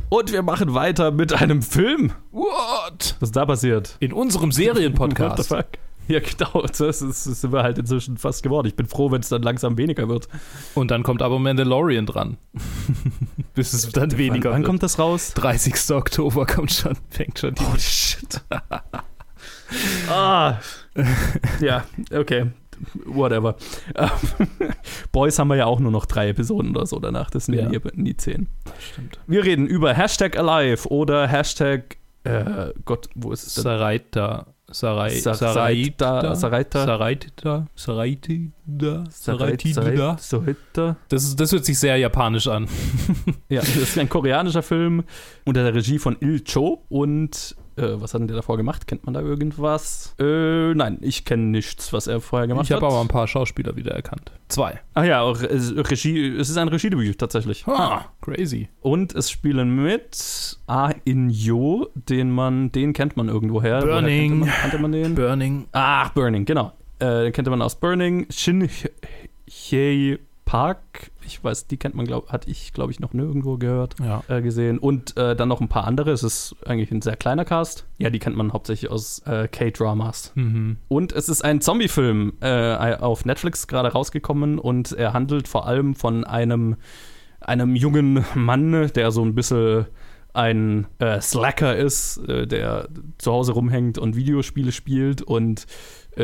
Und wir machen weiter mit einem Film. What? Was ist da passiert? In unserem What the Serienpodcast. fuck? Ja, genau. Das, ist, das sind wir halt inzwischen fast geworden. Ich bin froh, wenn es dann langsam weniger wird. Und dann kommt aber Mandalorian dran. Bis es dann weniger Wann, wann kommt das raus? 30. Oktober kommt schon, fängt schon die. Holy shit. ah. ja, okay. Whatever. Boys haben wir ja auch nur noch drei Episoden oder so danach. Das sind ja, Ja. nie, nie zehn. Stimmt. Wir reden über Hashtag Alive oder Hashtag. Äh, Gott, wo ist es denn? Saraita. Sarai, Sa- Saraita, Saraita. Saraita, Saraitida, Sarait- Saraitida. Sohita. Das, das hört sich sehr japanisch an. Ja, das ist ein koreanischer Film unter der Regie von Il Cho und äh, was hat denn der davor gemacht? Kennt man da irgendwas? Äh, nein, ich kenne nichts, was er vorher gemacht Ich habe hat. aber ein paar Schauspieler wiedererkannt. Zwei. Ach ja, auch äh, Regie, es ist ein Regiedebüt tatsächlich. Ah, crazy. Und es spielen mit Ah In Yo, den man, den kennt man irgendwoher. Woher Burning. Kannte man, kannte man den? Burning. Ach, Burning, genau. Äh, den kannte man aus Burning. Shin Hye Park, ich weiß, die kennt man, glaub, hatte ich, glaube ich, noch nirgendwo gehört, Ja. äh, gesehen. Und äh, dann noch ein paar andere. Es ist eigentlich ein sehr kleiner Cast. Ja, die kennt man hauptsächlich aus äh, K-Dramas. Mhm. Und es ist ein Zombie-Film äh, auf Netflix gerade rausgekommen und er handelt vor allem von einem, einem jungen Mann, der so ein bisschen ein äh, Slacker ist, äh, der zu Hause rumhängt und Videospiele spielt und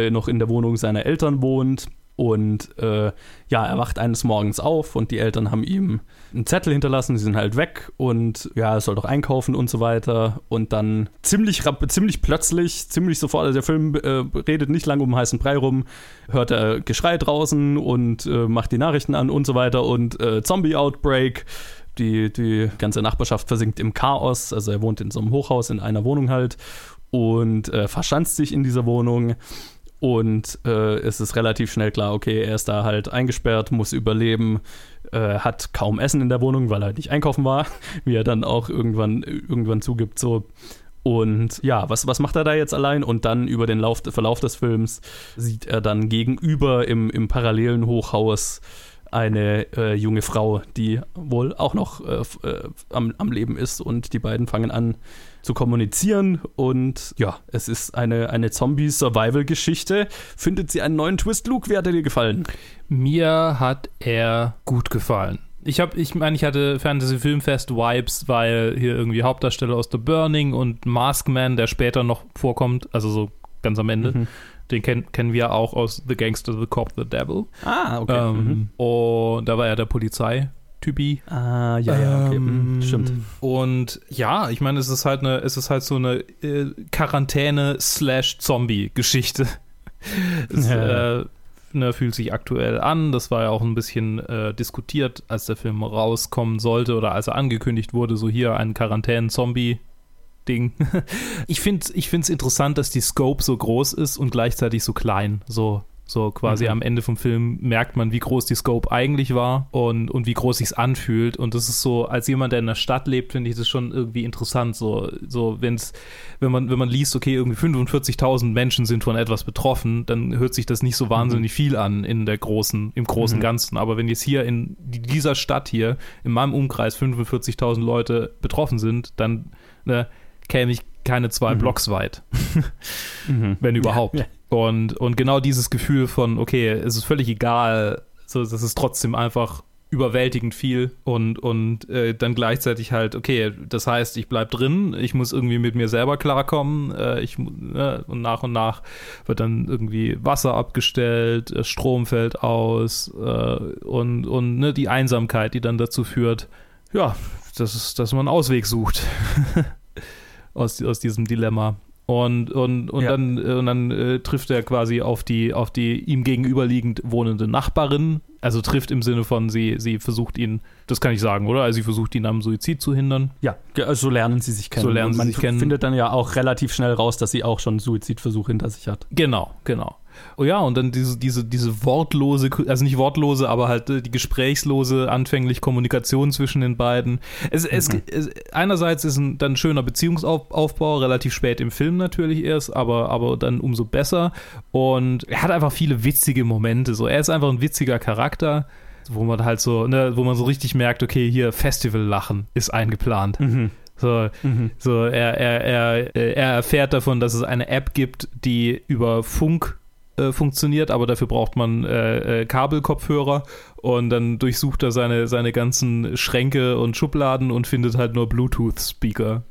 noch in der Wohnung seiner Eltern wohnt. Und äh, ja, er wacht eines Morgens auf und die Eltern haben ihm einen Zettel hinterlassen, sie sind halt weg und ja, er soll doch einkaufen und so weiter. Und dann ziemlich, ziemlich plötzlich, ziemlich sofort, also der Film äh, redet nicht lange um den heißen Brei rum, hört er Geschrei draußen und äh, macht die Nachrichten an und so weiter und äh, Zombie-Outbreak. Die, die ganze Nachbarschaft versinkt im Chaos. Also er wohnt in so einem Hochhaus in einer Wohnung halt und äh, verschanzt sich in dieser Wohnung. Und äh, es ist relativ schnell klar, okay, er ist da halt eingesperrt, muss überleben, äh, hat kaum Essen in der Wohnung, weil er nicht einkaufen war, wie er dann auch irgendwann, irgendwann zugibt, so. Und ja, was, was macht er da jetzt allein? Und dann über den Lauf, Verlauf des Films sieht er dann gegenüber im, im parallelen Hochhaus eine äh, junge Frau, die wohl auch noch äh, äh, am, am Leben ist und die beiden fangen an zu kommunizieren und ja, es ist eine, eine Zombie-Survival-Geschichte. Findet sie einen neuen Twist, Luke? Wie hat er dir gefallen? Mir hat er gut gefallen. Ich habe, ich meine, ich hatte Fantasy Filmfest Vibes, weil hier irgendwie Hauptdarsteller aus The Burning und Maskman, der später noch vorkommt, also so ganz am Ende, Mhm. Den kenn, kennen wir auch aus The Gangster, The Cop, The Devil. Ah, okay. Ähm, Und da war er der Polizeitypi. Ah, ja, ja, okay. Ähm, mhm, stimmt. Und ja, ich meine, es ist halt eine, es ist halt so eine äh, Quarantäne-Zombie-Geschichte. es Ja. äh, ne, fühlt sich aktuell an. Das war ja auch ein bisschen äh, diskutiert, als der Film rauskommen sollte oder als er angekündigt wurde, so hier ein Quarantänen-Zombie. Ding. Ich finde es ich find's interessant, dass die Scope so groß ist und gleichzeitig so klein. So, so quasi Mhm. am Ende vom Film merkt man, wie groß die Scope eigentlich war und, und wie groß sich's anfühlt. Und das ist so, als jemand, der in der Stadt lebt, finde ich das schon irgendwie interessant. So, so wenn's, wenn man, wenn man liest, okay, irgendwie 45.000 Menschen sind von etwas betroffen, dann hört sich das nicht so wahnsinnig viel an in der großen, im großen Mhm. Ganzen. Aber wenn jetzt hier in dieser Stadt hier, in meinem Umkreis 45.000 Leute betroffen sind, dann ne, käme ich keine zwei Mhm. Blocks weit Mhm. wenn überhaupt. Ja. Und, und genau dieses Gefühl von, okay, es ist völlig egal, so, das ist trotzdem einfach überwältigend viel und, und äh, dann gleichzeitig halt, okay, das heißt, ich bleib drin, ich muss irgendwie mit mir selber klarkommen, äh, ich, ne, und nach und nach wird dann irgendwie Wasser abgestellt, äh, Strom fällt aus äh, und, und ne, die Einsamkeit, die dann dazu führt, ja, das ist, dass man einen Ausweg sucht aus, aus diesem Dilemma. Und, und, und Ja. dann, äh, und dann äh, trifft er quasi auf die, auf die ihm gegenüberliegend wohnende Nachbarin. Also trifft im Sinne von, sie, sie versucht ihn, das kann ich sagen, oder? Also sie versucht ihn am Suizid zu hindern. Ja, also so lernen sie sich kennen. So lernen sie man sich kennen. findet dann ja auch relativ schnell raus, dass sie auch schon einen Suizidversuch hinter sich hat. Genau, genau. Oh ja, und dann diese, diese, diese wortlose, also nicht wortlose, aber halt äh, die gesprächslose, anfänglich Kommunikation zwischen den beiden. Es, es, es, einerseits ist ein, dann ein schöner Beziehungsaufbau, relativ spät im Film natürlich erst, aber, aber dann umso besser. Und er hat einfach viele witzige Momente. So, er ist einfach ein witziger Charakter, wo man halt so, ne, wo man so richtig merkt, okay, hier Festival-Lachen ist eingeplant. So, Mhm. so er, er, er, er erfährt davon, dass es eine App gibt, die über Funk äh, funktioniert, aber dafür braucht man äh, äh, Kabelkopfhörer und dann durchsucht er seine, seine ganzen Schränke und Schubladen und findet halt nur Bluetooth-Speaker.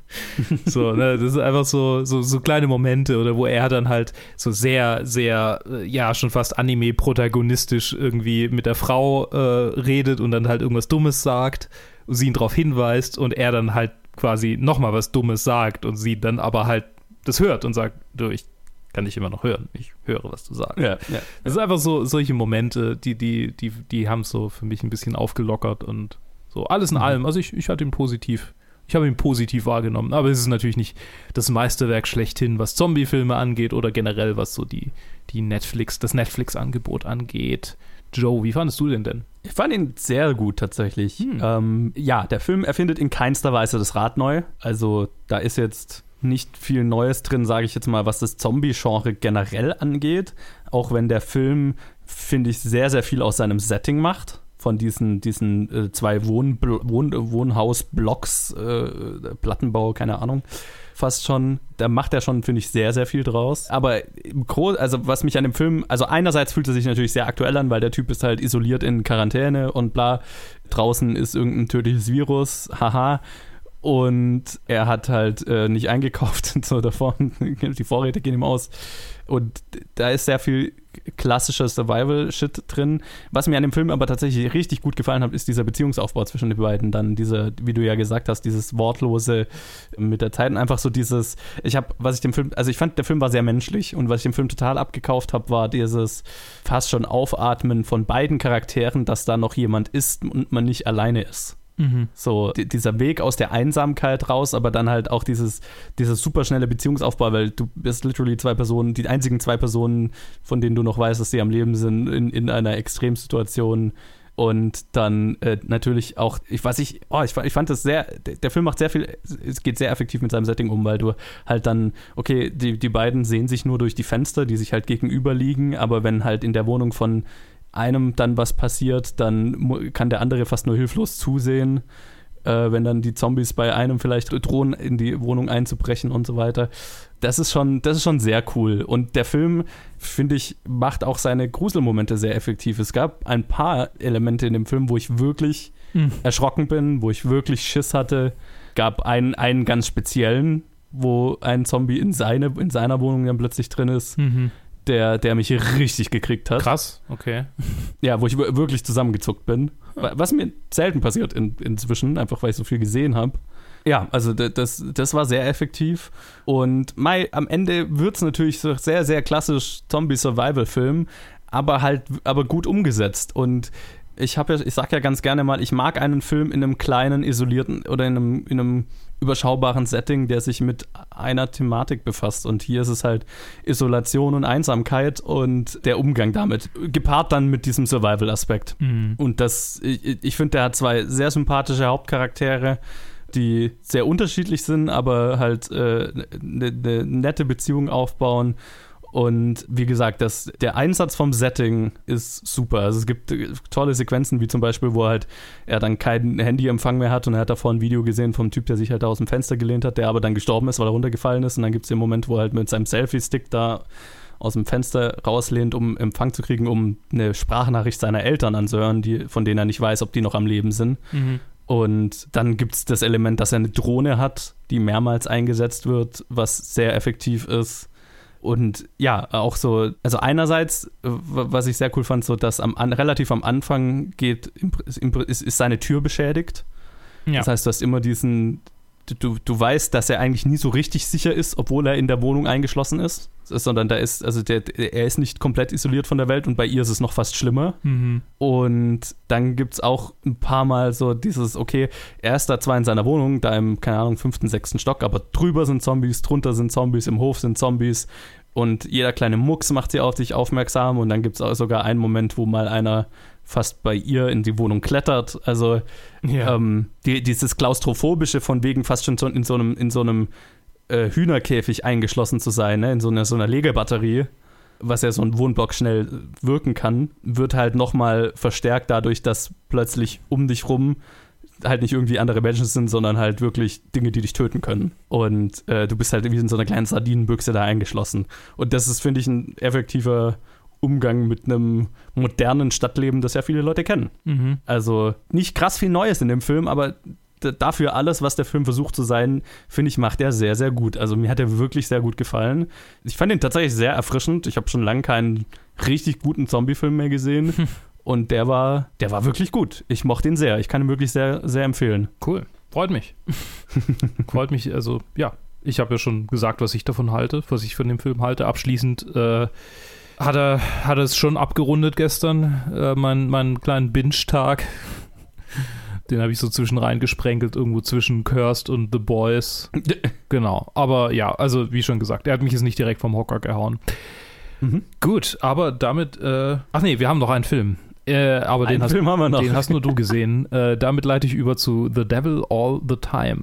so, ne, das ist einfach so, so, so kleine Momente, oder wo er dann halt so sehr, sehr, äh, ja, schon fast Anime-protagonistisch irgendwie mit der Frau äh, redet und dann halt irgendwas Dummes sagt, sie ihn darauf hinweist und er dann halt quasi nochmal was Dummes sagt und sie dann aber halt das hört und sagt, ich kann dich immer noch hören. Ich höre, was du sagst. Ja, ja. Es ist einfach so, solche Momente, die, die, die, die haben es so für mich ein bisschen aufgelockert und so alles in Mhm. allem. Also ich, ich hatte ihn positiv, ich habe ihn positiv wahrgenommen, aber es ist natürlich nicht das Meisterwerk schlechthin, was Zombie-Filme angeht oder generell, was so die, die Netflix, das Netflix-Angebot angeht. Joe, wie fandest du den denn? Ich fand ihn sehr gut tatsächlich. Hm. Ähm, ja, der Film erfindet in keinster Weise das Rad neu. Also da ist jetzt nicht viel Neues drin, sage ich jetzt mal, was das Zombie-Genre generell angeht. Auch wenn der Film, finde ich, sehr, sehr viel aus seinem Setting macht. Von diesen, diesen äh, zwei Wohn Wohn Wohnhausblocks, äh, Plattenbau, keine Ahnung fast schon. Da macht er schon, finde ich, sehr, sehr viel draus. Aber im Gro also was mich an dem Film, also einerseits fühlt er sich natürlich sehr aktuell an, weil der Typ ist halt isoliert in Quarantäne und bla. Draußen ist irgendein tödliches Virus, haha. Und er hat halt äh, nicht eingekauft so davor. Die Vorräte gehen ihm aus. Und da ist sehr viel klassischer Survival-Shit drin. Was mir an dem Film aber tatsächlich richtig gut gefallen hat, ist dieser Beziehungsaufbau zwischen den beiden. Dann diese, wie du ja gesagt hast, dieses Wortlose mit der Zeit und einfach so dieses, ich habe, was ich dem Film, also ich fand, der Film war sehr menschlich und was ich dem Film total abgekauft habe, war dieses fast schon Aufatmen von beiden Charakteren, dass da noch jemand ist und man nicht alleine ist. So, di- dieser Weg aus der Einsamkeit raus, aber dann halt auch dieses, dieses superschnelle Beziehungsaufbau, weil du bist literally zwei Personen, die einzigen zwei Personen, von denen du noch weißt, dass sie am Leben sind, in, in einer Extremsituation. Und dann äh, natürlich auch, ich weiß nicht, oh, ich, ich fand das sehr, der, der Film macht sehr viel, es geht sehr effektiv mit seinem Setting um, weil du halt dann, okay, die, die beiden sehen sich nur durch die Fenster, die sich halt gegenüber liegen, aber wenn halt in der Wohnung von einem dann was passiert, dann kann der andere fast nur hilflos zusehen, äh, wenn dann die Zombies bei einem vielleicht drohen, in die Wohnung einzubrechen und so weiter. Das ist schon, das ist schon sehr cool. Und der Film, finde ich, macht auch seine Gruselmomente sehr effektiv. Es gab ein paar Elemente in dem Film, wo ich wirklich erschrocken bin, wo ich wirklich Schiss hatte. Gab einen, einen ganz speziellen, wo ein Zombie in, seine, in seiner Wohnung dann plötzlich drin ist, der, der mich richtig gekriegt hat. Krass, okay. Ja, wo ich wir- wirklich zusammengezuckt bin. Wa- Was mir selten passiert in, inzwischen, einfach weil ich so viel gesehen habe. Ja, also da- das, das war sehr effektiv. Und Mai, am Ende wird es natürlich so sehr, sehr klassisch Zombie-Survival-Film, aber halt, aber gut umgesetzt. Und ich habe ja, ich sag ja ganz gerne mal, ich mag einen Film in einem kleinen, isolierten oder in einem, in einem überschaubaren Setting, der sich mit einer Thematik befasst. Und hier ist es halt Isolation und Einsamkeit und der Umgang damit, gepaart dann mit diesem Survival-Aspekt. Und das, ich, ich finde, der hat zwei sehr sympathische Hauptcharaktere, die sehr unterschiedlich sind, aber halt eine ne, ne nette Beziehung aufbauen. Und wie gesagt, das, der Einsatz vom Setting ist super. Also es gibt äh, tolle Sequenzen, wie zum Beispiel, wo halt er dann keinen Handyempfang mehr hat und er hat davor ein Video gesehen vom Typ, der sich halt da aus dem Fenster gelehnt hat, der aber dann gestorben ist, weil er runtergefallen ist. Und dann gibt es den Moment, wo er halt mit seinem Selfie-Stick da aus dem Fenster rauslehnt, um Empfang zu kriegen, um eine Sprachnachricht seiner Eltern anzuhören, die, von denen er nicht weiß, ob die noch am Leben sind. Und dann gibt es das Element, dass er eine Drohne hat, die mehrmals eingesetzt wird, was sehr effektiv ist. Und ja, auch so, also einerseits, äh, was ich sehr cool fand, so dass am, an, relativ am Anfang geht, ist, ist seine Tür beschädigt. Ja. Das heißt, du hast immer diesen, du, du weißt, dass er eigentlich nie so richtig sicher ist, obwohl er in der Wohnung eingeschlossen ist. Sondern da ist, also der, er ist nicht komplett isoliert von der Welt und bei ihr ist es noch fast schlimmer. Mhm. Und dann gibt es auch ein paar Mal so dieses, okay, er ist da zwar in seiner Wohnung, da im, keine Ahnung, fünften, sechsten Stock, aber drüber sind Zombies, drunter sind Zombies, im Hof sind Zombies und jeder kleine Mucks macht sie auf dich aufmerksam und dann gibt es auch sogar einen Moment, wo mal einer fast bei ihr in die Wohnung klettert. Also Ja. ähm, die, dieses klaustrophobische von wegen fast schon so in so einem, in so einem äh, Hühnerkäfig eingeschlossen zu sein, ne? in so einer, so einer Legebatterie, was ja so ein Wohnblock schnell wirken kann, wird halt nochmal verstärkt dadurch, dass plötzlich um dich rum halt nicht irgendwie andere Menschen sind, sondern halt wirklich Dinge, die dich töten können. Und äh, du bist halt wie in so einer kleinen Sardinenbüchse da eingeschlossen. Und das ist, finde ich, ein effektiver Umgang mit einem modernen Stadtleben, das ja viele Leute kennen. Mhm. Also nicht krass viel Neues in dem Film, aber dafür alles, was der Film versucht zu sein, finde ich, macht er sehr, sehr gut. Also mir hat er wirklich sehr gut gefallen. Ich fand ihn tatsächlich sehr erfrischend. Ich habe schon lange keinen richtig guten Zombie-Film mehr gesehen. Und der war, der war wirklich gut. Ich mochte ihn sehr. Ich kann ihn wirklich sehr, sehr empfehlen. Cool. Freut mich. Freut mich, also, ja. Ich habe ja schon gesagt, was ich davon halte, was ich von dem Film halte. Abschließend äh, hat er hat es schon abgerundet gestern, äh, meinen mein kleinen Binge-Tag. Den habe ich so zwischen reingesprenkelt, irgendwo zwischen Cursed und The Boys. genau. Aber ja, also wie schon gesagt, er hat mich jetzt nicht direkt vom Hocker gehauen. Mhm. Gut, aber damit, äh, ach nee, wir haben noch einen Film. Äh, aber den hast, den hast, nur du gesehen. Äh, damit leite ich über zu The Devil All the Time.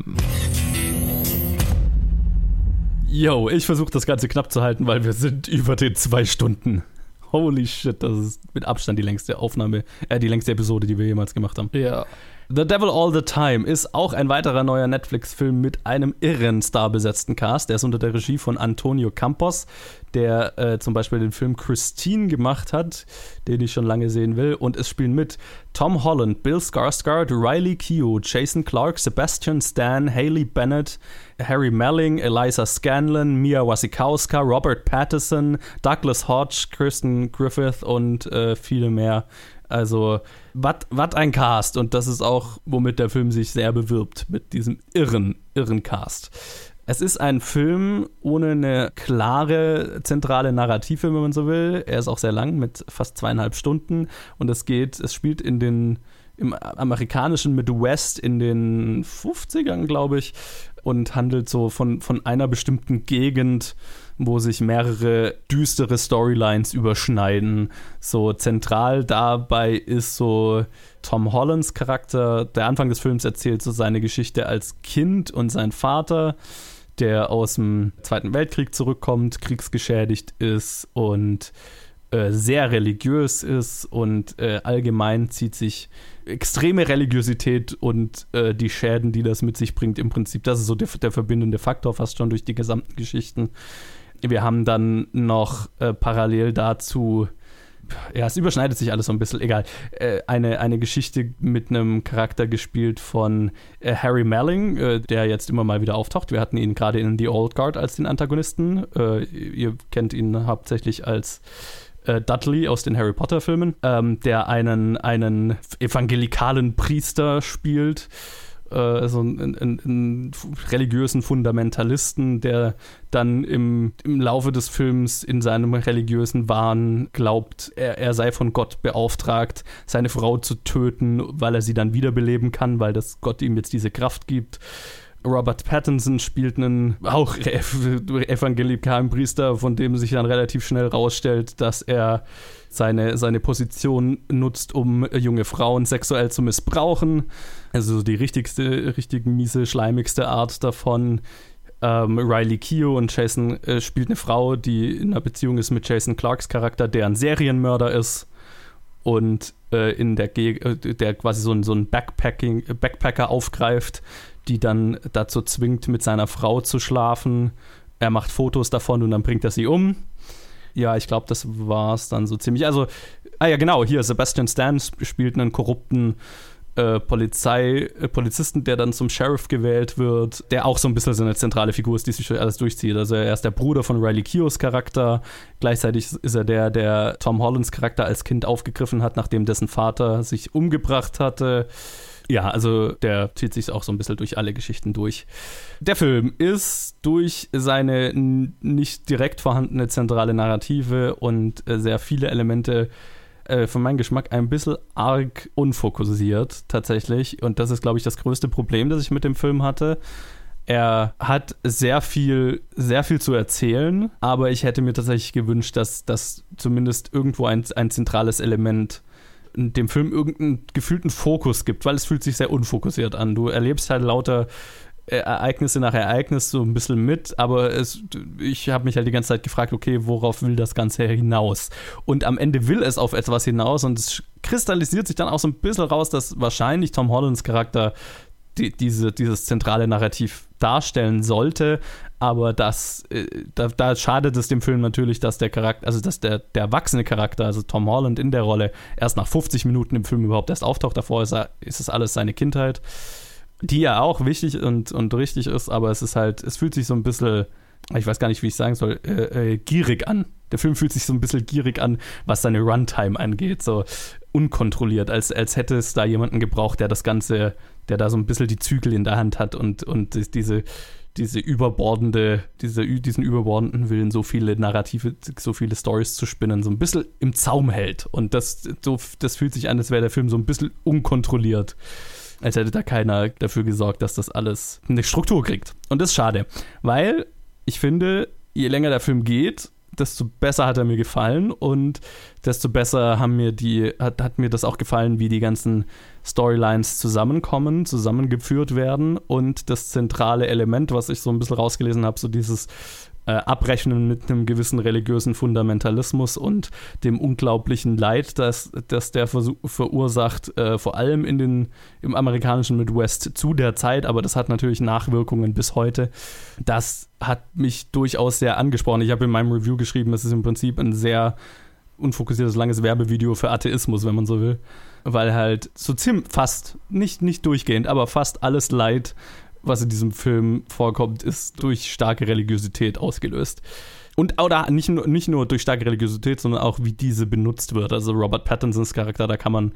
Yo, ich versuche das Ganze knapp zu halten, weil wir sind über den zwei Stunden. Holy shit, das ist mit Abstand die längste Aufnahme, äh, die längste Episode, die wir jemals gemacht haben. Ja. The Devil All the Time ist auch ein weiterer neuer Netflix-Film mit einem irren starbesetzten Cast. Der ist unter der Regie von Antonio Campos, der äh, zum Beispiel den Film Christine gemacht hat, den ich schon lange sehen will. Und es spielen mit Tom Holland, Bill Skarsgård, Riley Keough, Jason Clark, Sebastian Stan, Haley Bennett, Harry Melling, Eliza Scanlon, Mia Wasikowska, Robert Pattinson, Douglas Hodge, Kristen Griffith und äh, viele mehr. Also, was ein Cast. Und das ist auch, womit der Film sich sehr bewirbt, mit diesem irren, irren Cast. Es ist ein Film ohne eine klare zentrale Narrative, wenn man so will. Er ist auch sehr lang, mit fast zweieinhalb Stunden. Und es geht, es spielt in den im amerikanischen Midwest in den 50ern, glaube ich, und handelt so von, von einer bestimmten Gegend, wo sich mehrere düstere Storylines überschneiden. So zentral dabei ist so Tom Hollands Charakter. Der Anfang des Films erzählt so seine Geschichte als Kind und sein Vater, der aus dem Zweiten Weltkrieg zurückkommt, kriegsgeschädigt ist und äh, sehr religiös ist und äh, allgemein zieht sich extreme Religiosität und äh, die Schäden, die das mit sich bringt, im Prinzip, das ist so der, der verbindende Faktor fast schon durch die gesamten Geschichten wir haben dann noch äh, parallel dazu ja, es überschneidet sich alles so ein bisschen, egal. Äh, eine, eine Geschichte mit einem Charakter gespielt von äh, Harry Melling, äh, der jetzt immer mal wieder auftaucht. Wir hatten ihn gerade in The Old Guard als den Antagonisten. Äh, ihr kennt ihn hauptsächlich als äh, Dudley aus den Harry Potter-Filmen, ähm, der einen, einen evangelikalen Priester spielt äh, so einen, einen, einen, religiösen Fundamentalisten, der dann im, im Laufe des Films in seinem religiösen Wahn glaubt, er, er sei von Gott beauftragt, seine Frau zu töten, weil er sie dann wiederbeleben kann, weil das Gott ihm jetzt diese Kraft gibt. Robert Pattinson spielt einen auch evangelikalen Priester, von dem sich dann relativ schnell rausstellt, dass er seine, seine Position nutzt, um junge Frauen sexuell zu missbrauchen. Also die richtigste, richtig miese, schleimigste Art davon. Ähm, Riley Keough und Jason äh, spielt eine Frau, die in einer Beziehung ist mit Jason Clarks Charakter, der ein Serienmörder ist und äh, in der, Ge äh, der quasi so, ein, so ein Backpacking, Backpacker aufgreift, die dann dazu zwingt, mit seiner Frau zu schlafen. Er macht Fotos davon und dann bringt er sie um. Ja, ich glaube, das war es dann so ziemlich. Also, ah ja, genau, hier, Sebastian Stan spielt einen korrupten äh, Polizei, äh, Polizisten, der dann zum Sheriff gewählt wird, der auch so ein bisschen so eine zentrale Figur ist, die sich alles durchzieht. Also er ist der Bruder von Riley Keoughs Charakter, gleichzeitig ist er der, der Tom Hollands Charakter als Kind aufgegriffen hat, nachdem dessen Vater sich umgebracht hatte. Ja, also der zieht sich auch so ein bisschen durch alle Geschichten durch. Der Film ist durch seine nicht direkt vorhandene zentrale Narrative und äh, sehr viele Elemente äh, für meinen Geschmack ein bisschen arg unfokussiert tatsächlich. Und das ist, glaube ich, das größte Problem, das ich mit dem Film hatte. Er hat sehr viel, sehr viel zu erzählen, aber ich hätte mir tatsächlich gewünscht, dass das zumindest irgendwo ein, ein zentrales Element dem Film irgendeinen gefühlten Fokus gibt, weil es fühlt sich sehr unfokussiert an. Du erlebst halt lauter äh, Ereignisse nach Ereignis so ein bisschen mit, aber es, ich habe mich halt die ganze Zeit gefragt, okay, worauf will das Ganze hinaus? Und am Ende will es auf etwas hinaus und es kristallisiert sich dann auch so ein bisschen raus, dass wahrscheinlich Tom Hollands Charakter die, diese, dieses zentrale Narrativ darstellen sollte, aber das, äh, da, da, schadet es dem Film natürlich, dass der Charakter, also dass der, der erwachsene Charakter, also Tom Holland in der Rolle, erst nach 50 Minuten im Film überhaupt erst auftaucht. Davor ist, er, ist es alles seine Kindheit, die ja auch wichtig und, und richtig ist, aber es ist halt, es fühlt sich so ein bisschen, ich weiß gar nicht, wie ich sagen soll, äh, äh, gierig an. Der Film fühlt sich so ein bisschen gierig an, was seine Runtime angeht, so unkontrolliert, als, als hätte es da jemanden gebraucht, der das Ganze der da so ein bisschen die Zügel in der Hand hat und, und diese, diese überbordende, diese, diesen überbordenden Willen, so viele Narrative, so viele Stories zu spinnen, so ein bisschen im Zaum hält. Und das, so, das fühlt sich an, als wäre der Film so ein bisschen unkontrolliert. Als hätte da keiner dafür gesorgt, dass das alles eine Struktur kriegt. Und das ist schade, weil ich finde, je länger der Film geht, desto besser hat er mir gefallen und desto besser haben mir die, hat, hat mir das auch gefallen, wie die ganzen Storylines zusammenkommen, zusammengeführt werden und das zentrale Element, was ich so ein bisschen rausgelesen habe, so dieses äh, Abrechnen mit einem gewissen religiösen Fundamentalismus und dem unglaublichen Leid, das, das der verursacht, äh, vor allem in den, im amerikanischen Midwest zu der Zeit, aber das hat natürlich Nachwirkungen bis heute. Das hat mich durchaus sehr angesprochen. Ich habe in meinem Review geschrieben, es ist im Prinzip ein sehr unfokussiertes, langes Werbevideo für Atheismus, wenn man so will. Weil halt so ziemlich fast, nicht, nicht durchgehend, aber fast alles Leid was in diesem Film vorkommt, ist durch starke Religiosität ausgelöst. Und oder nicht nur, nicht nur durch starke Religiosität, sondern auch wie diese benutzt wird. Also Robert Pattinsons Charakter, da kann man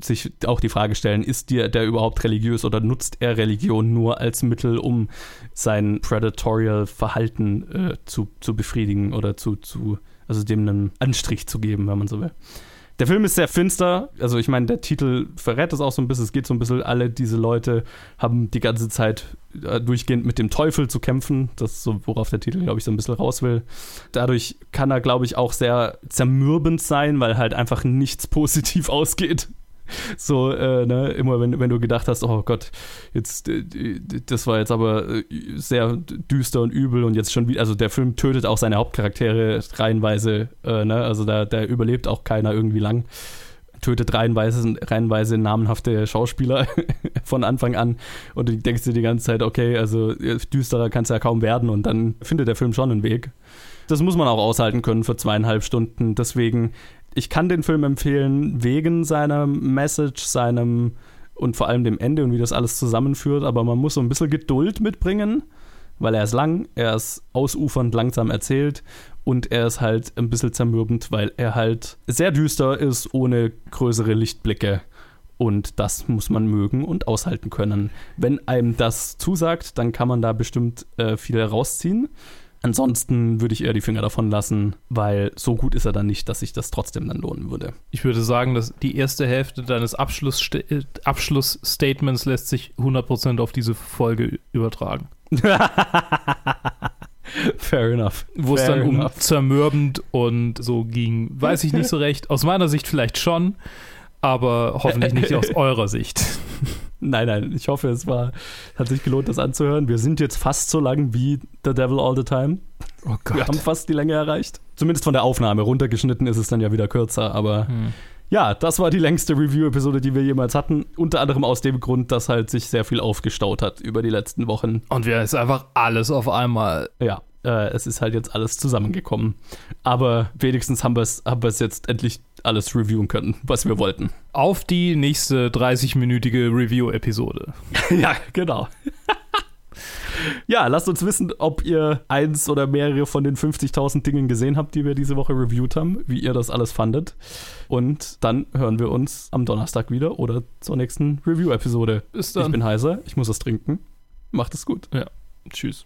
sich auch die Frage stellen, ist dir der überhaupt religiös oder nutzt er Religion nur als Mittel, um sein predatorial Verhalten äh, zu, zu befriedigen oder zu, zu, also dem einen Anstrich zu geben, wenn man so will. Der Film ist sehr finster. Also, ich meine, der Titel verrät es auch so ein bisschen. Es geht so ein bisschen, alle diese Leute haben die ganze Zeit äh, durchgehend mit dem Teufel zu kämpfen. Das ist so, worauf der Titel, glaube ich, so ein bisschen raus will. Dadurch kann er, glaube ich, auch sehr zermürbend sein, weil halt einfach nichts positiv ausgeht. So, äh, ne, immer wenn, wenn du gedacht hast, oh Gott, jetzt, äh, das war jetzt aber äh, sehr düster und übel und jetzt schon wieder, also der Film tötet auch seine Hauptcharaktere reihenweise, äh, ne, also da, da überlebt auch keiner irgendwie lang tötet reihenweise, reihenweise namenhafte Schauspieler von Anfang an und du denkst dir die ganze Zeit, okay, also düsterer kann es ja kaum werden und dann findet der Film schon einen Weg. Das muss man auch aushalten können für zweieinhalb Stunden. Deswegen ich kann den Film empfehlen wegen seiner Message, seinem und vor allem dem Ende und wie das alles zusammenführt, aber man muss so ein bisschen Geduld mitbringen, weil er ist lang, er ist ausufernd langsam erzählt und er ist halt ein bisschen zermürbend, weil er halt sehr düster ist, ohne größere Lichtblicke. Und das muss man mögen und aushalten können. Wenn einem das zusagt, dann kann man da bestimmt äh, viel herausziehen. Ansonsten würde ich eher die Finger davon lassen, weil so gut ist er dann nicht, dass sich das trotzdem dann lohnen würde. Ich würde sagen, dass die erste Hälfte deines Abschlussste Abschlussstatements lässt sich 100% auf diese Folge übertragen. Fair enough. Wo es dann enough. um zermürbend und so ging, weiß ich nicht so recht. Aus meiner Sicht vielleicht schon, aber hoffentlich nicht aus eurer Sicht. Nein, nein, ich hoffe, es war, hat sich gelohnt, das anzuhören. Wir sind jetzt fast so lang wie The Devil All the Time. Oh Gott. Wir haben fast die Länge erreicht. Zumindest von der Aufnahme. Runtergeschnitten ist es dann ja wieder kürzer, aber hm. ja, das war die längste Review-Episode, die wir jemals hatten. Unter anderem aus dem Grund, dass halt sich sehr viel aufgestaut hat über die letzten Wochen. Und wir ist einfach alles auf einmal. Ja, äh, es ist halt jetzt alles zusammengekommen. Aber wenigstens haben wir es haben jetzt endlich alles reviewen können, was wir wollten. Auf die nächste 30-minütige Review-Episode. ja, genau. ja, lasst uns wissen, ob ihr eins oder mehrere von den 50.000 Dingen gesehen habt, die wir diese Woche reviewed haben, wie ihr das alles fandet. Und dann hören wir uns am Donnerstag wieder oder zur nächsten Review-Episode. Ich bin heiser, ich muss was trinken. Macht es gut. Ja. Tschüss.